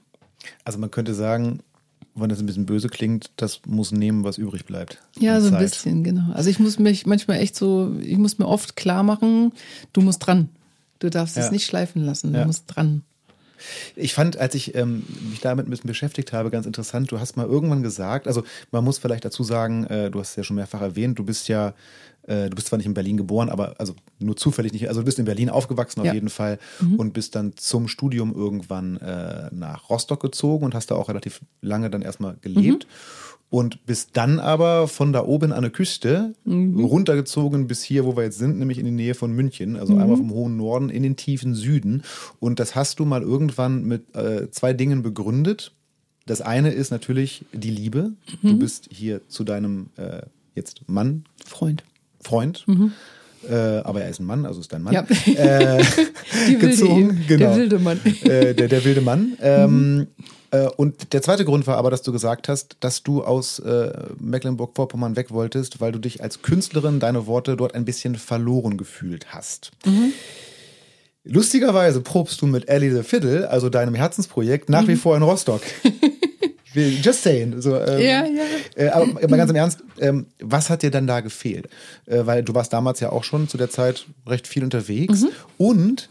Also man könnte sagen, wenn das ein bisschen böse klingt, das muss nehmen, was übrig bleibt. Ja, so ein Zeit. bisschen, genau. Also ich muss mich manchmal echt so, ich muss mir oft klar machen, du musst dran. Du darfst Ja. es nicht schleifen lassen. Du Ja. musst dran. Ich fand, als ich ähm, mich damit ein bisschen beschäftigt habe, ganz interessant, du hast mal irgendwann gesagt, also man muss vielleicht dazu sagen, äh, du hast es ja schon mehrfach erwähnt, du bist ja, äh, du bist zwar nicht in Berlin geboren, aber also nur zufällig nicht, also du bist in Berlin aufgewachsen auf Ja. Mhm. jeden Fall und bist dann zum Studium irgendwann äh, nach Rostock gezogen und hast da auch relativ lange dann erstmal gelebt. Mhm. Und bist dann aber von da oben an der Küste Mhm. runtergezogen bis hier, wo wir jetzt sind, nämlich in die Nähe von München. Also Mhm. einmal vom hohen Norden in den tiefen Süden. Und das hast du mal irgendwann mit äh, zwei Dingen begründet. Das eine ist natürlich die Liebe. Mhm. Du bist hier zu deinem äh, jetzt Mann, Freund. Freund. Äh, aber er ist ein Mann, also ist dein Mann. Ja. Äh, wilde gezogen, Ehe. genau. Der wilde Mann. äh, der, der wilde Mann. Ähm, äh, und der zweite Grund war aber, dass du gesagt hast, dass du aus äh, Mecklenburg-Vorpommern weg wolltest, weil du dich als Künstlerin, deine Worte, dort ein bisschen verloren gefühlt hast. Lustigerweise probst du mit Ellie the Fiddle, also deinem Herzensprojekt, nach wie vor in Rostock. Just saying. So, ähm, Ja, ja. Äh, aber, aber ganz im Ernst, ähm, was hat dir dann da gefehlt? Äh, weil du warst damals ja auch schon zu der Zeit recht viel unterwegs und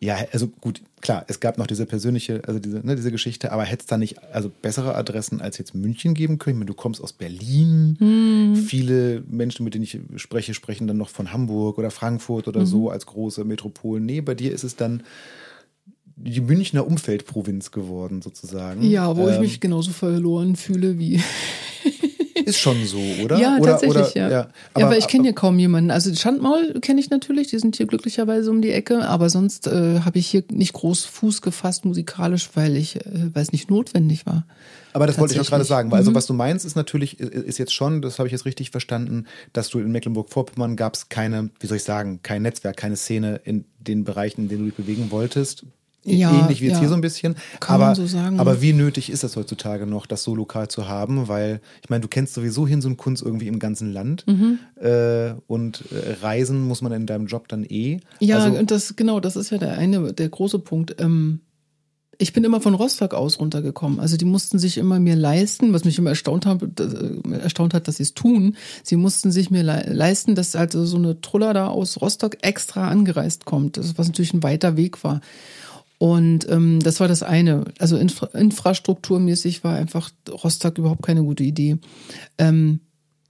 ja, also gut, klar, es gab noch diese persönliche, also diese, ne, diese Geschichte, aber hätte es da nicht also bessere Adressen als jetzt München geben können? Ich meine, du kommst aus Berlin. Viele Menschen, mit denen ich spreche, sprechen dann noch von Hamburg oder Frankfurt oder so als große Metropolen. Nee, bei dir ist es dann die Münchner Umfeldprovinz geworden, sozusagen. Ja, wo ich Ähm, mich genauso verloren fühle wie. Ist schon so, oder? Ja, oder, tatsächlich, oder, ja. ja. Ja, aber, ich kenne hier kaum jemanden. Also Schandmaul kenne ich natürlich, die sind hier glücklicherweise um die Ecke, aber sonst äh, habe ich hier nicht groß Fuß gefasst musikalisch, weil ich, äh, weil es nicht notwendig war. Aber das wollte ich auch gerade sagen, weil also was du meinst ist natürlich, ist jetzt schon, das habe ich jetzt richtig verstanden, dass du in Mecklenburg-Vorpommern gab es keine, wie soll ich sagen, kein Netzwerk, keine Szene in den Bereichen, in denen du dich bewegen wolltest. Ja, Ähnlich wie jetzt ja. hier so ein bisschen. Kann aber, so sagen. aber wie nötig ist das heutzutage noch, das so lokal zu haben? Weil, ich meine, du kennst sowieso hin so einen Kunst irgendwie im ganzen Land. Mhm. Äh, und äh, reisen muss man in deinem Job dann eh. Ja, also, und das, genau, das ist ja der eine, der große Punkt. Ähm, ich bin immer von Rostock aus runtergekommen. Also die mussten sich immer mir leisten, was mich immer erstaunt hat, äh, erstaunt hat, dass sie es tun. Sie mussten sich mir le leisten, dass also so eine Truller da aus Rostock extra angereist kommt. Das, was natürlich ein weiter Weg war. Und ähm, das war das eine. Also infra infrastrukturmäßig war einfach Rostock überhaupt keine gute Idee. Ähm,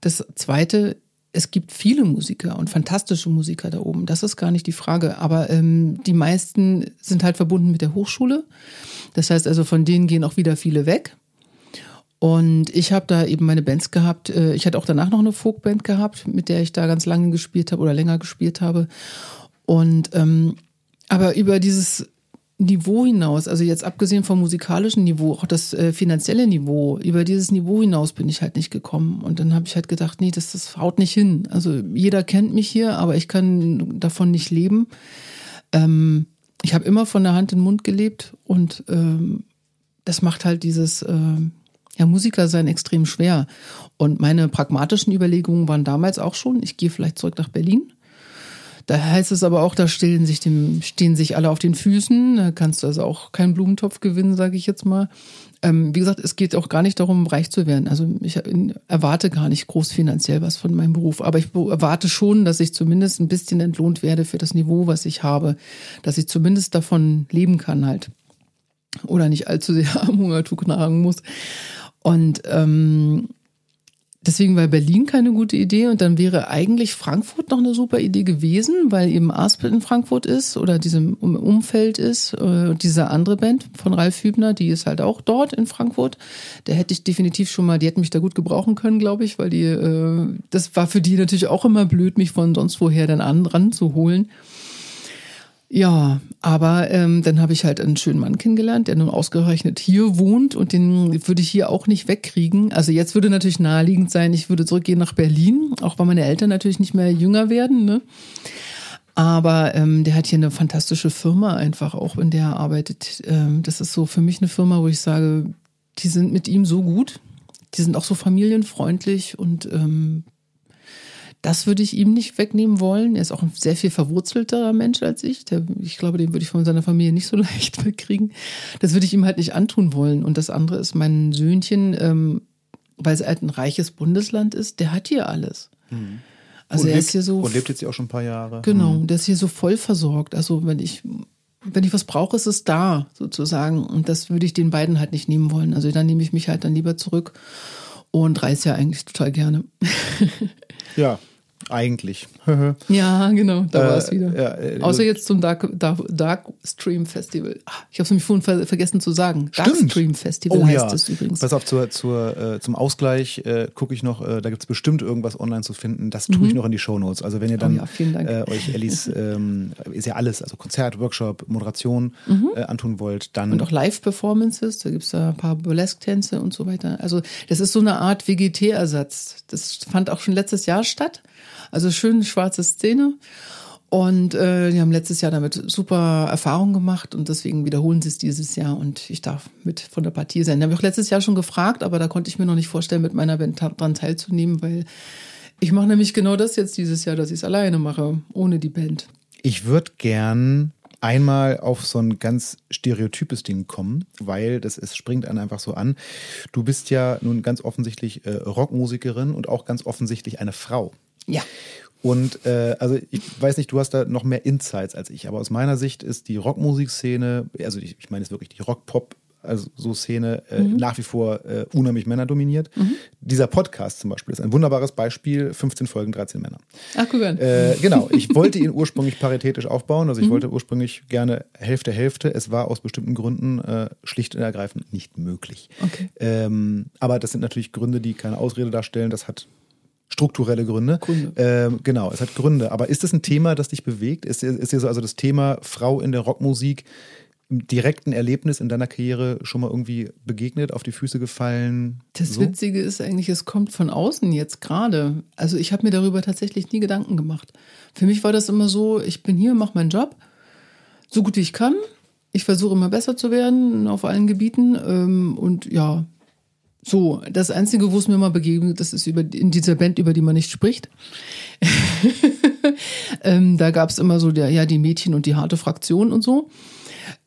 das zweite, es gibt viele Musiker und fantastische Musiker da oben. Das ist gar nicht die Frage. Aber ähm, die meisten sind halt verbunden mit der Hochschule. Das heißt also, von denen gehen auch wieder viele weg. Und ich habe da eben meine Bands gehabt. Äh, Ich hatte auch danach noch eine Folkband gehabt, mit der ich da ganz lange gespielt habe oder länger gespielt habe. Und ähm, aber über dieses Niveau hinaus, also jetzt abgesehen vom musikalischen Niveau, auch das äh, finanzielle Niveau, über dieses Niveau hinaus bin ich halt nicht gekommen. Und dann habe ich halt gedacht, nee, das, das haut nicht hin. Also jeder kennt mich hier, aber ich kann davon nicht leben. Ähm, ich habe immer von der Hand in den Mund gelebt und ähm, das macht halt dieses äh, ja, Musiker sein extrem schwer. Und meine pragmatischen Überlegungen waren damals auch schon, ich gehe vielleicht zurück nach Berlin. Da heißt es aber auch, da stehen sich, dem, stehen sich alle auf den Füßen. Da kannst du also auch keinen Blumentopf gewinnen, sage ich jetzt mal. Ähm, wie gesagt, es geht auch gar nicht darum, reich zu werden. Also ich erwarte gar nicht groß finanziell was von meinem Beruf. Aber ich erwarte schon, dass ich zumindest ein bisschen entlohnt werde für das Niveau, was ich habe. Dass ich zumindest davon leben kann halt. Oder nicht allzu sehr am Hungertuch nagen muss. Und ähm, Deswegen war Berlin keine gute Idee und dann wäre eigentlich Frankfurt noch eine super Idee gewesen, weil eben Aspel in Frankfurt ist oder diesem Umfeld ist. Äh, diese andere Band von Ralf Hübner, die ist halt auch dort in Frankfurt. Da hätte ich definitiv schon mal, die hätten mich da gut gebrauchen können, glaube ich, weil die, äh, das war für die natürlich auch immer blöd, mich von sonst woher dann an ranzuholen. Ja, aber ähm, dann habe ich halt einen schönen Mann kennengelernt, der nun ausgerechnet hier wohnt und den würde ich hier auch nicht wegkriegen. Also jetzt würde natürlich naheliegend sein, ich würde zurückgehen nach Berlin, auch weil meine Eltern natürlich nicht mehr jünger werden. Ne? Aber ähm, der hat hier eine fantastische Firma einfach auch, in der er arbeitet. Ähm, das ist so für mich eine Firma, wo ich sage, die sind mit ihm so gut, die sind auch so familienfreundlich und ähm, das würde ich ihm nicht wegnehmen wollen. Er ist auch ein sehr viel verwurzelterer Mensch als ich. Der, ich glaube, den würde ich von seiner Familie nicht so leicht wegkriegen. Das würde ich ihm halt nicht antun wollen. Und das andere ist mein Söhnchen, ähm, weil es halt ein reiches Bundesland ist, der hat hier alles. Mhm. Also und er lebt, ist hier so. Und lebt jetzt hier auch schon ein paar Jahre. Genau, der ist hier so voll versorgt. Also wenn ich, wenn ich was brauche, ist es da, sozusagen. Und das würde ich den beiden halt nicht nehmen wollen. Also dann nehme ich mich halt dann lieber zurück und reise ja eigentlich total gerne. Ja, eigentlich. ja, genau, da war es wieder. ja, äh, Außer jetzt zum Dark, Dark, Dark Stream Festival. Ah, Ich habe es nämlich vorhin ver vergessen zu sagen. Dark Stimmt. Stream Festival Oh heißt ja. es übrigens. Pass auf, zur, zur, äh, zum Ausgleich äh, gucke ich noch, äh, da gibt's bestimmt irgendwas online zu finden. Das tue ich noch in die Shownotes. Also wenn ihr dann Mhm. Oh ja. Äh, euch Ellis, ähm, ist ja alles, also Konzert, Workshop, Moderation äh, antun wollt, dann Mhm. Und auch Live-Performances, da gibt's da ein paar Burlesque-Tänze und so weiter. Also das ist so eine Art VGT-Ersatz. Das fand auch schon letztes Jahr statt. Also schön schwarze Szene. Und äh, die haben letztes Jahr damit super Erfahrung gemacht und deswegen wiederholen sie es dieses Jahr und ich darf mit von der Partie sein. Da habe ich auch letztes Jahr schon gefragt, aber da konnte ich mir noch nicht vorstellen, mit meiner Band dran teilzunehmen, weil ich mache nämlich genau das jetzt dieses Jahr, dass ich es alleine mache, ohne die Band. Ich würde gern einmal auf so ein ganz stereotypes Ding kommen, weil das es springt einen einfach so an. Du bist ja nun ganz offensichtlich äh, Rockmusikerin und auch ganz offensichtlich eine Frau. Ja. Und äh, also ich weiß nicht, du hast da noch mehr Insights als ich, aber aus meiner Sicht ist die Rockmusikszene, also ich, ich meine jetzt wirklich die Rock-Pop, also so Szene äh, nach wie vor äh, unheimlich männerdominiert. Dieser Podcast zum Beispiel ist ein wunderbares Beispiel, 15 Folgen, 13 Männer. Ach, guck an. Äh, genau, ich wollte ihn ursprünglich paritätisch aufbauen. Also ich wollte ursprünglich gerne Hälfte, Hälfte. Es war aus bestimmten Gründen äh, schlicht und ergreifend nicht möglich. Okay. Ähm, aber das sind natürlich Gründe, die keine Ausrede darstellen. Das hat strukturelle Gründe. Gründe. Ähm, genau, es hat Gründe. Aber ist das ein Thema, das dich bewegt? Ist, ist dir so also das Thema Frau in der Rockmusik im direkten Erlebnis in deiner Karriere schon mal irgendwie begegnet, auf die Füße gefallen? Das so? Witzige ist eigentlich, es kommt von außen jetzt gerade. Also ich habe mir darüber tatsächlich nie Gedanken gemacht. Für mich war das immer so, ich bin hier, mache meinen Job, so gut wie ich kann. Ich versuche immer besser zu werden auf allen Gebieten. Ähm, und ja, so, das Einzige, wo es mir mal begegnet, das ist über, in dieser Band, über die man nicht spricht. ähm, da gab es immer so der, ja, die Mädchen und die harte Fraktion und so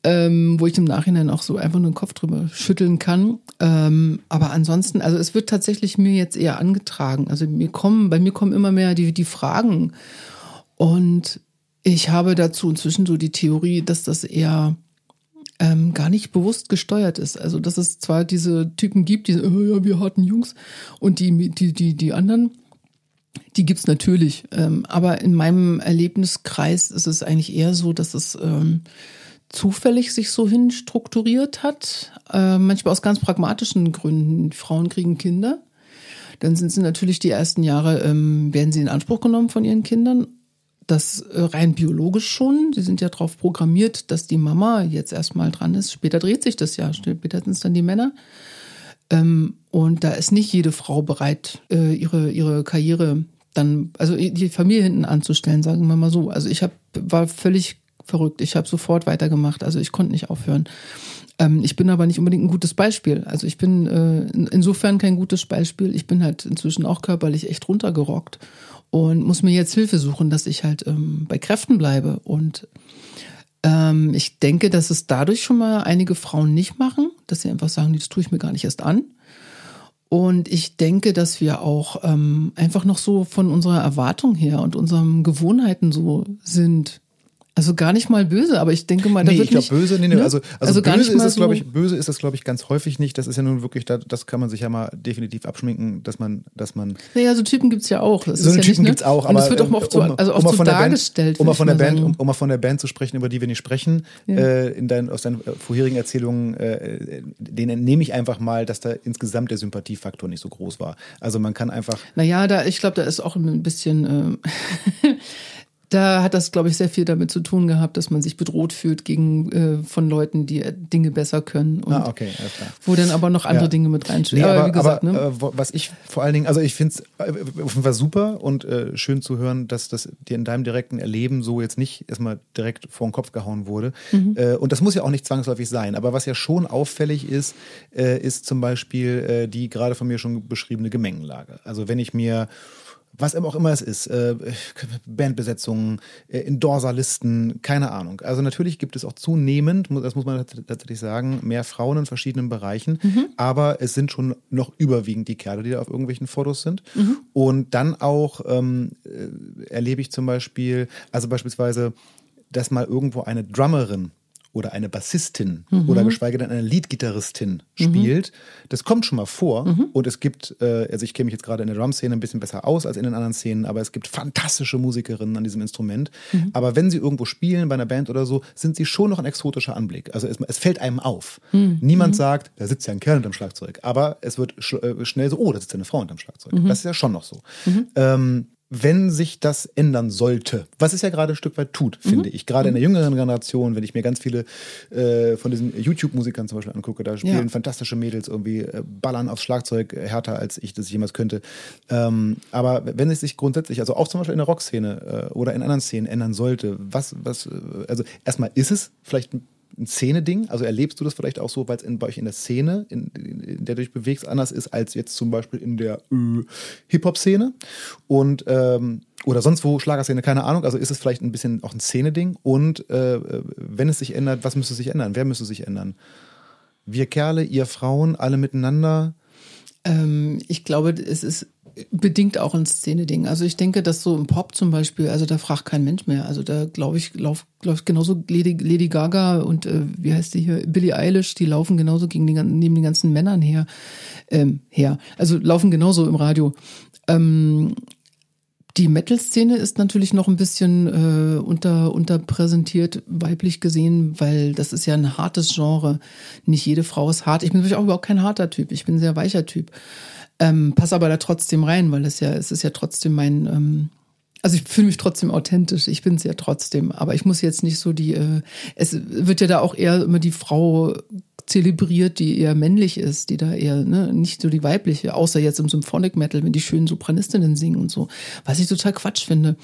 ähm, wo ich im Nachhinein auch so einfach nur den Kopf drüber schütteln kann. Ähm, aber ansonsten, also es wird tatsächlich mir jetzt eher angetragen. Also mir kommen, bei mir kommen immer mehr die, die Fragen. Und ich habe dazu inzwischen so die Theorie, dass das eher ähm, gar nicht bewusst gesteuert ist. Also dass es zwar diese Typen gibt, die, oh ja, wir harten Jungs und die, die, die, die anderen, die gibt's natürlich. Ähm, aber in meinem Erlebniskreis ist es eigentlich eher so, dass es ähm, zufällig sich so hin strukturiert hat. Äh, manchmal aus ganz pragmatischen Gründen. Frauen kriegen Kinder. Dann sind sie natürlich die ersten Jahre, ähm, werden sie in Anspruch genommen von ihren Kindern. Das äh, rein biologisch schon. Sie sind ja darauf programmiert, dass die Mama jetzt erstmal dran ist. Später dreht sich das ja. Später sind es dann die Männer. Ähm, und da ist nicht jede Frau bereit, äh, ihre, ihre Karriere dann, also die Familie hinten anzustellen, sagen wir mal so. Also ich hab, war völlig verrückt. Ich habe sofort weitergemacht. Also ich konnte nicht aufhören. Ähm, ich bin aber nicht unbedingt ein gutes Beispiel. Also ich bin äh, in, insofern kein gutes Beispiel. Ich bin halt inzwischen auch körperlich echt runtergerockt und muss mir jetzt Hilfe suchen, dass ich halt ähm, bei Kräften bleibe. Und ähm, ich denke, dass es dadurch schon mal einige Frauen nicht machen, dass sie einfach sagen, das tue ich mir gar nicht erst an. Und ich denke, dass wir auch ähm, einfach noch so von unserer Erwartung her und unseren Gewohnheiten so sind. Also gar nicht mal böse, aber ich denke mal, da Nee, wird ich glaube böse, nee, nee, ne? also, also, Also böse ist mal es, glaube so- ich, böse ist das, glaube ich, ganz häufig nicht. Das ist ja nun wirklich, da, das kann man sich ja mal definitiv abschminken, dass man, dass man Naja, so Typen gibt's ja auch. Das so eine ja Typen nicht, ne? gibt's auch, Und aber es wird auch mal oft so, um- also um oft mal so von der Band- dargestellt. um mal von der Band, um, um mal von der Band zu sprechen, über die wir nicht sprechen, äh, in dein, aus deinen vorherigen Erzählungen, äh, denen entnehme ich einfach mal, dass da insgesamt der Sympathiefaktor nicht so groß war. Also man kann einfach, Naja, da, ich glaube, da ist auch ein bisschen, äh, da hat das, glaube ich, sehr viel damit zu tun gehabt, dass man sich bedroht fühlt gegen äh, von Leuten, die äh, Dinge besser können und ah, okay, klar. wo dann aber noch andere Ja. Dinge mit reinspielen. Nee, aber, aber, wie gesagt, aber ne? äh, was ich vor allen Dingen, also ich finde es auf jeden Fall super und äh, schön zu hören, dass das dir in deinem direkten Erleben so jetzt nicht erstmal direkt vor den Kopf gehauen wurde. Mhm. Äh, und das muss ja auch nicht zwangsläufig sein. Aber was ja schon auffällig ist, äh, ist zum Beispiel äh, die gerade von mir schon beschriebene Gemengenlage. Also wenn ich mir was auch immer es ist, äh, Bandbesetzungen, äh, Endorserlisten, keine Ahnung. Also natürlich gibt es auch zunehmend, das muss man tatsächlich sagen, mehr Frauen in verschiedenen Bereichen, mhm. aber es sind schon noch überwiegend die Kerle, die da auf irgendwelchen Fotos sind. Mhm. Und dann auch ähm, äh, erlebe ich zum Beispiel, also beispielsweise, dass mal irgendwo eine Drummerin oder eine Bassistin mhm. oder geschweige denn eine Leadgitarristin mhm. spielt. Das kommt schon mal vor mhm. und es gibt, äh, also ich kenne mich jetzt gerade in der Drum-Szene ein bisschen besser aus als in den anderen Szenen, aber es gibt fantastische Musikerinnen an diesem Instrument. Mhm. Aber wenn sie irgendwo spielen, bei einer Band oder so, sind sie schon noch ein exotischer Anblick. Also es, es fällt einem auf. Mhm. Niemand mhm. sagt, da sitzt ja ein Kerl unterm Schlagzeug, aber es wird sch äh, schnell so, oh, da sitzt ja eine Frau unterm Schlagzeug. Das ist ja schon noch so. Ähm, wenn sich das ändern sollte, was es ja gerade ein Stück weit tut, finde mhm. ich, gerade in der jüngeren Generation, wenn ich mir ganz viele äh, von diesen YouTube-Musikern zum Beispiel angucke, da spielen ja. fantastische Mädels irgendwie, äh, ballern aufs Schlagzeug härter, als ich das jemals könnte. Ähm, aber wenn es sich grundsätzlich, also auch zum Beispiel in der Rockszene äh, oder in anderen Szenen ändern sollte, was, was, äh, also erstmal ist es vielleicht ein ein Szene-Ding? Also erlebst du das vielleicht auch so, weil es bei euch in der Szene, in, in, der du dich bewegst, anders ist als jetzt zum Beispiel in der äh, Hip-Hop-Szene? Und ähm, oder sonst wo Schlagerszene, keine Ahnung. Also ist es vielleicht ein bisschen auch ein Szene-Ding? Und äh, wenn es sich ändert, was müsste sich ändern? Wer müsste sich ändern? Wir Kerle, ihr Frauen, alle miteinander? Ähm, ich glaube, es ist bedingt auch ein Szene-Ding. Also ich denke, dass so im Pop zum Beispiel, also da fragt kein Mensch mehr. Also da glaube ich, läuft läuft genauso Lady, Lady Gaga und äh, wie heißt die hier, Billie Eilish, die laufen genauso gegen die, neben den ganzen Männern her, ähm, her. Also laufen genauso im Radio. Ähm, die Metal-Szene ist natürlich noch ein bisschen äh, unter, unterpräsentiert, weiblich gesehen, weil das ist ja ein hartes Genre. Nicht jede Frau ist hart. Ich bin natürlich auch überhaupt kein harter Typ. Ich bin ein sehr weicher Typ. Ähm, pass aber da trotzdem rein, weil es ja, es ist ja trotzdem mein, ähm, also ich fühle mich trotzdem authentisch, ich bin es ja trotzdem, aber ich muss jetzt nicht so die, äh, es wird ja da auch eher immer die Frau zelebriert, die eher männlich ist, die da eher, ne, nicht so die weibliche, außer jetzt im Symphonic Metal, wenn die schönen Sopranistinnen singen und so, was ich total Quatsch finde.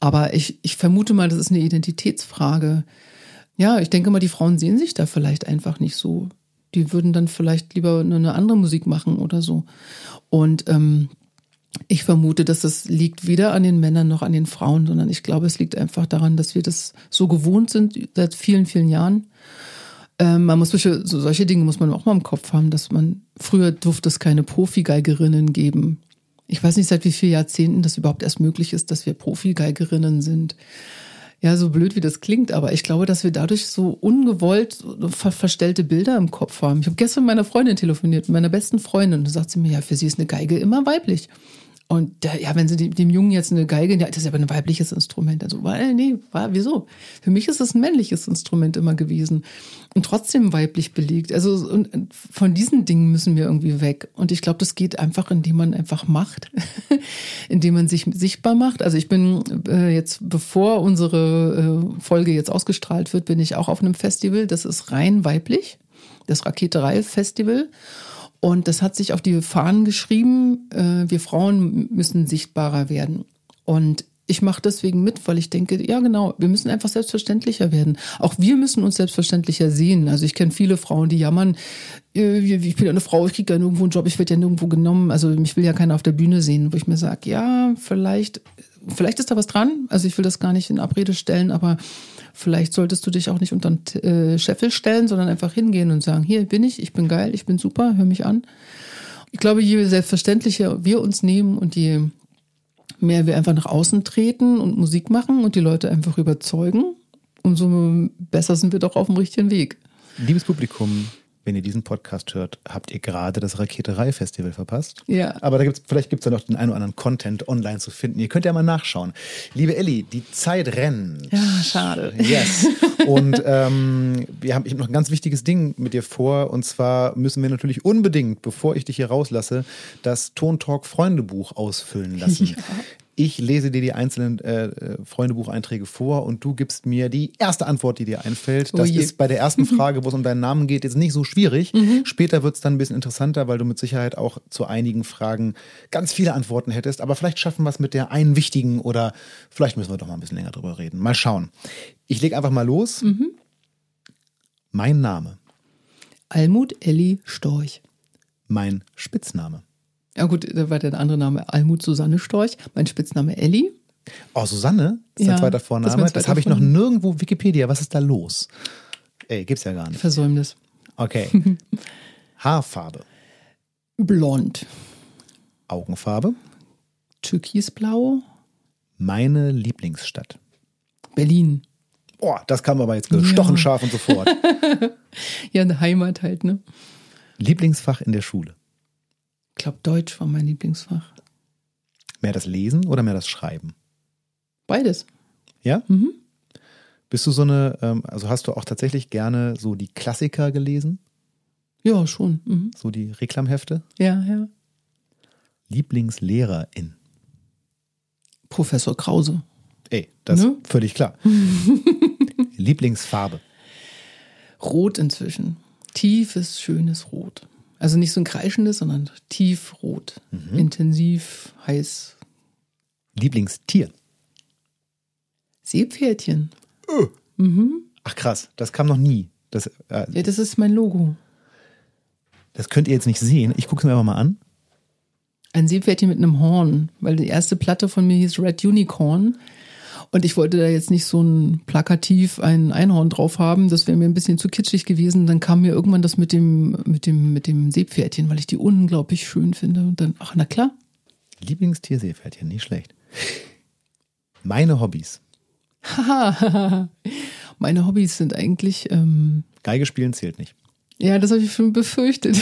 Aber ich, ich vermute mal, das ist eine Identitätsfrage. Ja, ich denke mal, die Frauen sehen sich da vielleicht einfach nicht so. Die würden dann vielleicht lieber eine andere Musik machen oder so. Und ähm, ich vermute, dass das liegt weder an den Männern noch an den Frauen, sondern ich glaube, es liegt einfach daran, dass wir das so gewohnt sind seit vielen, vielen Jahren. Ähm, man muss solche, so solche Dinge muss man auch mal im Kopf haben, dass man früher durfte es keine Profi-Geigerinnen geben. Ich weiß nicht, seit wie vielen Jahrzehnten das überhaupt erst möglich ist, dass wir Profi-Geigerinnen sind. Ja, so blöd wie das klingt, aber ich glaube, dass wir dadurch so ungewollt ver verstellte Bilder im Kopf haben. Ich habe gestern mit meiner Freundin telefoniert, mit meiner besten Freundin, und da sagt sie mir, ja, für sie ist eine Geige immer weiblich. Und der, ja, wenn sie dem Jungen jetzt eine Geige, das ist aber ein weibliches Instrument. Also, weil, nee, war, wieso? Für mich ist es ein männliches Instrument immer gewesen. Und trotzdem weiblich belegt. Also, und von diesen Dingen müssen wir irgendwie weg. Und ich glaube, das geht einfach, indem man einfach macht. indem man sich sichtbar macht. Also, ich bin äh, jetzt, bevor unsere äh, Folge jetzt ausgestrahlt wird, bin ich auch auf einem Festival. Das ist rein weiblich. Das Raketerei Festival. Und das hat sich auf die Fahnen geschrieben, äh, wir Frauen müssen sichtbarer werden. Und ich mache deswegen mit, weil ich denke, ja genau, wir müssen einfach selbstverständlicher werden. Auch wir müssen uns selbstverständlicher sehen. Also ich kenne viele Frauen, die jammern, äh, ich bin ja eine Frau, ich kriege ja nirgendwo einen Job, ich werde ja nirgendwo genommen. Also mich will ja keiner auf der Bühne sehen, wo ich mir sage, ja, vielleicht, vielleicht ist da was dran. Also ich will das gar nicht in Abrede stellen, aber Vielleicht solltest du dich auch nicht unter den äh, Scheffel stellen, sondern einfach hingehen und sagen, hier bin ich, ich bin geil, ich bin super, hör mich an. Ich glaube, je selbstverständlicher wir uns nehmen und je mehr wir einfach nach außen treten und Musik machen und die Leute einfach überzeugen, umso besser sind wir doch auf dem richtigen Weg. Liebes Publikum, wenn ihr diesen Podcast hört, habt ihr gerade das Raketerei-Festival verpasst. Ja. Aber da gibt's, vielleicht gibt es da noch den einen oder anderen Content online zu finden. Ihr könnt ja mal nachschauen. Liebe Elli, die Zeit rennt. Ja, schade. Yes. Und ähm, wir haben, ich habe noch ein ganz wichtiges Ding mit dir vor. Und zwar müssen wir natürlich unbedingt, bevor ich dich hier rauslasse, das Tontalk Freundebuch ausfüllen lassen. Ja. Ich lese dir die einzelnen äh, äh, Freundebucheinträge vor und du gibst mir die erste Antwort, die dir einfällt. Das oh ist bei der ersten Frage, wo es um deinen Namen geht, jetzt nicht so schwierig. Mhm. Später wird es dann ein bisschen interessanter, weil du mit Sicherheit auch zu einigen Fragen ganz viele Antworten hättest. Aber vielleicht schaffen wir es mit der einen wichtigen oder vielleicht müssen wir doch mal ein bisschen länger drüber reden. Mal schauen. Ich lege einfach mal los. Mhm. Mein Name. Almut Elli Storch. Mein Spitzname. Ja gut, da war der andere Name Almut Susanne Storch, mein Spitzname Elli. Oh, Susanne? Das ist Ja, dein zweiter das Vorname? Das, zweiter habe ich noch nirgendwo Wikipedia. Was ist da los? Ey, gibt's ja gar nicht. Versäumnis. Okay. Haarfarbe, Blond. Augenfarbe, Türkisblau. meine Lieblingsstadt. Berlin. Oh, das kam aber jetzt gestochen Ja. scharf und sofort. Ja, eine Heimat halt, ne? Lieblingsfach in der Schule. Ich glaube, Deutsch war mein Lieblingsfach. Mehr das Lesen oder mehr das Schreiben? Beides. Ja? Mhm. Bist du so eine, ähm, also hast du auch tatsächlich gerne so die Klassiker gelesen? Ja, schon. Mhm. So die Reklamhefte? Ja, ja. Lieblingslehrerin. Professor Krause. Ey, das Ne? ist völlig klar. Lieblingsfarbe. Rot inzwischen. Tiefes, schönes Rot. Also nicht so ein kreischendes, sondern tiefrot. Intensiv, heiß. Lieblingstier. Seepferdchen. Ach krass, das kam noch nie. Das, äh, Ja, das ist mein Logo. das könnt ihr jetzt nicht sehen. Ich gucke es mir aber mal an. Ein Seepferdchen mit einem Horn, weil die erste Platte von mir hieß Red Unicorn. Und ich wollte da jetzt nicht so ein plakativ ein Einhorn drauf haben. Das wäre mir ein bisschen zu kitschig gewesen. Dann kam mir irgendwann das mit dem, mit dem, mit dem Seepferdchen, weil ich die unglaublich schön finde. Und dann, ach, na klar. Lieblingstier Seepferdchen, nicht schlecht. Meine Hobbys. Haha. Meine Hobbys sind eigentlich, ähm, Geige spielen zählt nicht. ja, das habe ich schon befürchtet.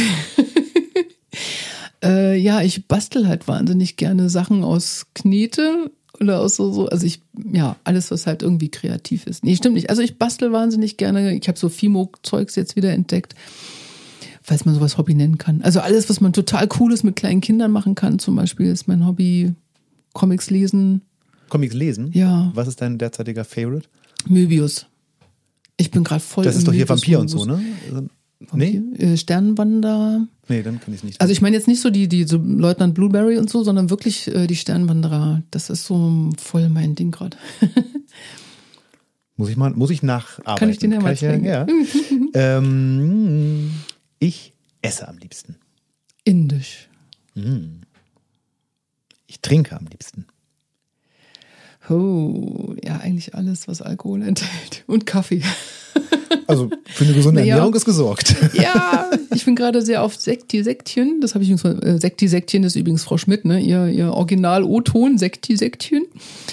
äh, ja, ich bastel halt wahnsinnig gerne Sachen aus Knete oder aus so, so, also ich, ja, alles, was halt irgendwie kreativ ist. Nee, stimmt nicht. Also ich bastel wahnsinnig gerne. Ich habe so Fimo-Zeugs jetzt wieder entdeckt, falls man sowas Hobby nennen kann. Also alles, was man total cooles mit kleinen Kindern machen kann, zum Beispiel, ist mein Hobby. Comics lesen, Comics lesen? Ja. Was ist dein derzeitiger Favorite? Möbius. Ich bin gerade voll Das ist doch hier Vampir und so, ne? Nee? Äh, Sternwanderer. Nee, dann kann ich nicht. Also ich meine jetzt nicht so die, die so Leutnant Blueberry und so, sondern wirklich äh, die Sternwanderer. Das ist so voll mein Ding gerade. muss ich mal, muss ich nacharbeiten? Kann ich dir ja mal zeigen. ja. ähm, ich esse am liebsten. Indisch. Ich trinke am liebsten. Oh, ja, eigentlich alles, was Alkohol enthält. Und Kaffee. Also für eine gesunde Naja. Ernährung ist gesorgt. Ja, ich bin gerade sehr auf Sekti Sektchen. Das habe ich übrigens, äh, Sekti Sektchen ist übrigens Frau Schmidt, ne? Ihr, ihr Original O-Ton, Sekti Sektchen.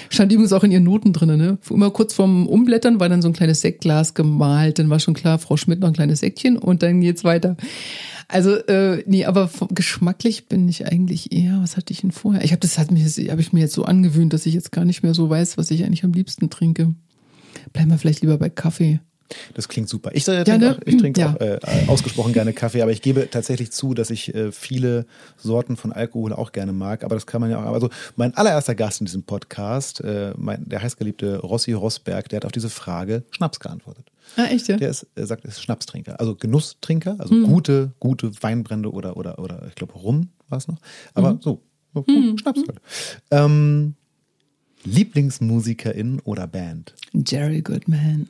Stand übrigens auch in ihren Noten drin, ne? Immer kurz vorm Umblättern war dann so ein kleines Sektglas gemalt. Dann war schon klar, Frau Schmidt noch ein kleines Sektchen und dann geht's weiter. Also, äh, nee, aber vom- geschmacklich bin ich eigentlich eher, was hatte ich denn vorher? Ich habe das hat mich, habe ich mir jetzt so angewöhnt, dass ich jetzt gar nicht mehr so weiß, was ich eigentlich am liebsten trinke. Bleiben wir vielleicht lieber bei Kaffee. Das klingt super. Ich, äh, trinke ne? auch, ich trinke Ja. auch äh, ausgesprochen gerne Kaffee, aber ich gebe tatsächlich zu, dass ich äh, viele Sorten von Alkohol auch gerne mag. Aber das kann man ja auch. Also mein allererster Gast in diesem Podcast, äh, mein, der heißgeliebte Rossi Rosberg, der hat auf diese Frage Schnaps geantwortet. Ah, echt, ja? Der ist, er sagt, er ist Schnapstrinker, also Genusstrinker, also Mhm. gute, gute Weinbrände oder oder oder ich glaube Rum war es noch, aber Mhm. so, so Schnaps halt. Ähm, Lieblingsmusikerin oder Band? Jerry Goodman.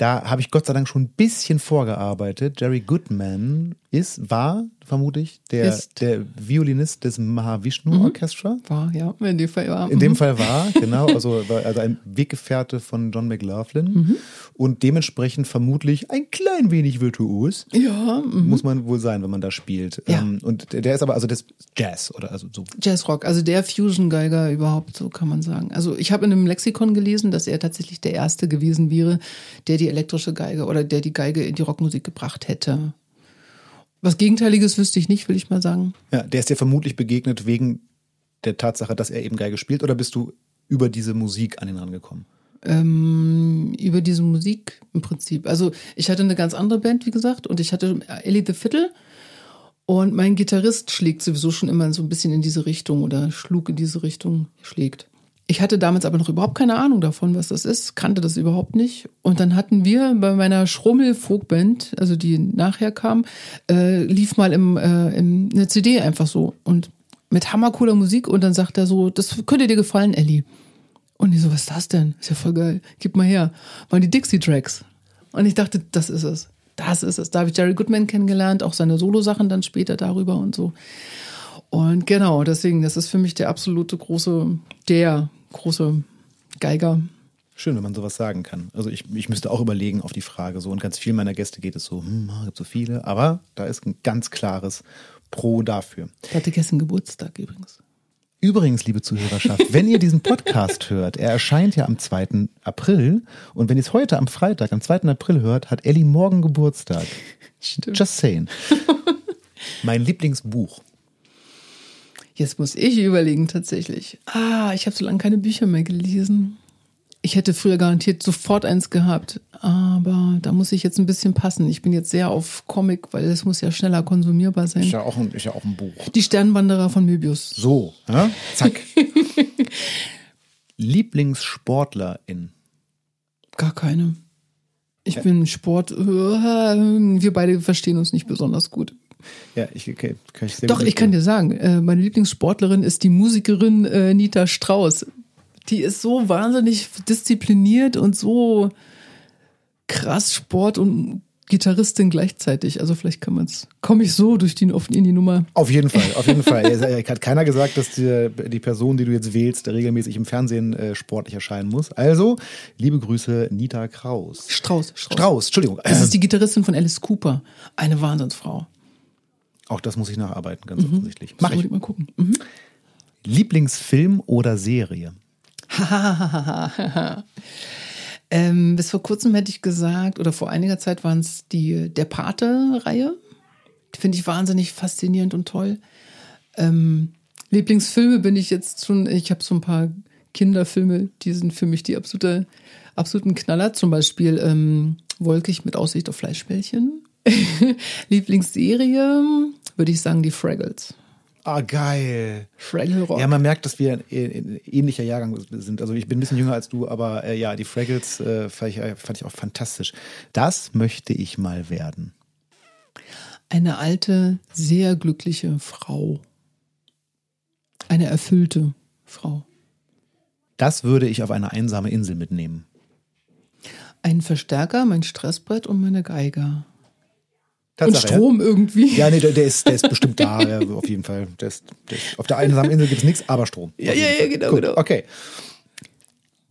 Da habe ich Gott sei Dank schon ein bisschen vorgearbeitet. Jerry Goodman ist, war, vermute ich, der, Ist. der Violinist des Mahavishnu Orchestra. War, ja, in dem Fall war. In dem Fall war, genau, also, war also ein Weggefährte von John McLaughlin und dementsprechend vermutlich ein klein wenig virtuos. Ja, mhm. Muss man wohl sein, wenn man da spielt. Ja. Ähm, und der der ist aber, also das Jazz oder also so. Jazzrock, also der Fusion-Geiger überhaupt, so kann man sagen. Also ich habe in einem Lexikon gelesen, dass er tatsächlich der Erste gewesen wäre, der die elektrische Geige oder der die Geige in die Rockmusik gebracht hätte. Was Gegenteiliges wüsste ich nicht, will ich mal sagen. Ja, der ist dir vermutlich begegnet wegen der Tatsache, dass er eben Geige spielt oder bist du über diese Musik an ihn rangekommen? Ähm, über diese Musik im Prinzip. Also ich hatte eine ganz andere Band, wie gesagt, und ich hatte Ellie the Fiddle. Und mein Gitarrist schlägt sowieso schon immer so ein bisschen in diese Richtung oder schlug in diese Richtung, schlägt. Ich hatte damals aber noch überhaupt keine Ahnung davon, was das ist, kannte das überhaupt nicht. Und dann hatten wir bei meiner Schrummel-Folkband, also die nachher kam, äh, lief mal im, äh, im, eine CD einfach so und mit hammercooler Musik und dann sagt er so, das könnte dir gefallen, Ellie. Und ich so, was ist das denn? Ist ja voll geil. Gib mal her. Waren die Dixie Tracks. Und ich dachte, das ist es. Das ist es. Da habe ich Jerry Goodman kennengelernt, auch seine Solo-Sachen dann später darüber und so. Und genau, deswegen, das ist für mich der absolute große, der große Geiger. Schön, wenn man sowas sagen kann. Also ich, ich müsste auch überlegen auf die Frage so und ganz vielen meiner Gäste geht es so, hm, gibt so viele, aber da ist ein ganz klares Pro dafür. Der hatte gestern Geburtstag übrigens. Übrigens, liebe Zuhörerschaft, wenn ihr diesen Podcast hört, er erscheint ja am 2. April und wenn ihr es heute am Freitag, am 2. April hört, hat Ellie morgen Geburtstag. Stimmt. Just saying. mein Lieblingsbuch. Jetzt muss ich überlegen tatsächlich. Ah, ich habe so lange keine Bücher mehr gelesen. Ich hätte früher garantiert sofort eins gehabt, aber da muss ich jetzt ein bisschen passen. Ich bin jetzt sehr auf Comic, weil es muss ja schneller konsumierbar sein. Ist ja auch ein, ist ja auch ein Buch. Die Sternwanderer von Möbius. So, ja? zack. Lieblingssportlerin. Gar keine. Ich bin Sport. Wir beide verstehen uns nicht besonders gut. Ja, ich okay, kann ich Doch, ich kann dir sagen, äh, meine Lieblingssportlerin ist die Musikerin äh, Nita Strauß. Die ist so wahnsinnig diszipliniert und so krass Sport und Gitarristin gleichzeitig. Also vielleicht kann man es, komme ich so durch die, in die Nummer. Auf jeden Fall, auf jeden Fall. Es hat keiner gesagt, dass die, die Person, die du jetzt wählst, regelmäßig im Fernsehen äh, sportlich erscheinen muss. Also, liebe Grüße, Nita Kraus. Strauß, Strauß. Strauß, Entschuldigung. Das ist die Gitarristin von Alice Cooper. Eine Wahnsinnsfrau. Auch das muss ich nacharbeiten, ganz offensichtlich. Mach ich. Mal gucken. Mhm. Lieblingsfilm oder Serie? ähm, bis vor kurzem hätte ich gesagt, oder vor einiger Zeit waren es die Der Pate-Reihe. Finde ich wahnsinnig faszinierend und toll. Ähm, Lieblingsfilme bin ich jetzt schon, ich habe so ein paar Kinderfilme, die sind für mich die absolute, absoluten Knaller. Zum Beispiel ähm, Wolkig mit Aussicht auf Fleischbällchen. Lieblingsserie würde ich sagen die Fraggles. Ah, geil. Fraggle Rock. Ja, man merkt, dass wir ein ein ähnlicher Jahrgang sind. Also ich bin ein bisschen jünger als du, aber äh, ja, die Fraggles äh, fand, ich, äh, fand ich auch fantastisch. Das möchte ich mal werden. Eine alte, sehr glückliche Frau. Eine erfüllte Frau. Das würde ich auf eine einsame Insel mitnehmen. Ein Verstärker, mein Stressbrett und meine Geiger. Tatsache, und Strom irgendwie. Ja, ja nee, der, der, ist, der ist bestimmt da, ja, auf jeden Fall. Der ist, der ist, auf der einsamen Insel gibt es nichts, aber Strom. Ja, ja, ja, genau, Gut, genau. Okay.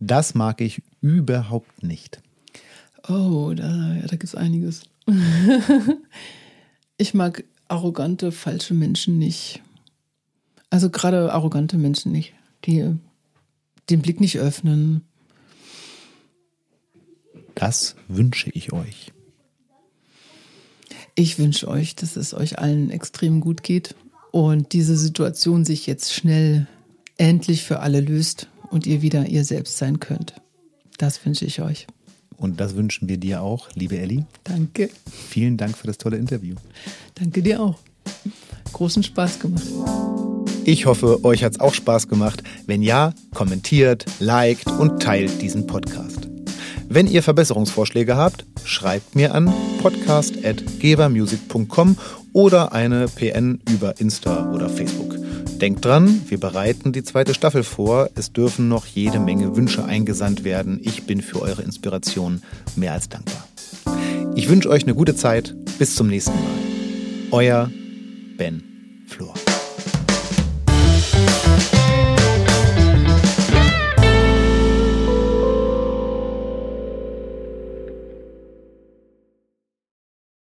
Das mag ich überhaupt nicht. Oh, da, ja, da gibt's einiges. ich mag arrogante, falsche Menschen nicht. Also gerade arrogante Menschen nicht, die den Blick nicht öffnen. Das wünsche ich euch. Ich wünsche euch, dass es euch allen extrem gut geht und diese Situation sich jetzt schnell endlich für alle löst und ihr wieder ihr selbst sein könnt. Das wünsche ich euch. Und das wünschen wir dir auch, liebe Elli. Danke. Vielen Dank für das tolle Interview. Danke dir auch. Großen Spaß gemacht. Ich hoffe, euch hat's auch Spaß gemacht. Wenn ja, kommentiert, liked und teilt diesen Podcast. Wenn ihr Verbesserungsvorschläge habt, schreibt mir an podcast.gebermusic.com oder eine PN über Insta oder Facebook. Denkt dran, wir bereiten die zweite Staffel vor. Es dürfen noch jede Menge Wünsche eingesandt werden. Ich bin für eure Inspiration mehr als dankbar. Ich wünsche euch eine gute Zeit. Bis zum nächsten Mal. Euer Ben Flor.